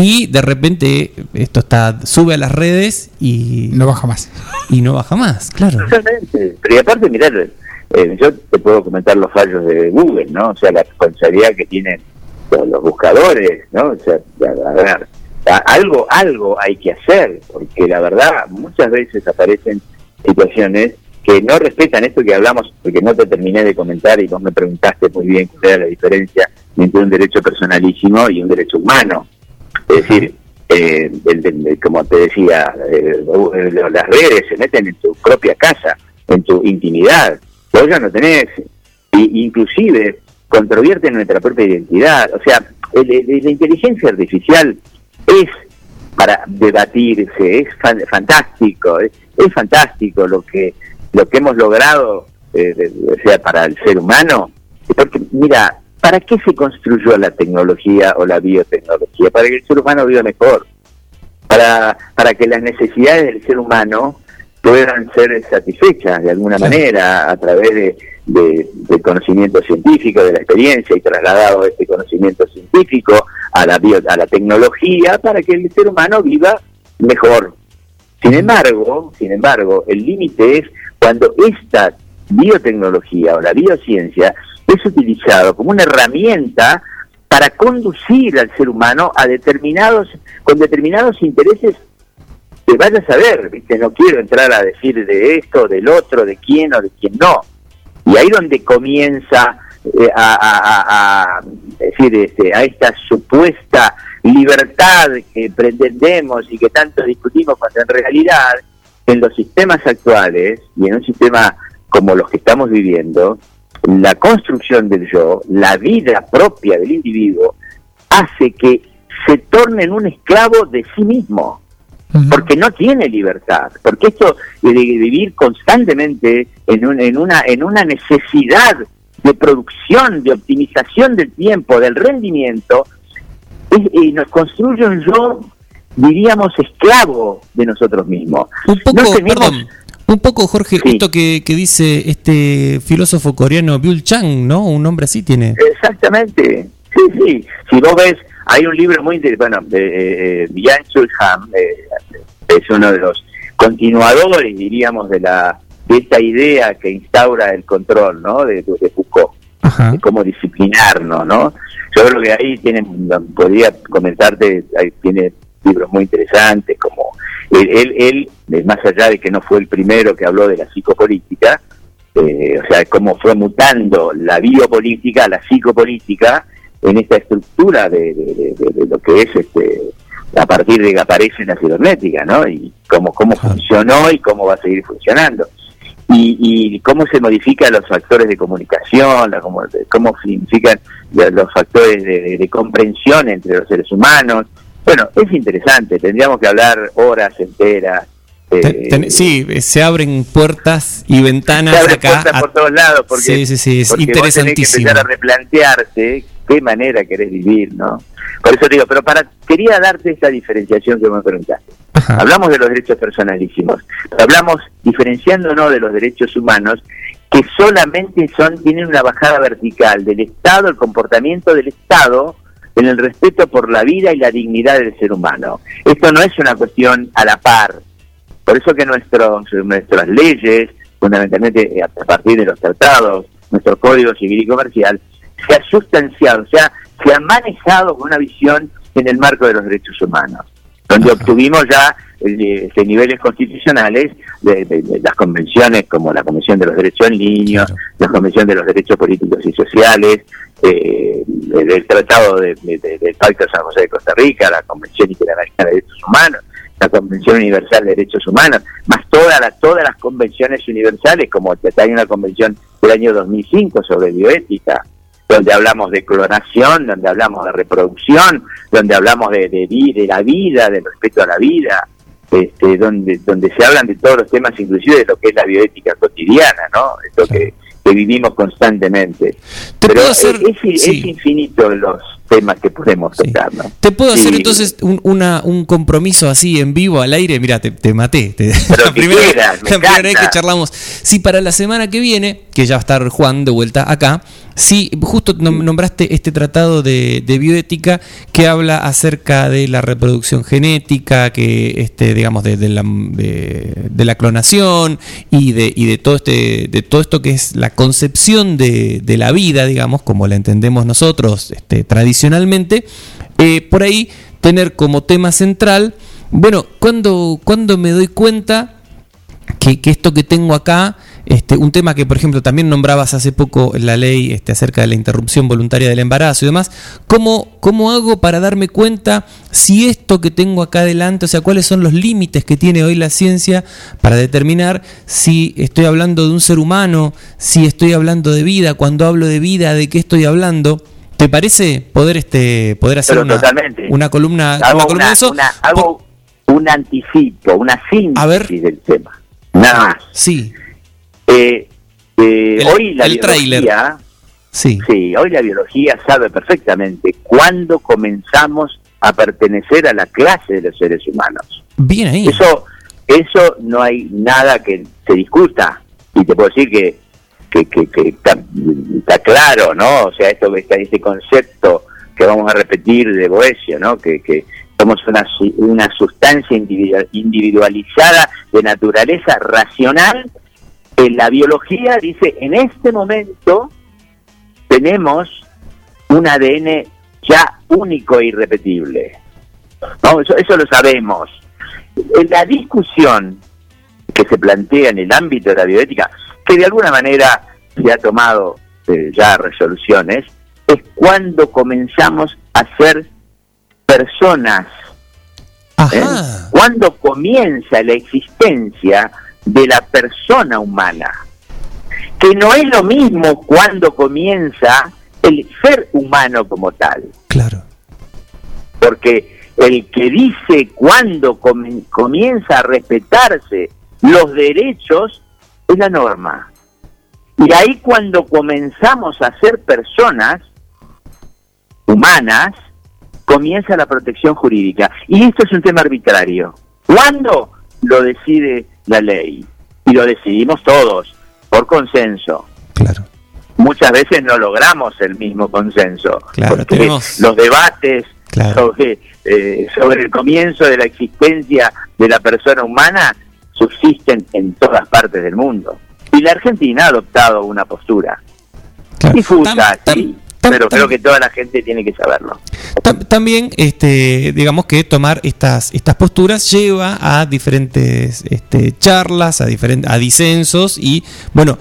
y de repente esto está sube a las redes y no baja más. Y no baja más, claro. Exactamente. Pero aparte, mirar, eh, yo te puedo comentar los fallos de Google, ¿no? O sea, la responsabilidad que tienen los, buscadores, ¿no? O sea, a ver algo, algo hay que hacer, porque la verdad muchas veces aparecen situaciones que no respetan esto que hablamos, porque no te terminé de comentar y vos me preguntaste muy bien cuál era la diferencia entre un derecho personalísimo y un derecho humano. Es decir, eh, como te decía, eh, las redes se meten en tu propia casa, en tu intimidad. Vos ya no tenés, y, inclusive controvierten nuestra propia identidad. O sea, la inteligencia artificial es para debatirse, es fantástico, es, fantástico lo que lo que hemos logrado, eh, sea para el ser humano, porque mira, ¿para qué se construyó la tecnología o la biotecnología? Para que el ser humano viva mejor, para, para que las necesidades del ser humano puedan ser satisfechas de alguna manera a través de, de, conocimiento científico, de la experiencia y trasladado este conocimiento científico a la, a la tecnología para que el ser humano viva mejor. Sin embargo, sin embargo, el límite es cuando esta biotecnología o la biociencia es utilizado como una herramienta para conducir al ser humano a determinados, con determinados intereses que vaya a saber, ¿viste? No quiero entrar a decir de esto, del otro, de quién o de quién no. Y ahí donde comienza eh, a, decir este, a esta supuesta libertad que pretendemos y que tanto discutimos cuando en realidad en los sistemas actuales y en un sistema como los que estamos viviendo, la construcción del yo, la vida propia del individuo, hace que se torne en un esclavo de sí mismo, porque no tiene libertad, porque esto de vivir constantemente en, en, una, en una necesidad de producción, de optimización del tiempo, del rendimiento, y nos construye un yo, diríamos, esclavo de nosotros mismos. Un poco, perdón, un poco, Jorge, esto que, que, dice este filósofo coreano Byul Chang, ¿no? Un nombre así tiene. Exactamente, sí, sí. Si vos ves, hay un libro muy interesante, bueno, de eh, Chul Han, eh, es uno de los continuadores, diríamos, de la de esta idea que instaura el control, ¿no? De, de Foucault, de cómo disciplinarnos, ¿no? Yo creo que ahí tienen, podría comentarte, ahí tiene libros muy interesantes, como él, él, más allá de que no fue el primero que habló de la psicopolítica, eh, o sea, cómo fue mutando la biopolítica, la psicopolítica, en esta estructura de, lo que es este a partir de que aparece la cibernética, ¿no? Y cómo, cómo funcionó y cómo va a seguir funcionando y, cómo se modifican los factores de comunicación, la, cómo, cómo significan los factores de, comprensión entre los seres humanos. Bueno, es interesante, tendríamos que hablar horas enteras. Eh, sí, se abren puertas y ventanas se abren acá. Puertas por todos lados, porque, sí, sí, sí, es interesantísimo. que empezar a replantearse qué manera querés vivir, ¿no? Por eso digo, pero para quería darte esta diferenciación que me preguntaste. Hablamos de los derechos personalísimos, hablamos diferenciándonos de los derechos humanos que solamente son tienen una bajada vertical del Estado, el comportamiento del Estado en el respeto por la vida y la dignidad del ser humano. Esto no es una cuestión a la par. Por eso que nuestros, nuestras leyes, fundamentalmente eh, a partir de los tratados, nuestro Código Civil y Comercial, se ha sustanciado, o sea, se ha manejado con una visión en el marco de los derechos humanos, donde obtuvimos ya eh, este, niveles constitucionales de, las convenciones como la Convención de los Derechos del Niño, la Convención de los Derechos Políticos y Sociales, eh, el, Tratado del Pacto de San José de Costa Rica, la Convención Interamericana de Derechos Humanos, la Convención Universal de Derechos Humanos, más todas las todas las convenciones universales, como hay una convención del año 2005 sobre bioética, donde hablamos de clonación, donde hablamos de reproducción, donde hablamos de, de, la vida, del respeto a la vida, este, donde, donde se hablan de todos los temas, inclusive de lo que es la bioética cotidiana, ¿no? Esto que, que vivimos constantemente. Pero es, es, infinito los temas que podemos tocar. ¿no? ¿Te puedo hacer entonces un, una, un compromiso así en vivo al aire? Mira, te, te, maté. [laughs] la primera, vez que charlamos. Si para la semana que viene, que ya va a estar Juan de vuelta acá, si justo nombraste este tratado de, bioética que habla acerca de la reproducción genética, que este, digamos, de, la, de, la clonación y de, y de todo este, de todo esto que es la concepción de, la vida, digamos, como la entendemos nosotros, este, tradicionalmente eh, por ahí tener como tema central, bueno, cuando, cuando me doy cuenta que, esto que tengo acá, este, un tema que por ejemplo también nombrabas hace poco en la ley este, acerca de la interrupción voluntaria del embarazo y demás, ¿cómo, ¿cómo hago para darme cuenta si esto que tengo acá adelante, o sea, cuáles son los límites que tiene hoy la ciencia para determinar si estoy hablando de un ser humano, si estoy hablando de vida, cuando hablo de vida, de qué estoy hablando? ¿Te parece poder este poder hacer una, una, columna, hago una, eso? hago un anticipo, una síntesis del tema. Nada más. Sí. Eh, eh, hoy la biología, sí. sí, hoy la biología sabe perfectamente cuándo comenzamos a pertenecer a la clase de los seres humanos. Bien ahí. Eso, eso no hay nada que se discuta. Y te puedo decir que que, que, está, claro, ¿no? O sea, esto está este concepto que vamos a repetir de Boesio, ¿no? Que, que somos una, una sustancia individualizada de naturaleza racional En la biología dice, en este momento tenemos un ADN ya único e irrepetible. No, eso, eso lo sabemos. En la discusión que se plantea en el ámbito de la bioética, que de alguna manera se ha tomado eh, ya resoluciones, es cuando comenzamos a ser personas. ¿eh? Cuando comienza la existencia de la persona humana. Que no es lo mismo cuando comienza el ser humano como tal. Claro. Porque el que dice cuando comienza a respetarse los derechos es la norma. Y ahí cuando comenzamos a ser personas humanas, comienza la protección jurídica. Y esto es un tema arbitrario. ¿Cuándo? Lo decide la ley. Y lo decidimos todos, por consenso. Claro. Muchas veces no logramos el mismo consenso. Claro, porque los debates sobre, eh, sobre el comienzo de la existencia de la persona humana subsisten en todas partes del mundo. Y la Argentina ha adoptado una postura difusa, sí, pero creo que toda la gente tiene que saberlo. También, este, digamos que tomar estas, estas posturas lleva a diferentes este, charlas, a, diferentes, a disensos y, bueno,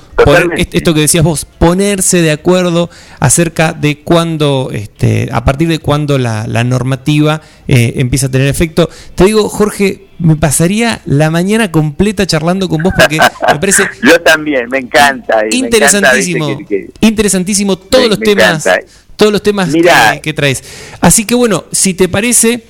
esto que decías vos, ponerse de acuerdo acerca de cuándo, este, a partir de cuándo la, la normativa eh, empieza a tener efecto. Te digo, Jorge, me pasaría la mañana completa charlando con vos porque [laughs] me parece... Yo también, me encanta. interesantísimo. interesantísimo todos los temas. Todos los temas que, traes. Así que bueno, si te parece...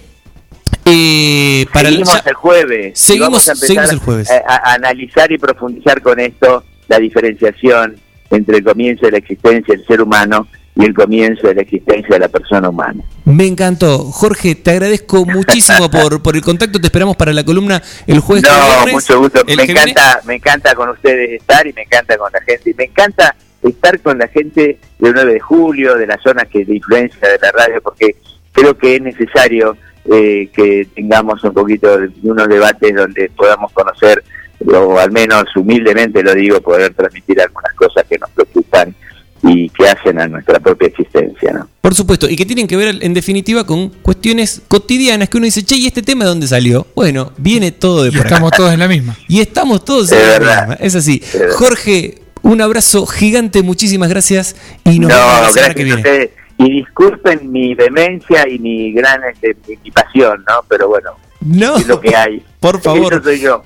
Eh, para seguimos el, jueves. Seguimos, el jueves. A, analizar y profundizar con esto la diferenciación entre el comienzo de la existencia del ser humano y el comienzo de la existencia de la persona humana. Me encantó. Jorge, te agradezco [laughs] muchísimo por, por el contacto. Te esperamos para la columna el jueves. No, mucho gusto. Me encanta, me encanta con ustedes estar y me encanta con la gente. Y me encanta estar con la gente del 9 de julio, de las zonas que de influencia de la radio, porque creo que es necesario eh, que tengamos un poquito de unos debates donde podamos conocer, o al menos humildemente lo digo, poder transmitir algunas cosas que nos preocupan y que hacen a nuestra propia existencia, ¿no? Por supuesto, y que tienen que ver en definitiva con cuestiones cotidianas que uno dice, che, ¿y este tema de dónde salió? Bueno, viene todo de por Estamos todos en la misma. [laughs] Y estamos todos en la misma, es así. Jorge, un abrazo gigante, muchísimas gracias y nos vemos la semana que viene. Y disculpen mi demencia y mi gran este, mi pasión, ¿no? Pero bueno, no. lo que hay. Por [laughs] favor. soy yo.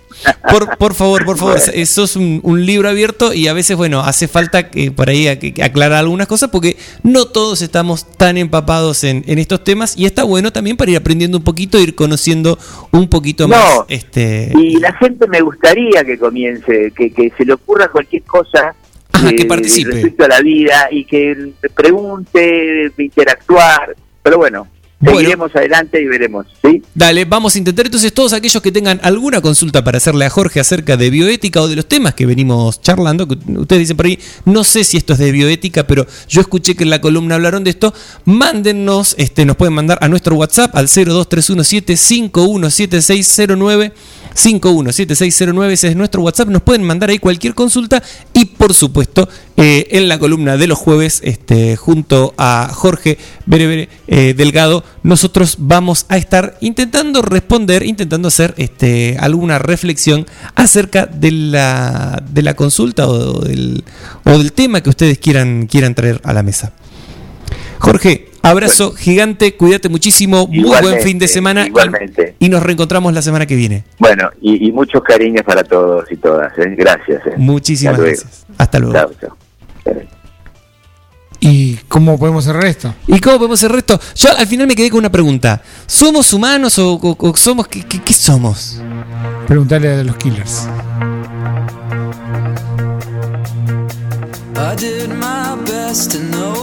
Por, por favor, por favor. Bueno. Sos un, libro abierto y a veces, bueno, hace falta que por ahí aclarar algunas cosas porque no todos estamos tan empapados en, estos temas y está bueno también para ir aprendiendo un poquito, ir conociendo un poquito más. este Y la gente me gustaría que comience, que, que se le ocurra cualquier cosa que eh, participe. respecto a la vida y que pregunte, interactuar. Pero bueno, Seguiremos adelante y veremos, ¿sí? Dale, vamos a intentar entonces todos aquellos que tengan alguna consulta para hacerle a Jorge acerca de bioética o de los temas que venimos charlando, que ustedes dicen por ahí, no sé si esto es de bioética, pero yo escuché que en la columna hablaron de esto, mándennos, este, nos pueden mandar a nuestro WhatsApp al 02317 517609 517609, ese es nuestro WhatsApp, nos pueden mandar ahí cualquier consulta y por supuesto eh, en la columna de los jueves este, junto a Jorge Bere, eh, Delgado nosotros vamos a estar intentando responder, intentando hacer este, alguna reflexión acerca de la, de la consulta o del, o del tema que ustedes quieran, quieran traer a la mesa. Jorge, abrazo gigante, cuídate muchísimo, muy buen fin de semana. Igualmente. Y, nos reencontramos la semana que viene. Bueno, y, muchos cariños para todos y todas. ¿eh? Gracias. ¿eh? Muchísimas gracias. Hasta luego. Chao, chao. ¿Y cómo podemos cerrar esto? ¿Y cómo podemos cerrar esto? Yo al final me quedé con una pregunta. ¿Somos humanos o, somos... ¿qué, qué, somos? Preguntarle a los killers. I did my best to notice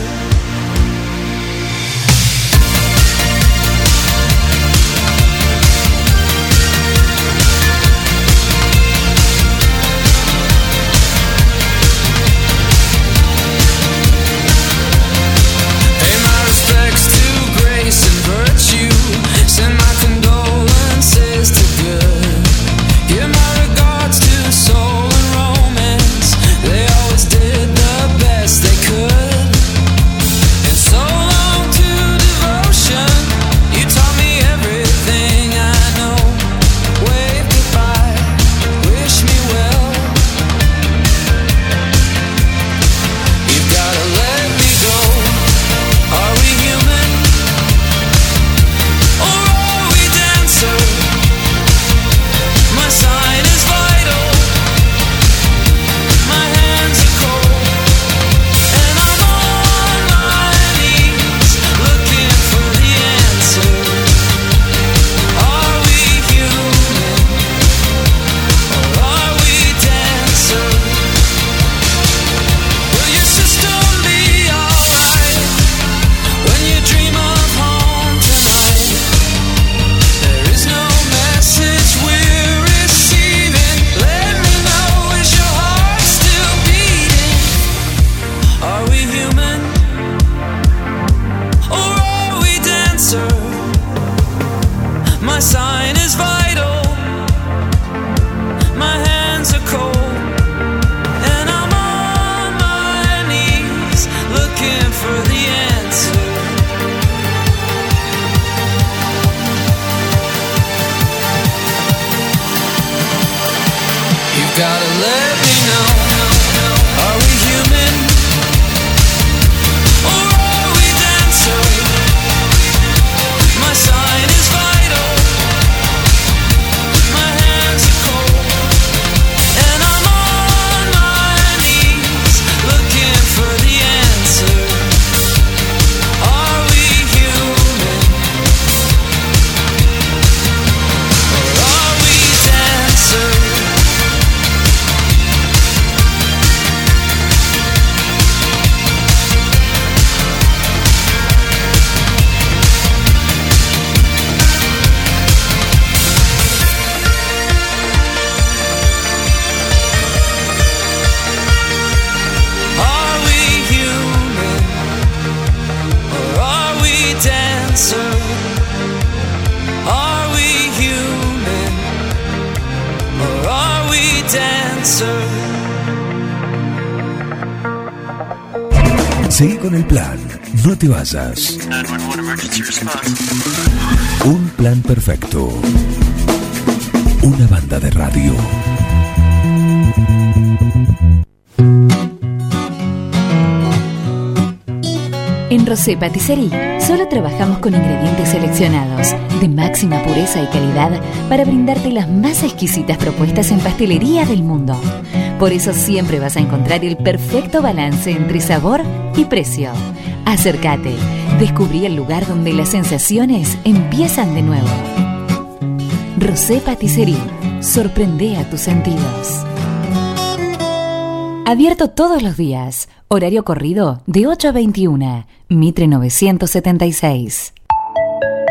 Let me know. Seguí con el plan. No te vayas. Un plan perfecto. Una banda de radio. En Rosé Patisserie solo trabajamos con ingredientes seleccionados de máxima pureza y calidad para brindarte las más exquisitas propuestas en pastelería del mundo. Por eso siempre vas a encontrar el perfecto balance entre sabor y precio. Acércate, descubrí el lugar donde las sensaciones empiezan de nuevo. Rosé Patisserie, sorprende a tus sentidos. Abierto todos los días. Horario corrido de 8 a 21. Mitre 976.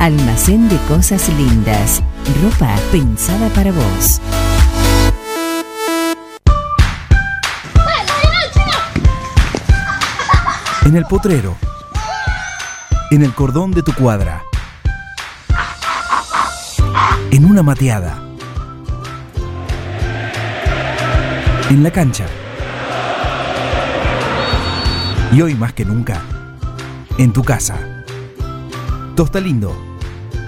Almacén de Cosas Lindas. Ropa pensada para vos. En el potrero. En el cordón de tu cuadra. En una mateada. En la cancha. Y hoy más que nunca, en tu casa. Tosta Lindo,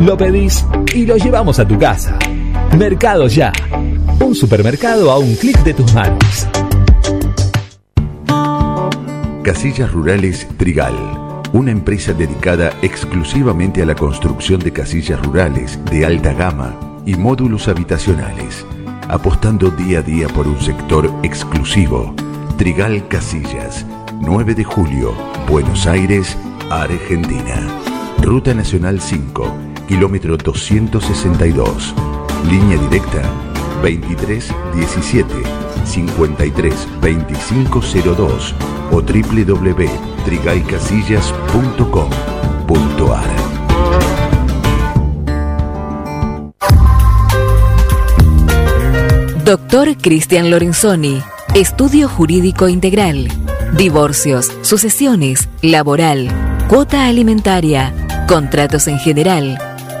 Lo pedís y lo llevamos a tu casa. Mercado Ya. Un supermercado a un clic de tus manos. Casillas Rurales Trigal, una empresa dedicada exclusivamente a la construcción de casillas rurales de alta gama y módulos habitacionales, apostando día a día por un sector exclusivo. Trigal Casillas, 9 de julio, Buenos Aires, Argentina. Ruta Nacional 5, kilómetro 262. Línea directa 2317 53 2502 o www.trigaycasillas.com.ar Doctor Cristian Lorenzoni, Estudio Jurídico Integral, Divorcios, Sucesiones, Laboral, Cuota Alimentaria, Contratos en General,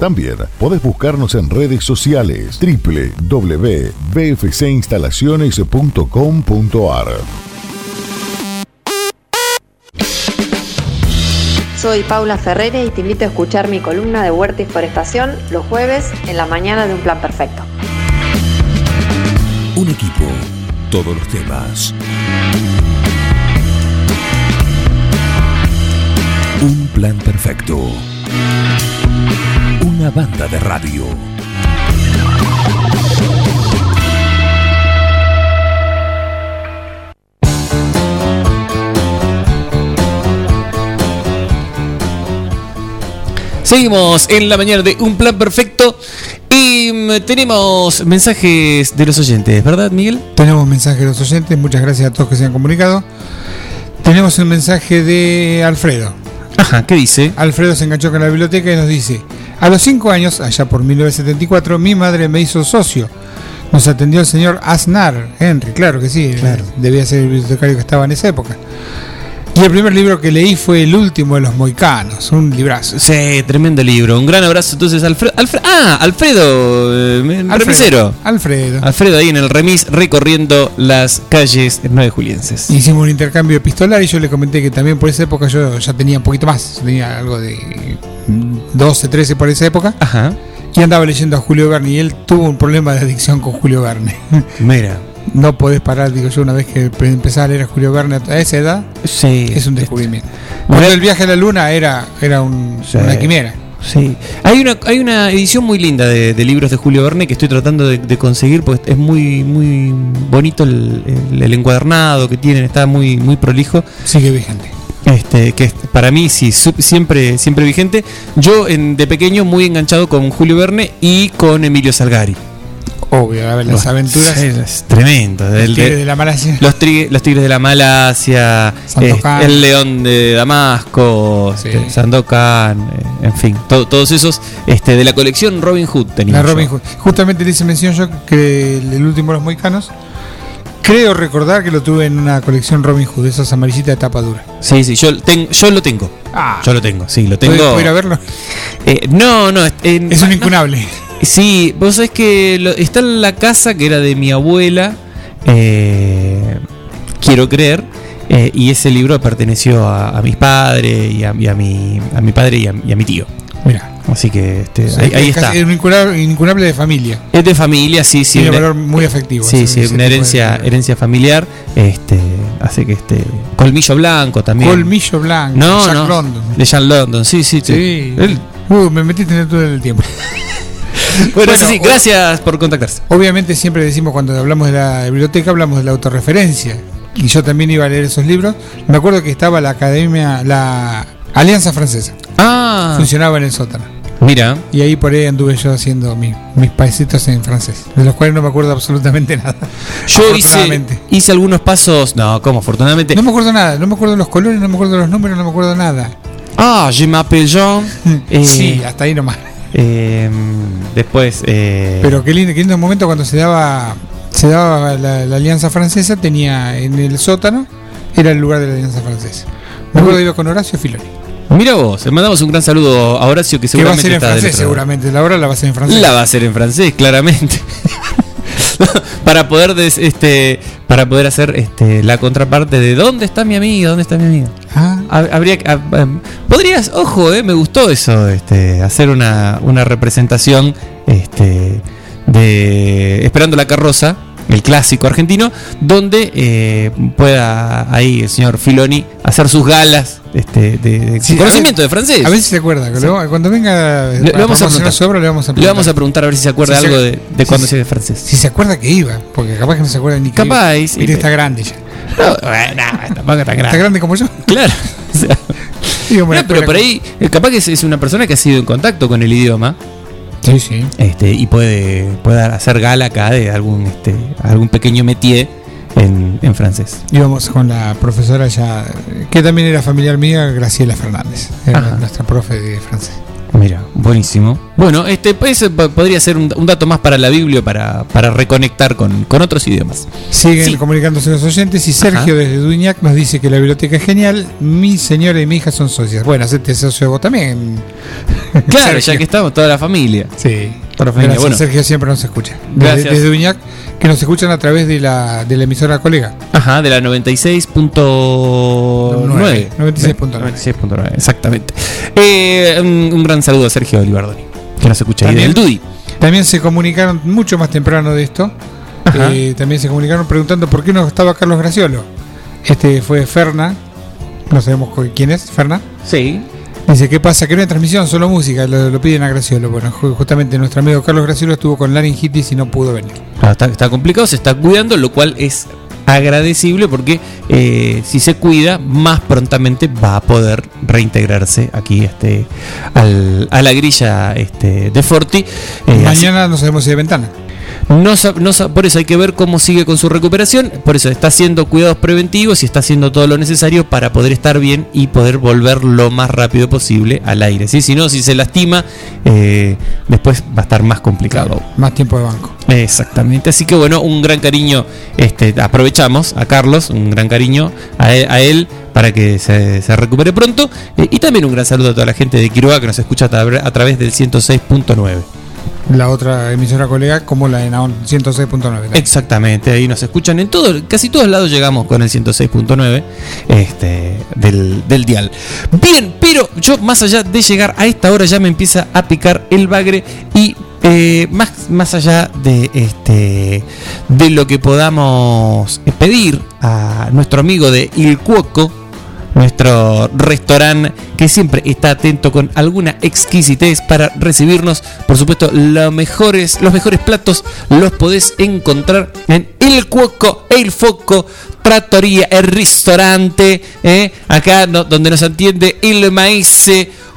También podés buscarnos en redes sociales www.bfcinstalaciones.com.ar. Soy Paula Ferreira y te invito a escuchar mi columna de Huerta y Forestación los jueves en la mañana de Un Plan Perfecto. Un equipo, todos los temas. Un plan perfecto. Una banda de radio. Seguimos en la mañana de Un Plan Perfecto y mm, tenemos mensajes de los oyentes, ¿verdad, Miguel? Tenemos mensajes de los oyentes, muchas gracias a todos que se han comunicado. Tenemos un mensaje de Alfredo. Ajá, ¿qué dice? Alfredo se enganchó con la biblioteca y nos dice, a los 5 años, allá por 1974, mi madre me hizo socio. Nos atendió el señor Aznar, Henry, claro que sí, debía ser el bibliotecario que estaba en esa época. Y el primer libro que leí fue El último de los moicanos, un librazo. Sí, tremendo libro. Un gran abrazo entonces Alfredo. ah, Alfredo, eh, remisero. Alfredo. Alfredo ahí en el remis recorriendo las calles 9 julienses. Hicimos un intercambio epistolar y yo le comenté que también por esa época yo ya tenía un poquito más, tenía algo de 12, 13 por esa época. Ajá. Y andaba leyendo a Julio Verne y él tuvo un problema de adicción con Julio Verne. Mira. No podés parar, digo yo, una vez que empezás a leer a Julio Verne a esa edad, Sí. es un descubrimiento. Cuando el viaje a la luna era, era un- Sí. una quimera. Sí. Hay una, hay una edición muy linda de, de libros de Julio Verne que estoy tratando de, de conseguir porque es muy, muy bonito el, el- el encuadernado que tienen, está muy, muy prolijo. Sigue vigente. Este, que para mí sí, siempre, siempre vigente. Yo en- de pequeño muy enganchado con Julio Verne y con Emilio Salgari. Obvio, a ver, las Bueno, aventuras. sí, es tremendo. El El tigre de- la Malasia. Los, tri- los tigres de la Malasia, eh, el león de Damasco, este, Sandokan, eh, en fin, to- todos esos este, de la colección Robin Hood tenía. La. Robin Hood. Justamente le hice mención yo que el, el último de los moicanos, creo recordar que lo tuve en una colección Robin Hood, esas amarillitas de tapa dura. Sí, sí, yo, ten- yo lo tengo. Ah. yo lo tengo, sí, lo tengo. ¿Puedo- ir a verlo? Eh, no, no. Es un no, incunable. Sí, vos sabés que lo- está en la casa que era de mi abuela, eh, quiero creer, eh, y ese libro perteneció a, a mis padres y a, y a mi, a mi padre y a, y mi tío. Mira. Así que este, O sea, ahí, es está. incunable, incunable de familia. Es de familia, sí, sí. Tiene valor muy afectivo. Sí, sí, una de herencia, herencia familiar. Este, hace que este. Colmillo blanco también. Colmillo Blanco, No, Jack no. London. De Jack London, sí, sí. Sí. Él- Uh, me metiste en el túnel del tiempo. Bueno, [laughs] Bueno, sí, gracias por contactarse. Obviamente siempre decimos cuando hablamos de la biblioteca, hablamos de la autorreferencia. Y yo también iba a leer esos libros. Me acuerdo que estaba la academia, la Alianza Francesa. Ah. Funcionaba en el sótano. Mira. Y ahí por ahí anduve yo haciendo mi- mis paisitos en francés, de los cuales no me acuerdo absolutamente [laughs] nada. Yo hice, hice algunos pasos. No, como afortunadamente. No me acuerdo nada, no me acuerdo los colores, no me acuerdo los números, no me acuerdo nada. Ah, je m'appelle Jean. [laughs] Eh, sí, hasta ahí nomás. Eh, después. eh, Pero qué lindo, qué lindo momento cuando se daba se daba la, la Alianza Francesa, tenía en el sótano, era el lugar de la Alianza Francesa. Me acuerdo iba con Horacio Filoni. Mira vos, le mandamos un gran saludo a Horacio que Que va a seguramente ser en está francés, seguramente. La hora la va a ser en francés. La va a hacer en francés, claramente. [laughs] para poder des- este para poder hacer este la contraparte de dónde está mi amiga, dónde está mi amiga. Ah. Ha- Habría ah, podrías, ojo, eh, me gustó eso, este, hacer una, una representación este de Esperando la carroza, el clásico argentino, donde eh, pueda ahí el señor Filoni hacer sus galas este, de, de Sí, conocimiento de francés. A ver si se acuerda. que Sí. Cuando venga Le- le vamos a preguntar. le vamos a Le preguntar. vamos a preguntar a ver si se acuerda Si se- algo de, de si cuando se- se francés. Si se acuerda que iba, porque capaz que no se acuerda ni que Capaz, iba. Mire, pero- está grande ya. No, bueno, tampoco tan grande. Está grande como yo. Claro. O sea, [laughs] Digo, me la no, pero por ahí, eh, capaz que es, es una persona que ha sido en contacto con el idioma. Sí, sí. Este, y puede, puede hacer gala acá de algún, este, algún pequeño métier en, en francés. Íbamos con la profesora ya, que también era familiar mía, Graciela Fernández. Era nuestra profe de francés. Mira, buenísimo. Bueno, este pues, eh, po- podría ser un, un dato más para la Biblia para, para reconectar con, con otros idiomas. Siguen Sí. comunicándose los oyentes y Sergio Ajá. desde Duñac nos dice que la biblioteca es genial. Mi señora y mi hija son socias. Bueno, hacete socio vos también. [laughs] Claro, Sergio. ya que estamos, toda la familia. Sí. Toda la familia. Gracias, Bueno, Sergio siempre nos escucha. Desde, Gracias. desde Duñac, que nos escuchan a través de la, de la emisora colega. Ajá, de la 96.9. 96.9. 96.9, exactamente. Eh, un, un gran saludo a Sergio Olivardoni, que nos escucha ahí También- del. También se comunicaron mucho más temprano de esto. Eh, también se comunicaron preguntando por qué no estaba Carlos Graciolo. Este fue Ferna. No sabemos quién es, Ferna. Sí. Dice, ¿qué pasa? Que no hay transmisión, solo música. Lo, lo piden a Graciolo. Bueno, ju- justamente nuestro amigo Carlos Graciolo estuvo con laringitis y no pudo venir. Está, está complicado, se está cuidando, lo cual es agradecible porque eh, si se cuida, más prontamente va a poder reintegrarse aquí este, al- a la grilla este, de Forti. Eh, así- Mañana no sabemos si de ventana. No, no por eso hay que ver cómo sigue con su recuperación. Por eso está haciendo cuidados preventivos y está haciendo todo lo necesario para poder estar bien y poder volver lo más rápido posible al aire. ¿sí? Si no, si se lastima, eh, después va a estar más complicado. Más tiempo de banco. Exactamente, así que bueno, un gran cariño, este, aprovechamos a Carlos, un gran cariño a él, a él para que se, se recupere pronto eh, y también un gran saludo a toda la gente de Quiroga que nos escucha a, tra- a través del 106.9. La otra emisora colega como la de Naon 106.9. Exactamente, ahí nos escuchan en todo, casi todos lados llegamos con el 106.9 este, del, del dial. Bien, pero yo más allá de llegar a esta hora ya me empieza a picar el bagre y eh, más, más allá de este de lo que podamos pedir a nuestro amigo de Il Cuoco, nuestro restaurante que siempre está atento con alguna exquisitez para recibirnos. Por supuesto, los mejores, los mejores platos los podés encontrar en El Cuoco, El Foco, Trattoria, el restaurante, ¿eh? acá donde nos atiende el maíz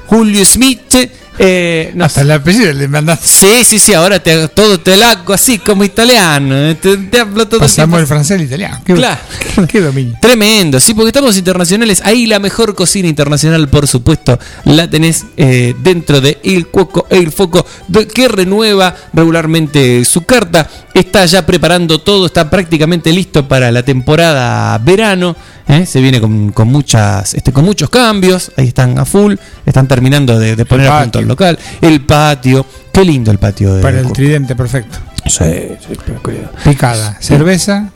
Julio Smith. Eh, no Hasta el apellido le mandaste. Sí, sí, sí, ahora te todo te lo hago así como italiano. eh, Te, te hablo todo Pasamos el francés al italiano. Qué, Claro. qué dominio. Tremendo, sí, porque estamos internacionales. Ahí la mejor cocina internacional, por supuesto, la tenés eh, dentro de El Cuoco, El Foco, que renueva regularmente su carta. Está ya preparando todo, está prácticamente listo para la temporada verano. ¿Eh? Se viene con, con muchas, este, con muchos cambios. Ahí están a full, están terminando de, de poner a punto el local. El patio, qué lindo el patio de Para el tridente, perfecto. Sí, sí. Picada, cerveza.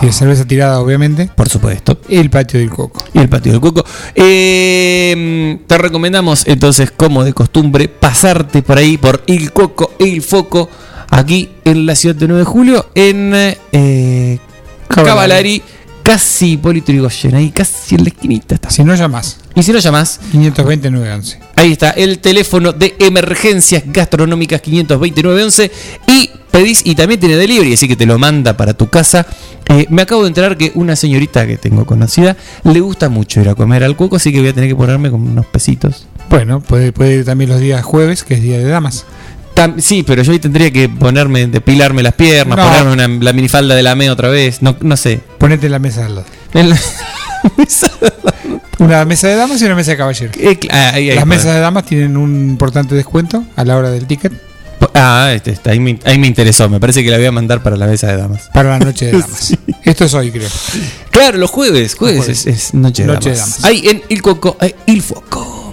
Tiene cerveza tirada, obviamente. Por supuesto. El patio del coco. Y el patio del coco. Eh, te recomendamos entonces, como de costumbre, pasarte por ahí, por El Coco, El Foco, aquí en la ciudad de 9 de julio, en eh, Cavalari, casi Hipólito Yrigoyen, ahí casi en la esquinita está. Si no llamas. Y si no llamas, 520 911. Ahí está, el teléfono de emergencias gastronómicas 52911 y pedís y también tiene delivery, así que te lo manda para tu casa. Eh, me acabo de enterar que una señorita que tengo conocida le gusta mucho ir a comer al cuoco, así que voy a tener que ponerme con unos pesitos. Bueno, puede, puede ir también los días jueves, que es día de damas. Sí, pero yo ahí tendría que ponerme, depilarme las piernas, No. ponerme una- la minifalda de la ME otra vez, no, no sé. Ponete en la mesa al lado. En la- [laughs] Una mesa de damas y una mesa de caballeros. Eh, ah, ahí- ahí, Las mesas de damas tienen un importante descuento a la hora del ticket Ah, este, está, ahí, me, ahí me interesó, me parece que la voy a mandar para la mesa de damas. para la noche de [laughs] damas. Esto es hoy, creo. Claro, los jueves, jueves, jueves. Es, es noche, de, Noche de damas. damas. Ahí en Il Coco, eh, Il Foco.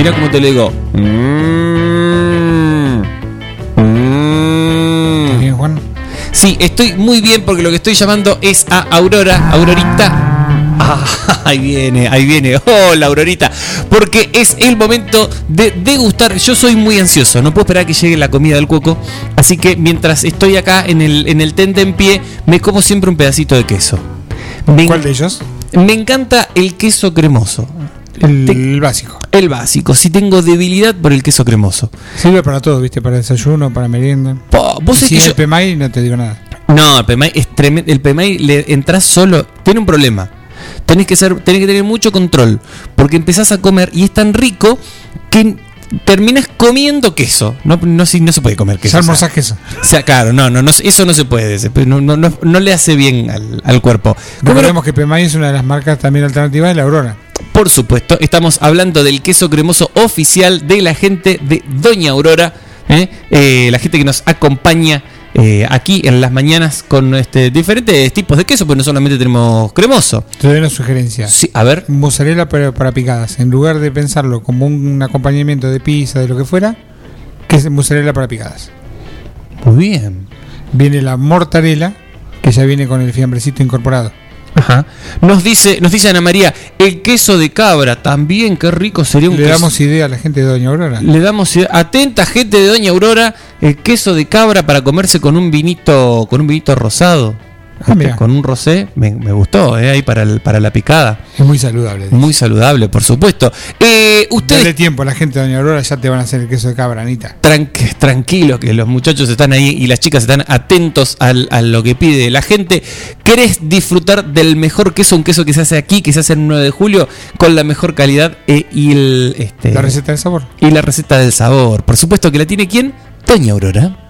Mira cómo te lo digo. Bien, Juan. Sí, estoy muy bien porque lo que estoy llamando es a Aurora, Aurorita. Ah, [laughs] ahí viene, ahí viene. [laughs] Hola, Aurorita. Porque es el momento de degustar. Yo soy muy ansioso, no puedo esperar que llegue la comida del cuoco. Así que mientras estoy acá en el, en el tente en pie, me como siempre un pedacito de queso. Me ¿Cuál de ellos? Me encanta el queso cremoso. El, básico. El básico. Si tengo debilidad por el queso cremoso. Sirve para todo, ¿viste? Para desayuno, para merienda. Po, vos si que es yo- el PMI, no te digo nada. No, el PMI es tremendo. El PMI le entras solo. Tiene un problema. Tenés que ser, tenés que tener mucho control. Porque empezás a comer y es tan rico que terminas comiendo queso. No, no, si- no se puede comer queso. O sea. almorzás queso. O sea, claro, no, no, no, eso no se puede. se puede- No, no, no, no le hace bien al, al cuerpo. Recordemos que PMI es una de las marcas también alternativas de la Aurora. Por supuesto, estamos hablando del queso cremoso oficial de la gente de Doña Aurora, ¿eh? Eh, la gente que nos acompaña eh, aquí en las mañanas con este, diferentes tipos de queso, pues no solamente tenemos cremoso. Te doy una sugerencia. Sí, a ver. Mozzarella para, para picadas. En lugar de pensarlo como un acompañamiento de pizza, de lo que fuera, que es mozzarella para picadas. Muy bien. Viene la mortadela, que ya viene con el fiambrecito incorporado. Ajá. Nos dice, nos dice Ana María, el queso de cabra también, qué rico sería un Le queso. damos idea a la gente de Doña Aurora. Le damos idea- atenta gente de Doña Aurora, el queso de cabra para comerse con un vinito, con un vinito rosado. Ah, mirá. con un rosé, me, me gustó, eh, ahí para, el- para la picada. Es muy saludable. Muy saludable, por supuesto. Eh, ustedes Dale tiempo, la gente de Doña Aurora ya te van a hacer el queso de cabra, Anita. Tranqu- tranquilo, que los muchachos están ahí y las chicas están atentos al- a lo que pide la gente. ¿Querés disfrutar del mejor queso? Un queso que se hace aquí, que se hace el 9 de julio, con la mejor calidad y el, este, La receta del sabor. y la receta del sabor. Por supuesto que la tiene quién? Doña Aurora.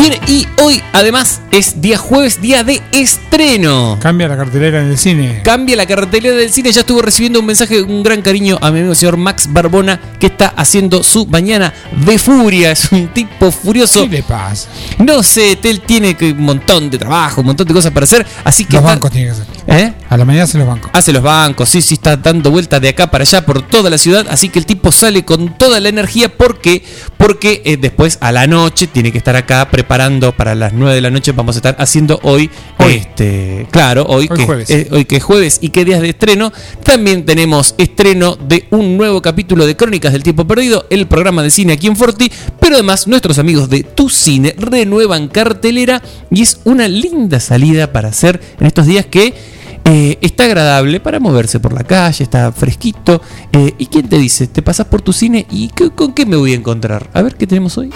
Bien, y hoy además es día jueves, día de estreno. Cambia la cartelera en el cine. Cambia la cartelera del cine. Ya estuvo recibiendo un mensaje, un gran cariño a mi amigo señor Max Barbona, que está haciendo su mañana de furia. Es un tipo furioso. ¿Qué le pasa? No sé, él tiene que- un montón de trabajo, un montón de cosas para hacer. Así que. Los está- bancos tienen que hacer. ¿Eh? A la mañana se los bancos. Hace los bancos, sí, sí, está dando vueltas de acá para allá por toda la ciudad. Así que el tipo sale con toda la energía. ¿Por qué? Porque eh, después a la noche tiene que estar acá preparando para las 9 de la noche. Vamos a estar haciendo hoy, este, claro, hoy, Hoy que, jueves. eh, hoy que es jueves y qué días de estreno. También tenemos estreno de un nuevo capítulo de Crónicas del Tiempo Perdido, el programa de cine aquí en Forti. Pero además, nuestros amigos de Tu Cine renuevan cartelera y es una linda salida para hacer en estos días que. Eh, está agradable para moverse por la calle, está fresquito. Eh, ¿Y quién te dice? Te pasas por tu cine y ¿qué- ¿con qué me voy a encontrar? A ver qué tenemos hoy.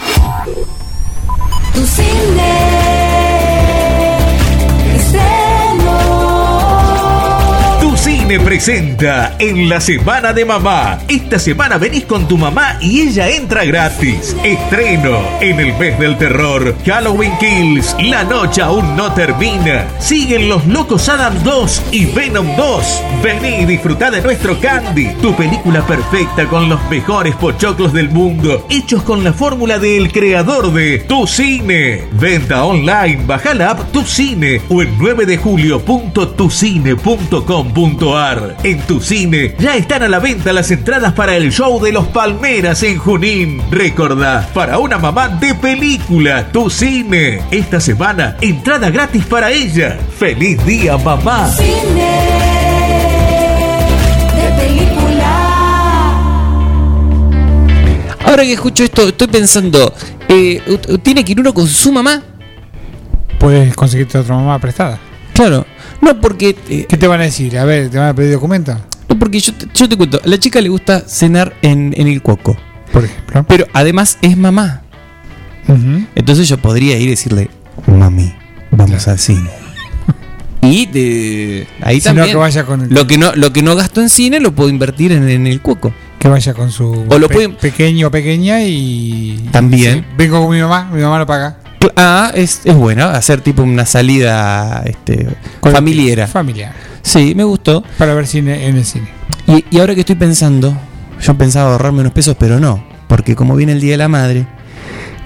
Tu cine Cine presenta en la Semana de Mamá. Esta semana venís con tu mamá y ella entra gratis. Estreno en el mes del terror. Halloween Kills. La noche aún no termina. Siguen los Locos Adam 2 y Venom 2. Vení y disfrutá de nuestro Candy. Tu película perfecta con los mejores pochoclos del mundo. Hechos con la fórmula del creador de Tu Cine. Venta online. Baja la app Tu Cine o en 9 de julio.tucine.com.ar. En Tu Cine ya están a la venta las entradas para el show de los Palmeras en Junín. Recordá, para una mamá de película, Tu Cine. Esta semana, entrada gratis para ella. ¡Feliz día, mamá! de película. Ahora que escucho esto, estoy pensando, eh, ¿tiene que ir uno con su mamá? Puedes conseguirte otra mamá prestada. Claro. No, porque. eh, ¿Qué te van a decir? A ver, ¿te van a pedir documento? No, porque yo te, yo te cuento, a la chica le gusta cenar en, en el cuoco. Por ejemplo. Pero además es mamá. Entonces yo podría ir y decirle, mami, vamos al cine. Y de ahí Si no, también que vaya con el- lo que no lo que no gasto en cine lo puedo invertir en, en el cuoco. Que vaya con su O lo pe- pequeño o pequeña y. También. Sí, vengo con mi mamá, mi mamá lo paga. Ah, es, es bueno hacer tipo una salida este, familiar. Familiar. Sí, me gustó. Para ver cine en el cine. Y, y ahora que estoy pensando, yo pensaba ahorrarme unos pesos, pero no. Porque como viene el Día de la Madre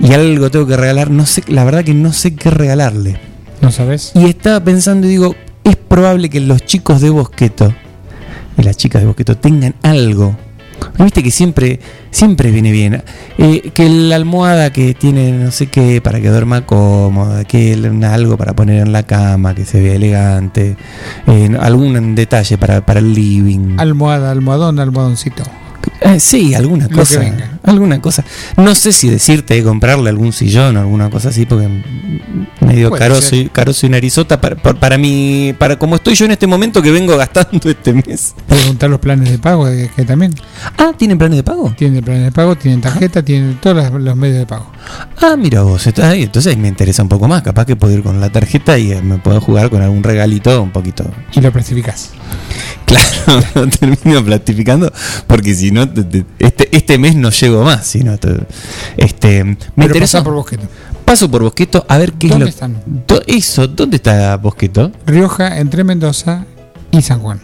y algo tengo que regalar, no sé, la verdad que no sé qué regalarle. ¿No sabes? Y estaba pensando y digo, es probable que los chicos de Bosqueto y las chicas de Bosqueto tengan algo. ¿No ¿Viste que siempre, siempre viene bien? Eh, que la almohada que tiene no sé qué para que duerma cómoda, que el- algo para poner en la cama, que se vea elegante, eh, algún detalle para, para el living. Almohada, almohadón, almohadoncito. Eh, sí, alguna Lo cosa. Alguna cosa. No sé si decirte comprarle algún sillón o alguna cosa así, porque medio Puede caroso ser. y, caroso y narizota para, para, para mí, para como estoy yo en este momento que vengo gastando [laughs] este mes. Preguntar los planes de pago de- que también. Ah, ¿tienen planes de pago? Tienen planes de pago, tienen tarjeta, tienen todos los, los medios de pago. Ah, mira vos, está ahí, entonces ahí me interesa un poco más. Capaz que puedo ir con la tarjeta y eh, me puedo jugar con algún regalito un poquito. Y lo plastificás. [laughs] Claro, [laughs] lo termino platificando porque si no, te- te- este, este mes no llego más. Si no, te- este, me Pero interesa pasá por Bosqueto. Paso por Bosqueto a ver qué ¿Dónde es lo están? Do- Eso, ¿dónde está Bosqueto? Rioja, entre Mendoza y San Juan.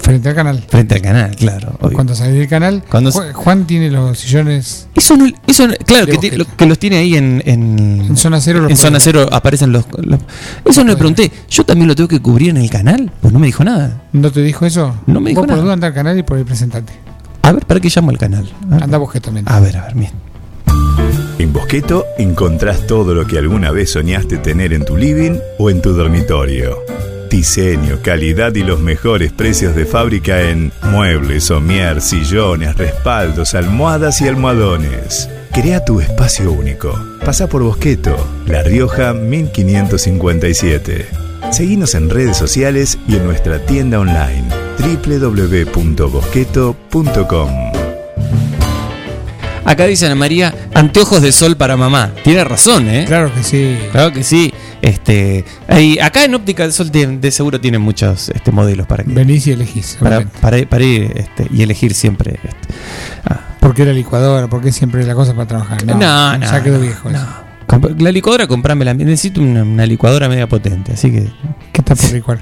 Frente al canal. Frente al canal, claro. obvio. Cuando salís del canal, Cuando- Ju- Juan tiene los sillones. Eso no, eso no- claro, que, Bosqueto. lo- que los tiene ahí en, en, En zona cero los en zona cero aparecen los, los- Eso no le pregunté. ¿Yo también lo tengo que cubrir en el canal? Pues no me dijo nada. ¿No te dijo eso? No me dijo Vos nada. por duda anda al canal y por ahí presentante. A ver, ¿para qué llamo al canal? Anda Bosqueto también. a ver, a ver, bien. En Bosqueto encontrás todo lo que alguna vez soñaste tener en tu living o en tu dormitorio. Diseño, calidad y los mejores precios de fábrica en muebles, somier, sillones, respaldos, almohadas y almohadones. Crea tu espacio único. Pasa por Bosqueto, La Rioja 1557. Seguinos en redes sociales y en nuestra tienda online www.bosqueto.com. Acá dice Ana María, anteojos de sol para mamá. Tiene razón, ¿eh? Claro que sí. Claro que sí. Este, ahí- acá en óptica del sol de seguro tienen muchos este, modelos para que Venís y elegís. para, para, para ir este, y elegir siempre. este. ¿Por qué la licuadora? ¿Por qué siempre la cosa para trabajar? No, No, no, Ya quedó no, viejo eso. La licuadora, comprámela. Necesito una, una licuadora media potente, así que. ¿Qué está por [laughs] licuar?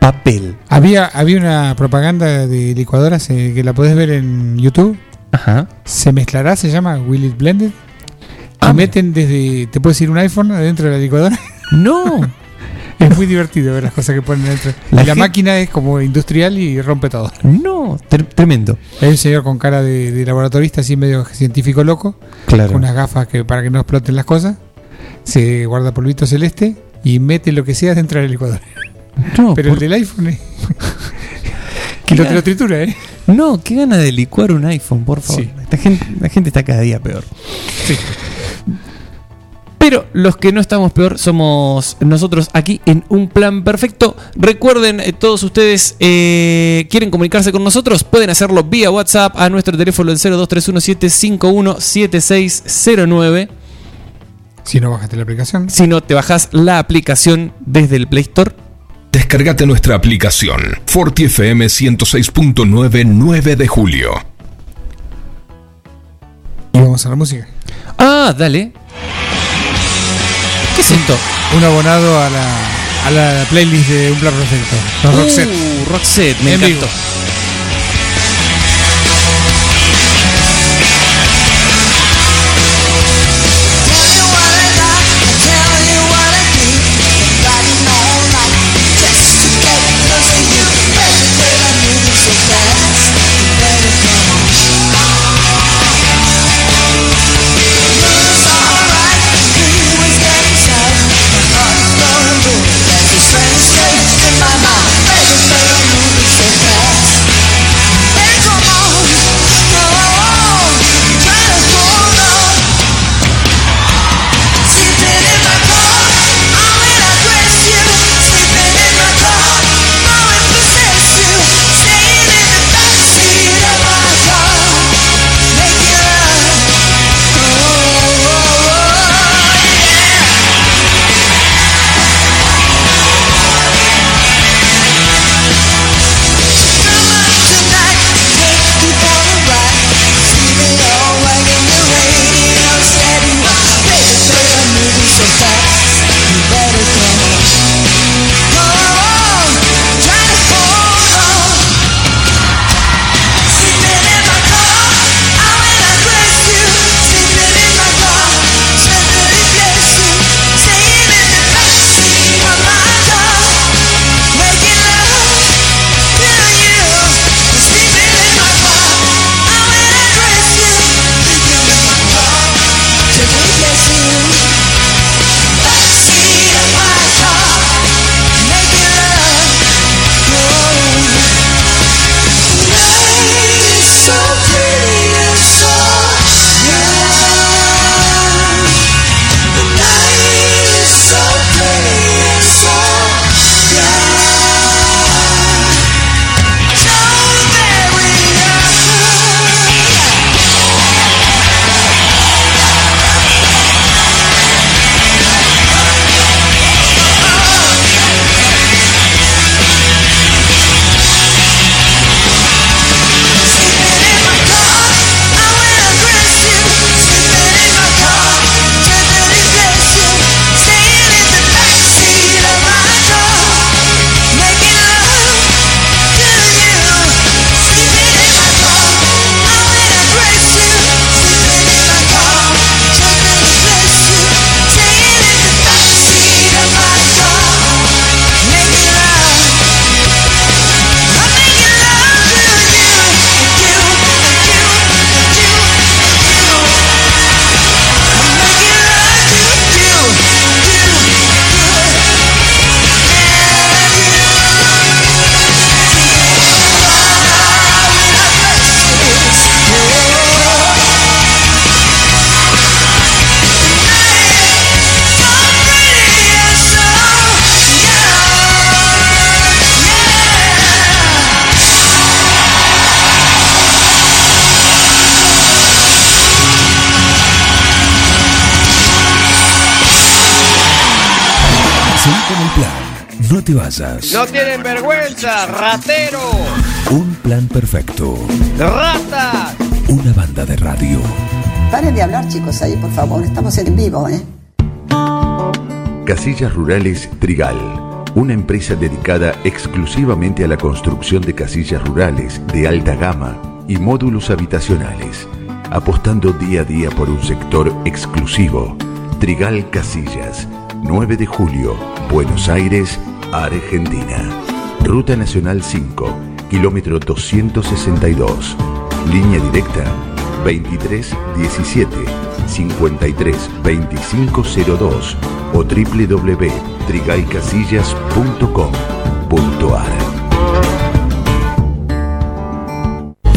Papel. Había, había una propaganda de licuadoras eh, que la podés ver en YouTube. Ajá. Se mezclará, se llama Will It Blended. Ah, y meten desde. ¿Te puedes ir un iPhone adentro de la licuadora? [laughs] No. [laughs] es muy divertido ver las cosas que ponen dentro. La y la máquina es como industrial y rompe todo. No, tre- tremendo. Hay un señor con cara de, de laboratorista, así medio científico loco, Claro. con unas gafas que para que no exploten las cosas. Se guarda polvito celeste y mete lo que sea dentro de la licuadora. No, Pero el del iPhone es. [laughs] que lo, te lo tritura, ¿eh? No, qué gana de licuar un iPhone, por favor. Sí. Esta gente, la gente está cada día peor. Sí. Pero los que no estamos peor somos nosotros aquí en Un Plan Perfecto. Recuerden, eh, todos ustedes eh, quieren comunicarse con nosotros, pueden hacerlo vía WhatsApp a nuestro teléfono el 02317517609. Si no bajaste la aplicación. Si no, te bajas la aplicación desde el Play Store. Descargate nuestra aplicación Forti FM 106.9 9 de julio. Y vamos a la música. Ah, dale. ¿Qué es esto? Un abonado a la, a la playlist de Un Plan Perfecto. Los Roxette. Uh, Roxette, me En encantó. vivo. Te vayas. No tienen vergüenza, ratero. Un plan perfecto. Rata. Una banda de radio. Paren de hablar, chicos, ahí, por favor. Estamos en vivo, ¿eh? Casillas Rurales Trigal, una empresa dedicada exclusivamente a la construcción de casillas rurales de alta gama y módulos habitacionales, apostando día a día por un sector exclusivo. Trigal Casillas, 9 de julio, Buenos Aires, Argentina. Ruta Nacional 5, kilómetro 262. Línea directa 23 17 53 2502 o www.trigaycasillas.com.ar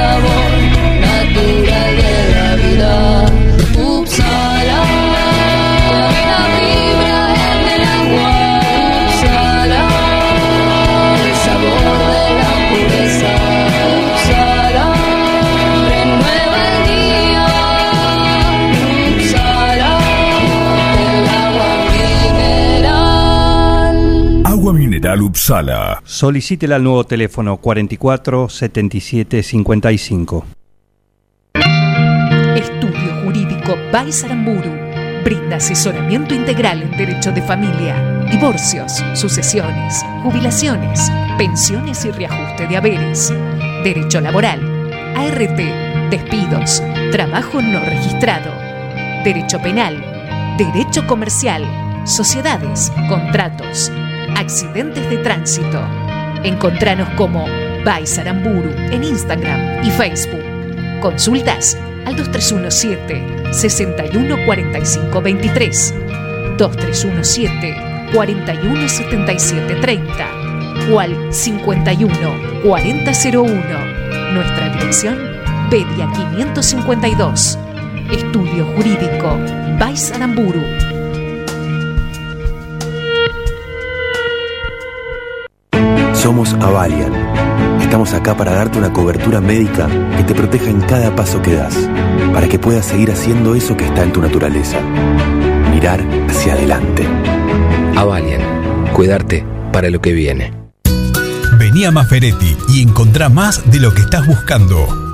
Todo el Upsala. Solicítela al nuevo teléfono 44 77 55. Estudio Jurídico Baisaramburu brinda asesoramiento integral en derecho de familia, divorcios, sucesiones, jubilaciones, pensiones y reajuste de haberes, derecho laboral, ART, despidos, trabajo no registrado, derecho penal, derecho comercial, sociedades, contratos, accidentes de tránsito. Encontranos como Baisaramburu en Instagram y Facebook. Consultas al 2317 6145 23 2317 417730 o al 51 4001. Nuestra dirección Pedia 552. Estudio Jurídico Baisaramburu. Somos Avalian. Estamos acá para darte una cobertura médica que te proteja en cada paso que das, para que puedas seguir haciendo eso que está en tu naturaleza. Mirar hacia adelante. Avalian, cuidarte para lo que viene. Vení a Maferetti y encontrá más de lo que estás buscando.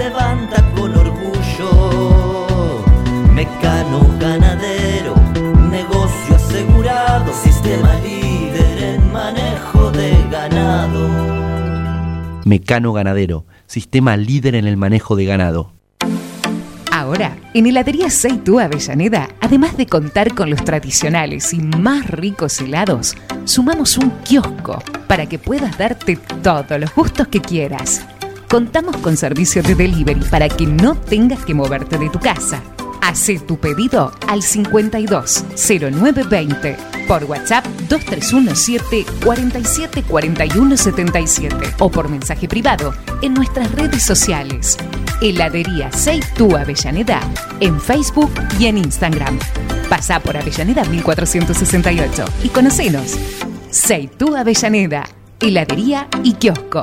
levanta con orgullo. Mecano ganadero, negocio asegurado, sistema líder en manejo de ganado. Mecano Ganadero, sistema líder en el manejo de ganado. Ahora, en Heladería Seitú Avellaneda, además de contar con los tradicionales y más ricos helados, sumamos un kiosco para que puedas darte todos los gustos que quieras. Contamos con servicio de delivery para que no tengas que moverte de tu casa. Hacé tu pedido al 52 0920 por WhatsApp 2317 47 41 77 o por mensaje privado en nuestras redes sociales. Heladería Seitú Avellaneda en Facebook y en Instagram. Pasá por Avellaneda 1468 y conocenos. Seitú Avellaneda, heladería y kiosco.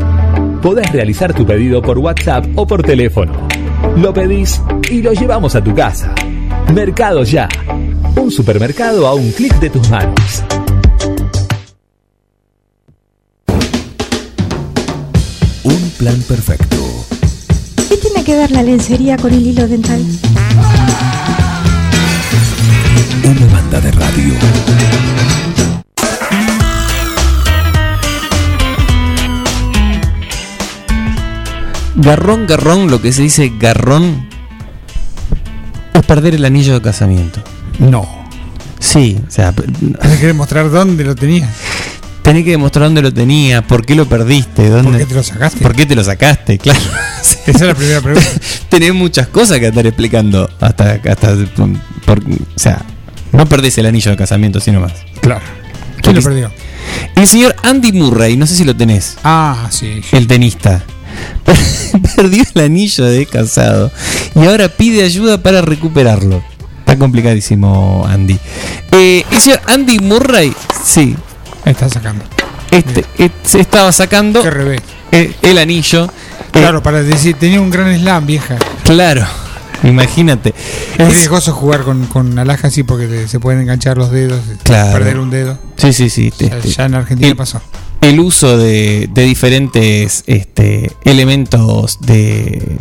Podés realizar tu pedido por WhatsApp o por teléfono. Lo pedís y lo llevamos a tu casa. Mercado Ya. Un supermercado a un clic de tus manos. Un plan perfecto. ¿Qué tiene que ver la lencería con el hilo dental? Una banda de radio. Garrón, garrón, lo que se dice garrón es perder el anillo de casamiento. No. Sí, o sea, Tenés que demostrar dónde lo tenías. tenés que demostrar dónde lo tenías, por qué lo perdiste, dónde, ¿Por qué te lo sacaste? ¿Por qué te lo sacaste? [laughs] Claro. Esa es la primera pregunta. [laughs] Tenés muchas cosas que estar explicando hasta, hasta por- o sea, no perdés el anillo de casamiento, sino más. Claro. ¿Quién lo perdió? El señor Andy Murray, no sé si lo tenés. Ah, sí. El tenista. [laughs] Perdió el anillo de casado y ahora pide ayuda para recuperarlo. Está complicadísimo, Andy. Eh, el señor Andy Murray, sí. Está sacando. Este, se estaba sacando Qué revés. eh, el anillo. Claro, para decir, tenía un gran slam, vieja. Claro, imagínate. Es Es- riesgoso jugar con, con alhaja así porque te- se pueden enganchar los dedos, Claro. perder un dedo. Sí, sí, sí. Ya- este, ya en Argentina el- pasó. El uso de, diferentes este, elementos de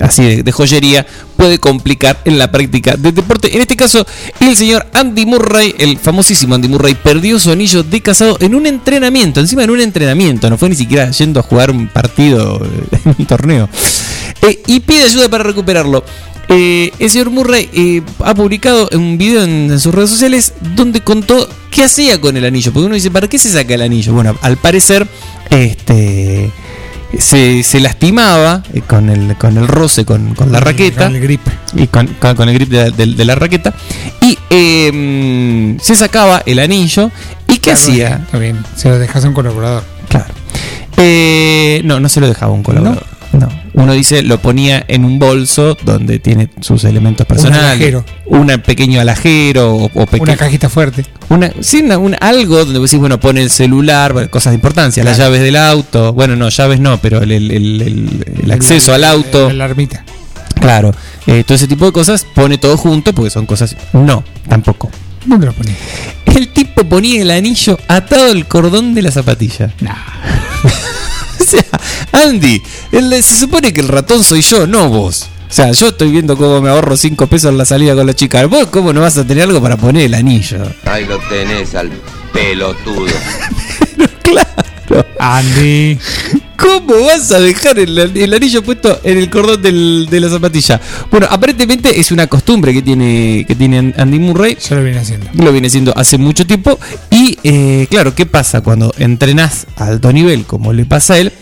así de, joyería puede complicar en la práctica del deporte. En este caso, el señor Andy Murray, el famosísimo Andy Murray, perdió su anillo de casado en un entrenamiento, encima en un entrenamiento, no fue ni siquiera yendo a jugar un partido eh, en [laughs] un torneo. Eh, y pide ayuda para recuperarlo. Eh, el señor Murray eh, ha publicado un video en, en sus redes sociales donde contó qué hacía con el anillo. Porque uno dice, ¿para qué se saca el anillo? Bueno, al parecer, este se, se lastimaba eh, con el, con el roce, con, con la raqueta. Con el grip. Y con, con- con el grip de, de- de la raqueta. Y eh, se sacaba el anillo. ¿Y qué Claro, hacía? Está bien, se lo dejas a un colaborador. Claro. Eh, no, no se lo dejaba a un colaborador. ¿No? Uno dice, lo ponía en un bolso donde tiene sus elementos personales. alajero. Un pequeño alajero o, o peque- Una cajita fuerte. una, sí, una- un- algo donde vos decís, bueno, pone el celular, cosas de importancia, las llaves del auto. Bueno, no, llaves no, pero el, el- el- el- el acceso al auto. La alarmita. Claro, eh, todo ese tipo de cosas, pone todo junto porque son cosas. No, tampoco. ¿Dónde lo ponía? El tipo ponía el anillo atado al cordón de la zapatilla. [laughs] sea, Andy, el- se supone que el ratón soy yo, no vos. O sea, yo estoy viendo cómo me ahorro 5 pesos en la salida con la chica. Vos, ¿cómo no vas a tener algo para poner el anillo? Ahí lo tenés al pelotudo. [laughs] Andy. ¿Cómo vas a dejar el, el anillo puesto en el cordón del- de la zapatilla? Bueno, aparentemente es una costumbre que tiene, que tiene Andy Murray. Ya lo viene haciendo. Lo viene haciendo hace mucho tiempo. Y eh, claro, ¿qué pasa cuando entrenás a alto nivel, como le pasa a él?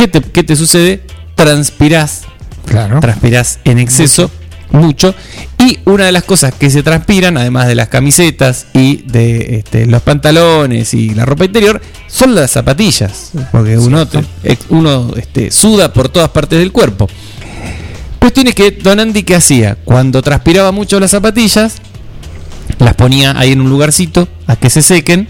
¿Qué te, qué te sucede? Transpirás. Claro. Transpirás en exceso. Mucho. Y una de las cosas que se transpiran, además de las camisetas y de este, los pantalones y la ropa interior, son las zapatillas. Porque uno, te- uno este, suda por todas partes del cuerpo. Cuestión es que Don Andy, ¿qué hacía? Cuando transpiraba mucho las zapatillas, las ponía ahí en un lugarcito a que se sequen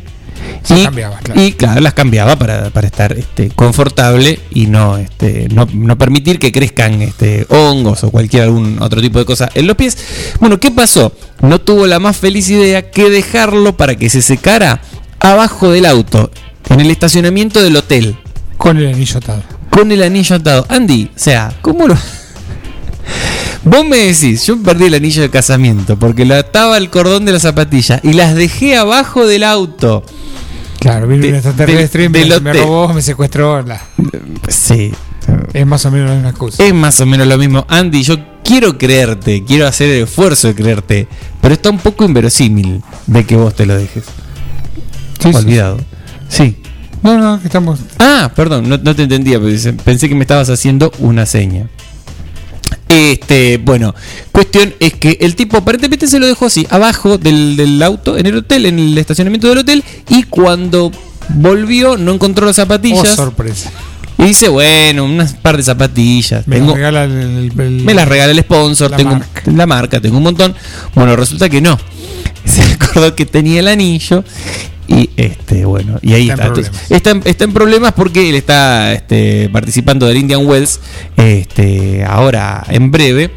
y, cambiaba, claro. y, claro, las cambiaba para, para estar este, confortable y no, este, no, no permitir que crezcan este, hongos o cualquier algún otro tipo de cosa en los pies. Bueno, ¿qué pasó? No tuvo la más feliz idea que dejarlo para que se secara abajo del auto, en el estacionamiento del hotel. Con el anillo atado. Con el anillo atado. Andy, o sea, ¿cómo lo.? [laughs] Vos me decís, yo perdí el anillo de casamiento porque lo ataba al cordón de la zapatilla y las dejé abajo del auto. Claro, vino un extraterrestre, me, me robó, me secuestró. la- Sí. Es más o menos la misma cosa. Es más o menos lo mismo. Andy, yo quiero creerte, quiero hacer el esfuerzo de creerte, pero está un poco inverosímil de que vos te lo dejes. Sí, Olvidado. Sí. No, no, que estamos. Ah, perdón, no, no te entendía, pensé- pensé que me estabas haciendo una seña. Este, bueno, cuestión es que el tipo aparentemente se lo dejó así, abajo del, del auto, en el hotel, en el estacionamiento del hotel, y cuando volvió no encontró las Oh, zapatillas. sorpresa. Y dice, bueno, unas par de zapatillas. Me Tengo- regala el, el- el- me las regala el sponsor, La tengo marca. la marca, tengo un montón. Bueno, resulta que no. [laughs] Se acordó que tenía el anillo y este, bueno, y ahí Está está. en Entonces, problemas. está, en, está en problemas porque él está este, participando del Indian Wells este, ahora en breve.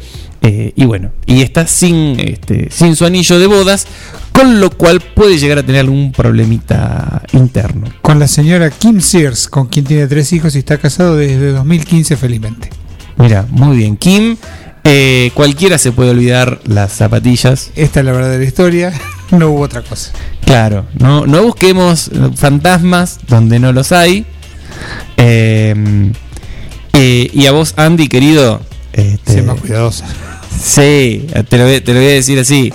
Eh, y bueno, y está sin, este, sin su anillo de bodas, con lo cual puede llegar a tener algún problemita interno. Con la señora Kim Sears, con quien tiene tres hijos y está casado desde 2015 felizmente. Mira, muy bien. Kim, eh, cualquiera se puede olvidar las zapatillas. Esta es la verdadera historia, [laughs] no hubo otra cosa. Claro, no, no busquemos fantasmas donde no los hay. Eh, eh, y a vos, Andy, querido. este, Sé más cuidadosa. Sí, te lo, voy- te lo voy a decir así.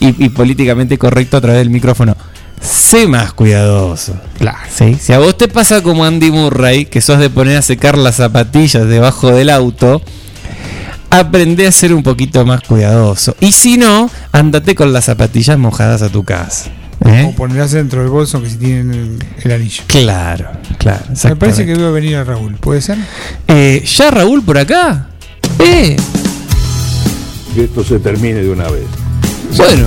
Y, y políticamente correcto a través del micrófono. Sé más cuidadoso. Claro. ¿sí? Si a vos te pasa como Andy Murray, que sos de poner a secar las zapatillas debajo del auto, aprende a ser un poquito más cuidadoso. Y si no, andate con las zapatillas mojadas a tu casa. ¿eh? O ponerlas dentro del bolso que si tienen el, el anillo. Claro, claro. Me parece que veo venir a Raúl, ¿puede ser? Eh, ¿Ya Raúl por acá? Eh, Que esto se termine de una vez. Bueno,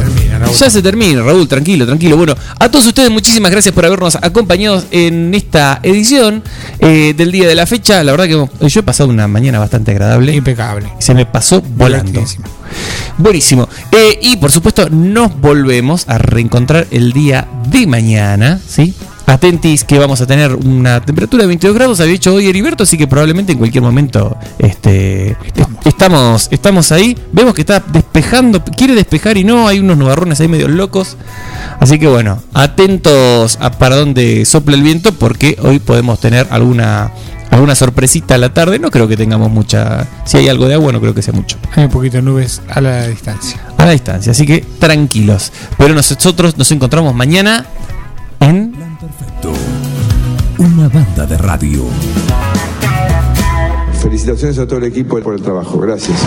ya se termina, Raúl, tranquilo, tranquilo. Bueno, a todos ustedes muchísimas gracias por habernos acompañado en esta edición eh, del día de la fecha. La verdad que hemos- yo he pasado una mañana bastante agradable. Impecable. Se me pasó volando. Buenísimo. Eh, y por supuesto, nos volvemos a reencontrar el día de mañana, ¿sí? Atentis que vamos a tener una temperatura de 22 grados, había dicho hoy Heriberto, así que probablemente en cualquier momento este, estamos, estamos ahí. Vemos que está despejando, quiere despejar y no, hay unos nubarrones ahí medio locos. Así que bueno, atentos a para dónde sopla el viento, porque hoy podemos tener alguna, alguna sorpresita a la tarde. No creo que tengamos mucha. Si hay algo de agua, no creo que sea mucho Hay un poquito de nubes a la distancia. a la distancia, así que tranquilos. Pero nosotros nos encontramos mañana en Una banda de radio. Felicitaciones a todo el equipo por el trabajo. Gracias.